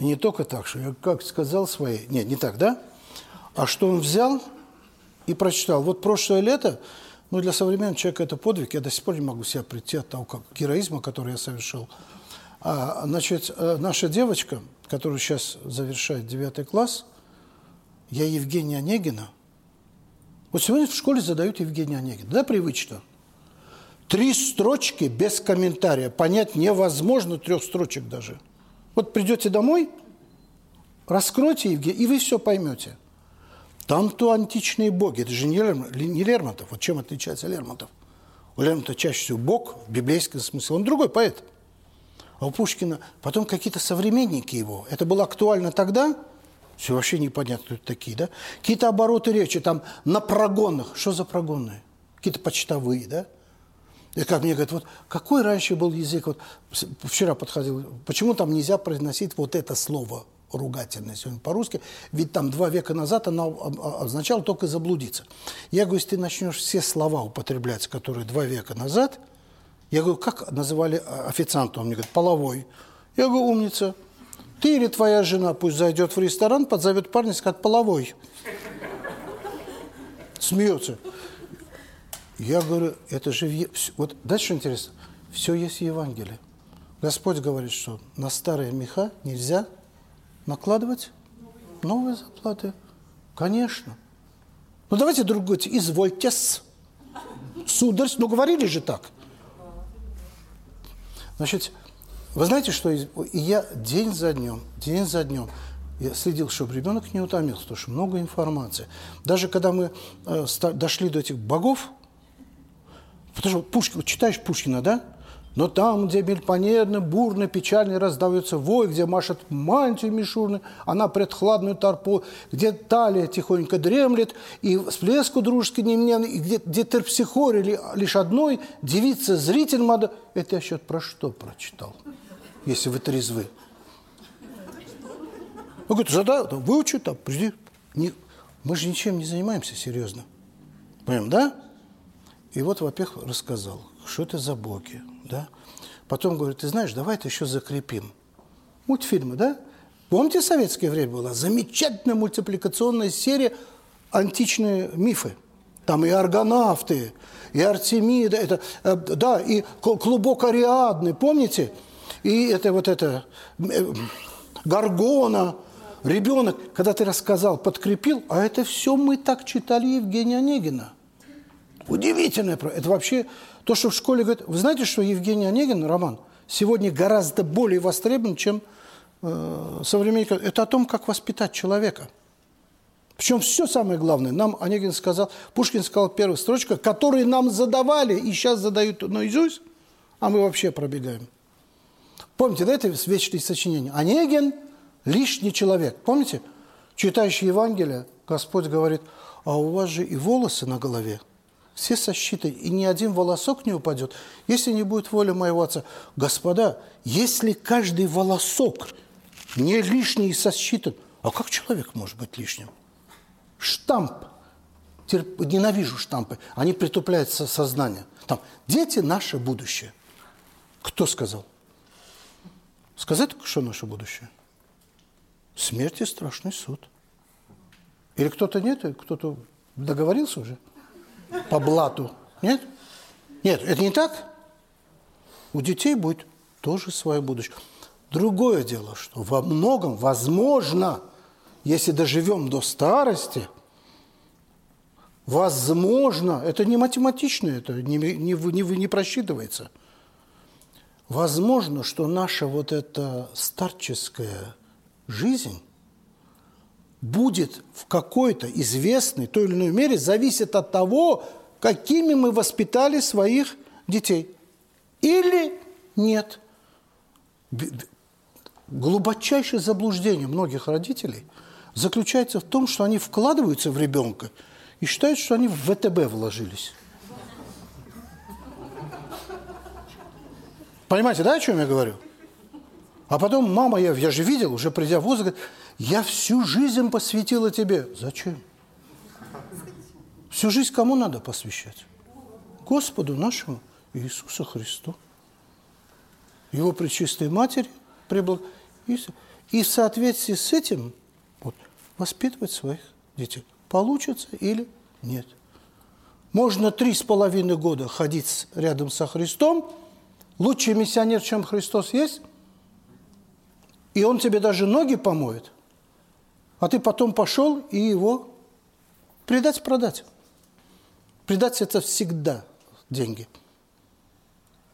И не только так, что я как сказал своей... Нет, не так, да? А что он взял и прочитал. Вот прошлое лето, ну, для современного человека это подвиг. Я до сих пор не могу себя прийти от того как, героизма, который я совершил. А, значит, э, наша девочка, которая сейчас завершает девятый класс, я Евгения Онегина. Вот сегодня в школе задают Евгения Онегина. Да, привычно. Три строчки без комментария. Понять невозможно трех строчек даже. Вот придете домой, раскройте Евгения, и вы все поймете. Там-то античные боги. Это же не, не Лермонтов. Вот чем отличается Лермонтов? У Лермонтова чаще всего бог в библейском смысле. Он другой поэт. А у Пушкина потом какие-то современники его. Это было актуально тогда, все вообще непонятно, кто такие, да? Какие-то обороты речи там на прогонах. Что за прогонные? Какие-то почтовые, да? И как мне говорят, вот какой раньше был язык, вот вчера подходил, почему там нельзя произносить вот это слово ругательное сегодня по-русски, ведь там два века назад оно означало только заблудиться. Я говорю, если ты начнешь все слова употреблять, которые два века назад, я говорю, как называли а, официанта? Он мне говорит, половой. Я говорю, умница. Ты или твоя жена пусть зайдет в ресторан, подзовет парня и скажет, половой. Смеется. Я говорю, это же... Вот дальше что интересно. Все есть в Евангелии. Господь говорит, что на старые меха нельзя накладывать новые заплаты. Конечно. Ну давайте другой, извольтесь. Сударь, ну говорили же так. Значит, вы знаете, что я день за днем, день за днем я следил, чтобы ребенок не утомился, потому что много информации. Даже когда мы э, дошли до этих богов, потому что Пушкин, читаешь Пушкина, да? Но там, где мельпонерно, бурно, печально раздается вой, где машет мантию мишурной, она пред хладную торпу, где талия тихонько дремлет, и всплеску дружеский неимненный, и где, где терпсихоре лишь одной, девица зритель мада. Это я счет про что прочитал, если вы трезвы? Он говорит, задай, выучи там, подожди. Не, мы же ничем не занимаемся серьезно. Понимаем, да? И вот, во-первых, рассказал, что это за боги, да? Потом говорит, ты знаешь, давай это еще закрепим. Мультфильмы, да? Помните, советское время была замечательная мультипликационная серия «Античные мифы». Там и аргонавты, и Артемида, это, э, да, и клубок Ариадны, помните? И это вот это, э, Гаргона, ребенок, когда ты рассказал, подкрепил, а это все мы так читали Евгения Онегина. Удивительное. Это вообще то, что в школе говорят... Вы знаете, что Евгений Онегин, роман, сегодня гораздо более востребован, чем э, современник. Это о том, как воспитать человека. Причем все самое главное. Нам Онегин сказал, Пушкин сказал первая строчка, которые нам задавали и сейчас задают наизусть, а мы вообще пробегаем. Помните, да, это вечное сочинение? Онегин – лишний человек. Помните? Читающий Евангелие, Господь говорит, а у вас же и волосы на голове – все сосчитаны, и ни один волосок не упадет, если не будет воля моего отца. Господа, если каждый волосок не лишний сосчитан, а как человек может быть лишним? Штамп терп... ненавижу штампы, они притупляют сознание. Там, дети – наше будущее. Кто сказал? Сказать, что наше будущее? Смерть и страшный суд. Или кто-то нет, кто-то договорился уже по блату? Нет? Нет, это не так. У детей будет тоже свое будущее. Другое дело, что во многом, возможно, если доживем до старости, возможно, это не математично, это не, не, не, не просчитывается. Возможно, что наша вот эта старческая жизнь будет в какой-то известной, той или иной мере зависит от того, какими мы воспитали своих детей. Или нет. Глубочайшее заблуждение многих родителей заключается в том, что они вкладываются в ребенка и считают, что они в ВТБ вложились. Понимаете, да, о чем я говорю? А потом мама, я, я же видел, уже придя в возраст, говорит, я всю жизнь посвятила тебе. Зачем? Всю жизнь кому надо посвящать? Господу нашему Иисусу Христу. Его Пречистой Матери, приблаг... и в соответствии с этим вот, воспитывать своих детей. Получится или нет. Можно три с половиной года ходить рядом со Христом, лучший миссионер, чем Христос есть, и он тебе даже ноги помоет – а ты потом пошел и его предать-продать. Предать – это всегда деньги.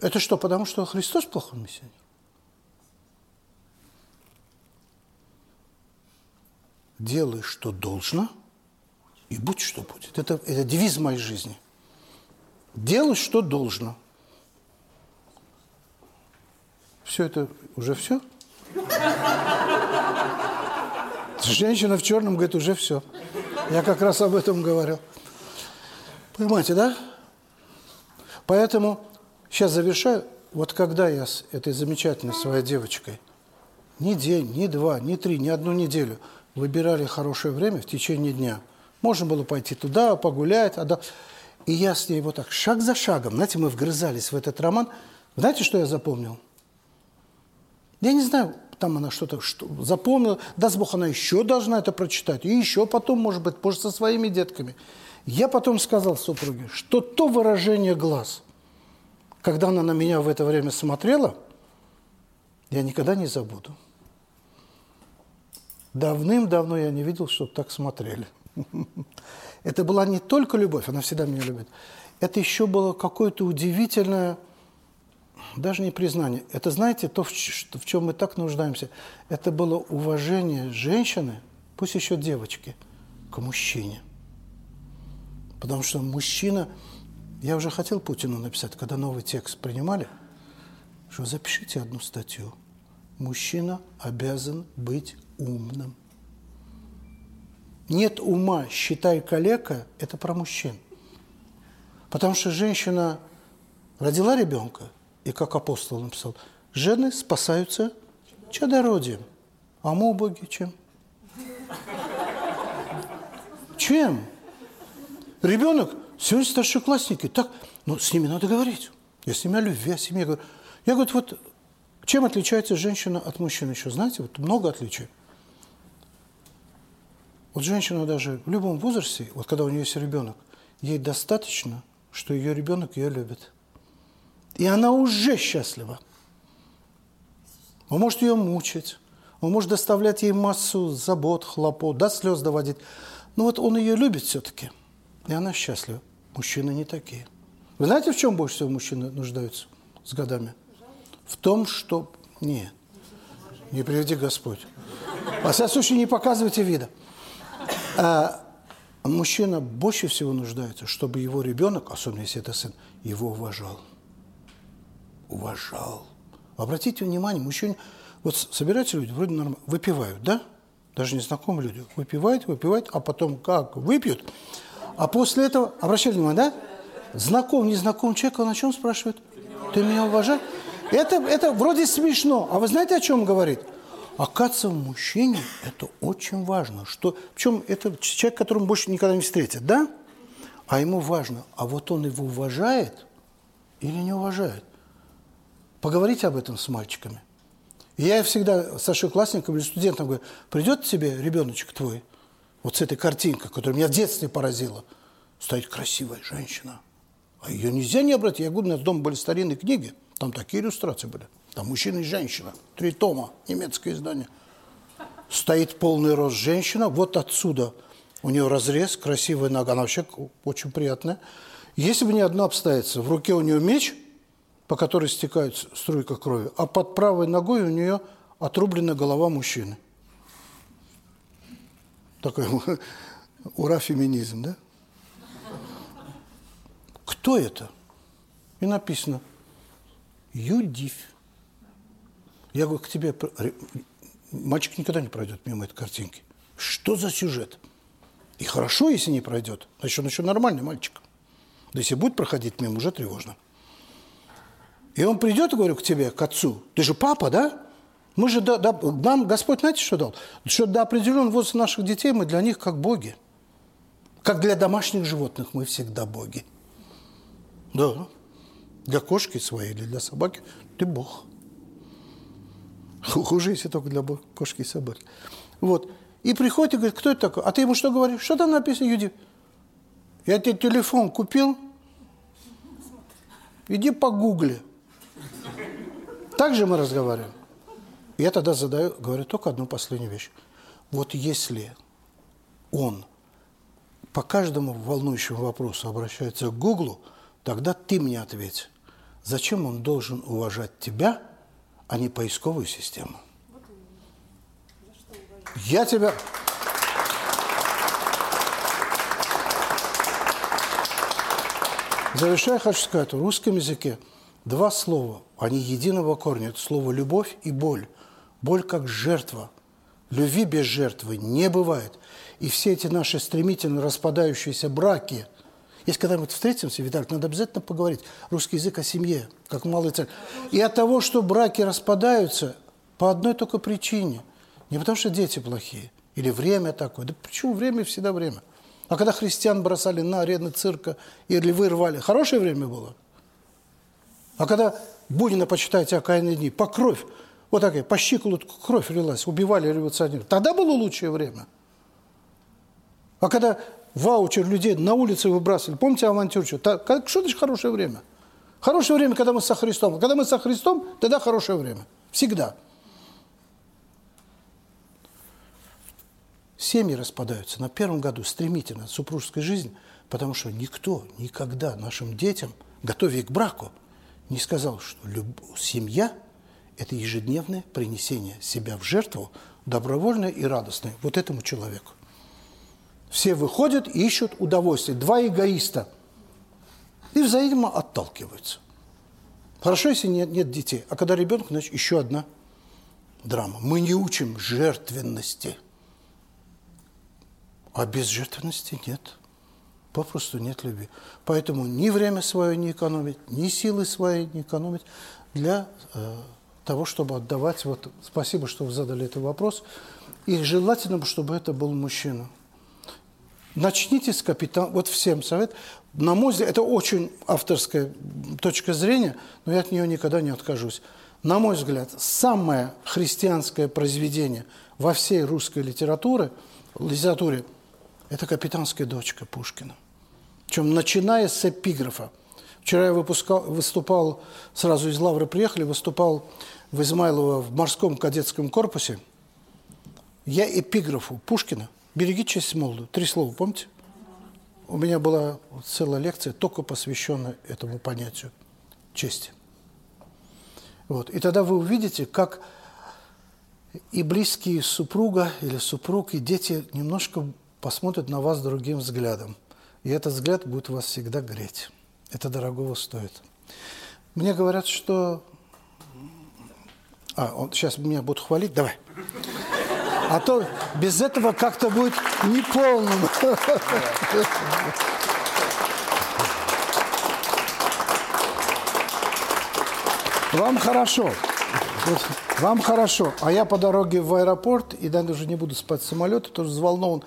Это что, потому что Христос плохой миссионер? Делай, что должно, и будь, что будет. Это, это девиз моей жизни. Делай, что должно. Все это уже все? Женщина в черном говорит, уже все. Я как раз об этом говорил. Понимаете, да? Поэтому сейчас завершаю. Вот когда я с этой замечательной своей девочкой ни день, ни два, ни три, ни одну неделю выбирали хорошее время в течение дня. Можно было пойти туда, погулять. А да... И я с ней вот так, шаг за шагом, знаете, мы вгрызались в этот роман. Знаете, что я запомнил? Я не знаю, там она что-то что, запомнила, даст Бог, она еще должна это прочитать, и еще потом, может быть, позже со своими детками. Я потом сказал супруге, что то выражение глаз, когда она на меня в это время смотрела, я никогда не забуду. Давным-давно я не видел, чтобы так смотрели. Это была не только любовь, она всегда меня любит. Это еще было какое-то удивительное даже не признание. Это, знаете, то, в, чем мы так нуждаемся. Это было уважение женщины, пусть еще девочки, к мужчине. Потому что мужчина... Я уже хотел Путину написать, когда новый текст принимали, что запишите одну статью. Мужчина обязан быть умным. Нет ума, считай калека, это про мужчин. Потому что женщина родила ребенка, и как апостол написал, жены спасаются чадородием. А мы убоги чем? Чем? Ребенок, сегодня старшеклассники, так, ну, с ними надо говорить. Я с ними о любви, о семье говорю. Я говорю, вот чем отличается женщина от мужчины еще? Знаете, вот много отличий. Вот женщина даже в любом возрасте, вот когда у нее есть ребенок, ей достаточно, что ее ребенок ее любит. И она уже счастлива. Он может ее мучить, он может доставлять ей массу забот, хлопот, до слез доводить. Но вот он ее любит все-таки, и она счастлива. Мужчины не такие. Вы знаете, в чем больше всего мужчины нуждаются с годами? В том, что... Нет, не приведи Господь. Во всяком случае, не показывайте вида. А мужчина больше всего нуждается, чтобы его ребенок, особенно если это сын, его уважал уважал. Обратите внимание, мужчины, вот собираются люди, вроде нормально, выпивают, да? Даже незнакомые люди. Выпивают, выпивают, а потом как выпьют. А после этого, обращали внимание, да? Знаком, незнакомый человек, он о чем спрашивает? Ты меня уважаешь? Это, это вроде смешно. А вы знаете, о чем говорит? Оказывается, в мужчине это очень важно. Что, причем это человек, которому больше никогда не встретят, да? А ему важно, а вот он его уважает или не уважает. Поговорите об этом с мальчиками. И я всегда старшеклассникам или студентам говорю, придет тебе ребеночек твой, вот с этой картинкой, которая меня в детстве поразила, стоит красивая женщина. А ее нельзя не обратить. Я говорю, у нас дома были старинные книги, там такие иллюстрации были. Там мужчина и женщина, три тома, немецкое издание. Стоит полный рост женщина, вот отсюда у нее разрез, красивая нога, она вообще очень приятная. Если бы не одно обстоятельство, в руке у нее меч, по которой стекает струйка крови, а под правой ногой у нее отрублена голова мужчины. Такой ура феминизм, да? Кто это? И написано Юдив. Я говорю, к тебе... Мальчик никогда не пройдет мимо этой картинки. Что за сюжет? И хорошо, если не пройдет. Значит, он еще нормальный мальчик. Да если будет проходить мимо, уже тревожно. И он придет, говорю, к тебе, к отцу. Ты же папа, да? Мы же, да, да, нам Господь, знаете, что дал? Что до определенного возраста наших детей мы для них как боги. Как для домашних животных мы всегда боги. Да. Для кошки своей или для собаки ты бог. Хуже, если только для кошки и собаки. Вот. И приходит и говорит, кто это такой? А ты ему что говоришь? Что там написано, Юди? Я тебе телефон купил, иди погугли. Так же мы разговариваем. Я тогда задаю, говорю только одну последнюю вещь. Вот если он по каждому волнующему вопросу обращается к Гуглу, тогда ты мне ответь, зачем он должен уважать тебя, а не поисковую систему? Я тебя... Завершая, хочу сказать, в русском языке два слова, они единого корня. Это слово «любовь» и «боль». Боль как жертва. Любви без жертвы не бывает. И все эти наши стремительно распадающиеся браки, если когда-нибудь встретимся, Виталий, надо обязательно поговорить русский язык о семье, как малый цель. И от того, что браки распадаются, по одной только причине. Не потому, что дети плохие, или время такое. Да почему время всегда время? А когда христиан бросали на арены цирка или вырвали, хорошее время было? А когда Бунина, почитайте, окаянные дни, по кровь, вот такая, по щиколотку кровь лилась, убивали революционеров. Тогда было лучшее время. А когда ваучер людей на улице выбрасывали, помните авантюрчу? Что значит хорошее время? Хорошее время, когда мы со Христом. Когда мы со Христом, тогда хорошее время. Всегда. Семьи распадаются на первом году стремительно, супружеская жизнь, потому что никто никогда нашим детям, готовя к браку, не сказал, что люб... семья – это ежедневное принесение себя в жертву, добровольное и радостное, вот этому человеку. Все выходят и ищут удовольствие. Два эгоиста. И взаимно отталкиваются. Хорошо, если нет, нет детей. А когда ребенок, значит, еще одна драма. Мы не учим жертвенности. А без жертвенности нет попросту нет любви. Поэтому ни время свое не экономить, ни силы свои не экономить для э, того, чтобы отдавать. Вот спасибо, что вы задали этот вопрос. И желательно, чтобы это был мужчина. Начните с капитана. Вот всем совет. На мой взгляд, это очень авторская точка зрения, но я от нее никогда не откажусь. На мой взгляд, самое христианское произведение во всей русской литературе, литературе – это «Капитанская дочка» Пушкина. Причем начиная с эпиграфа. Вчера я выпускал, выступал, сразу из Лавры приехали, выступал в Измайлово в морском кадетском корпусе. Я эпиграфу Пушкина «Береги честь молоду». Три слова, помните? У меня была целая лекция, только посвященная этому понятию чести. Вот. И тогда вы увидите, как и близкие супруга или супруг, и дети немножко посмотрят на вас другим взглядом. И этот взгляд будет вас всегда греть. Это дорогого стоит. Мне говорят, что... А, он, сейчас меня будут хвалить. Давай. А то без этого как-то будет неполным. Вам хорошо. Вам хорошо. А я по дороге в аэропорт, и даже не буду спать в самолете, тоже взволнован.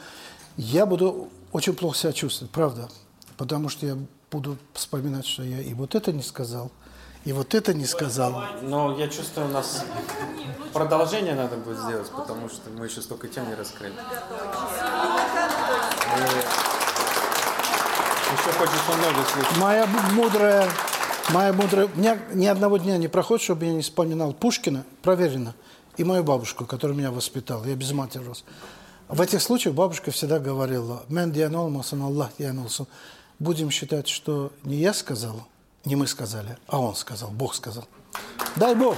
Я буду очень плохо себя чувствовать, правда. Потому что я буду вспоминать, что я и вот это не сказал, и вот это не сказал. Но я чувствую, у нас продолжение надо будет сделать, потому что мы еще столько тем не раскрыли. И еще хочется много слышать. Моя мудрая, моя мудрая... У меня ни одного дня не проходит, чтобы я не вспоминал Пушкина, проверено, и мою бабушку, которая меня воспитала. Я без матери рос. В этих случаях бабушка всегда говорила, «Мен дианолмасан, Аллах дианолсан». Будем считать, что не я сказал, не мы сказали, а он сказал, Бог сказал. Дай Бог!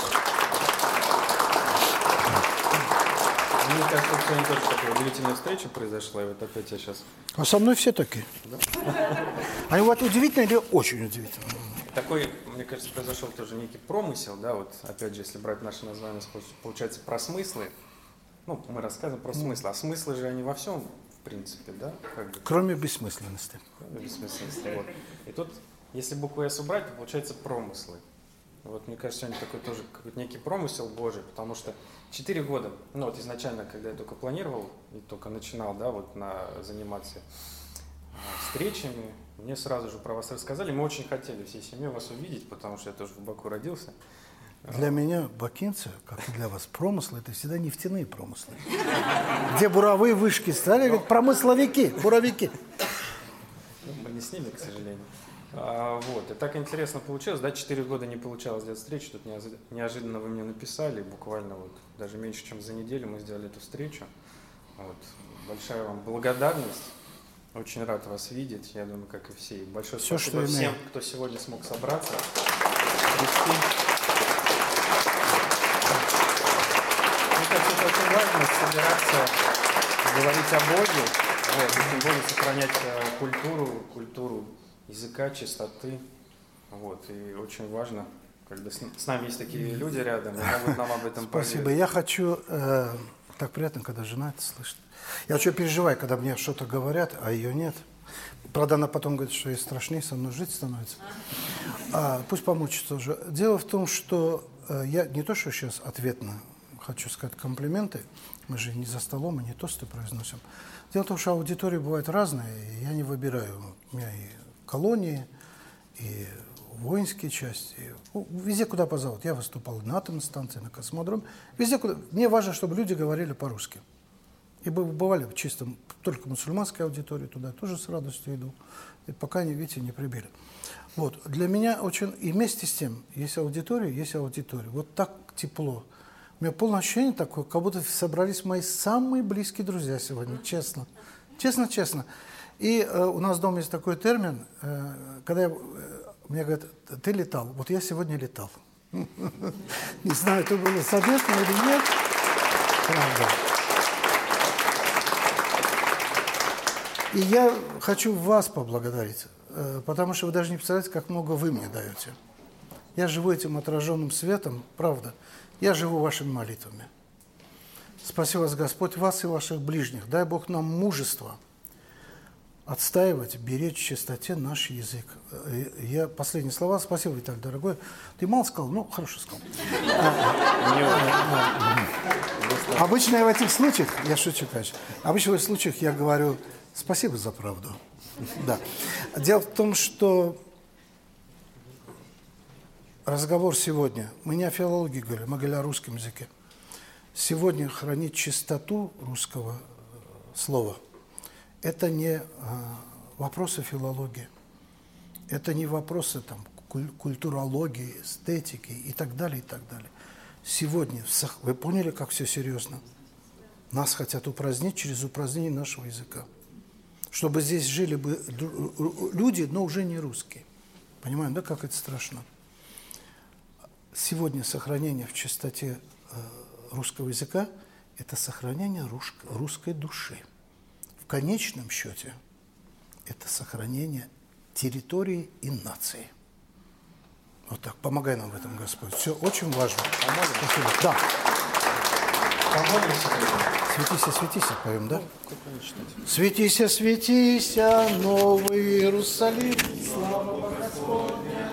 Мне кажется, сегодня тоже такая удивительная встреча произошла, и вот опять я сейчас... А со мной все такие. Они вот удивительно или очень удивительно? Такой, мне кажется, произошел тоже некий промысел, да, вот опять же, если брать наше название, получается, про смыслы, ну, мы рассказываем про смыслы, а смыслы же они во всем, в принципе, да? Как бы, Кроме бессмысленности. кроме бессмысленности, вот. И тут, если букву «С» убрать, то получается промыслы. Вот мне кажется, сегодня такой тоже какой-то некий промысел Божий, потому что четыре года, ну вот изначально, когда я только планировал и только начинал, да, вот на заниматься а, встречами, мне сразу же про вас рассказали. Мы очень хотели всей семьей вас увидеть, потому что я тоже в Баку родился. Для меня бакинцы, как и для вас, промыслы – это всегда нефтяные промыслы. Где буровые вышки стали, говорят, промысловики, буровики. Ну, Мы не с ними, к сожалению. А, вот, и так интересно получилось, да, четыре года не получалось сделать встречу, тут неожи- неожиданно вы мне написали, буквально вот, даже меньше, чем за неделю мы сделали эту встречу. Вот, большая вам благодарность, очень рад вас видеть, я думаю, как и все. И большое Всё, спасибо что всем, имею. кто сегодня смог собраться. прийти. Мне кажется, это очень важно собираться, говорить о Боге, вот, и тем более сохранять э, культуру, культуру языка, чистоты. Вот, и очень важно, когда с, с нами есть такие люди рядом, и могут нам об этом Спасибо. Я хочу, э, так приятно, когда жена это слышит. Я очень переживаю, когда мне что-то говорят, а ее нет. Правда, она потом говорит, что ей страшнее со мной жить становится. А, пусть помучится уже. Дело в том, что э, я не то, что сейчас ответно хочу сказать комплименты, мы же не за столом и не тосты произносим. Дело в том, что аудитории бывают разные, и я не выбираю. У меня и колонии, и воинские части. Ну, Везде, куда позовут. Я выступал на атомной станции, на космодроме. Везде, куда. Мне важно, чтобы люди говорили по-русски. И бы- бывали чисто только мусульманская аудитория туда тоже с радостью иду. И пока они, видите, не прибили. Вот. Для меня очень... И вместе с тем, есть аудитория, есть аудитория. Вот так тепло. У меня полное ощущение такое, как будто собрались мои самые близкие друзья сегодня, честно. Честно, честно. И э, у нас дома есть такой термин, э, когда я, э, мне говорят, ты летал. Вот я сегодня летал. Не знаю, это было совместно или нет. Правда. И я хочу вас поблагодарить, э, потому что вы даже не представляете, как много вы мне даете. Я живу этим отраженным светом, правда. Я живу вашими молитвами. Спаси вас, Господь, вас и ваших ближних. Дай Бог нам мужество отстаивать, беречь в чистоте наш язык. Э, Я последние слова. Спасибо, Виталий, дорогой. Ты мало сказал? Ну, хорошо сказал. Обычно я в этих случаях, я шучу, конечно, обычно в этих случаях я говорю спасибо за правду. Да. Дело в том, что разговор сегодня, мы не о филологии говорим, мы говорим о русском языке. Сегодня хранить чистоту русского э, слова – это не э, вопросы филологии, это не вопросы там, куль- культурологии, эстетики и так далее, и так далее. Сегодня, вы поняли, как все серьезно? Нас хотят упразднить через упразднение нашего языка. Чтобы здесь жили бы ру- люди, но уже не русские. Понимаем, да, как это страшно? Сегодня сохранение в чистоте э, русского языка – это сохранение рус- русской души. В конечном счете это сохранение территории и нации. Вот так. Помогай нам в этом, Господь. Все очень важно. Спасибо. Да. Помолимся. Светися, светися, поем, да? Светися, светися, Новый Иерусалим. Слава Господня,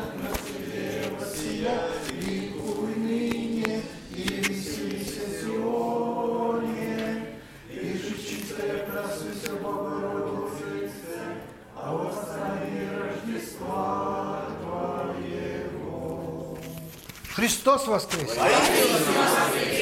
Христос воскрес! Христос воскрес!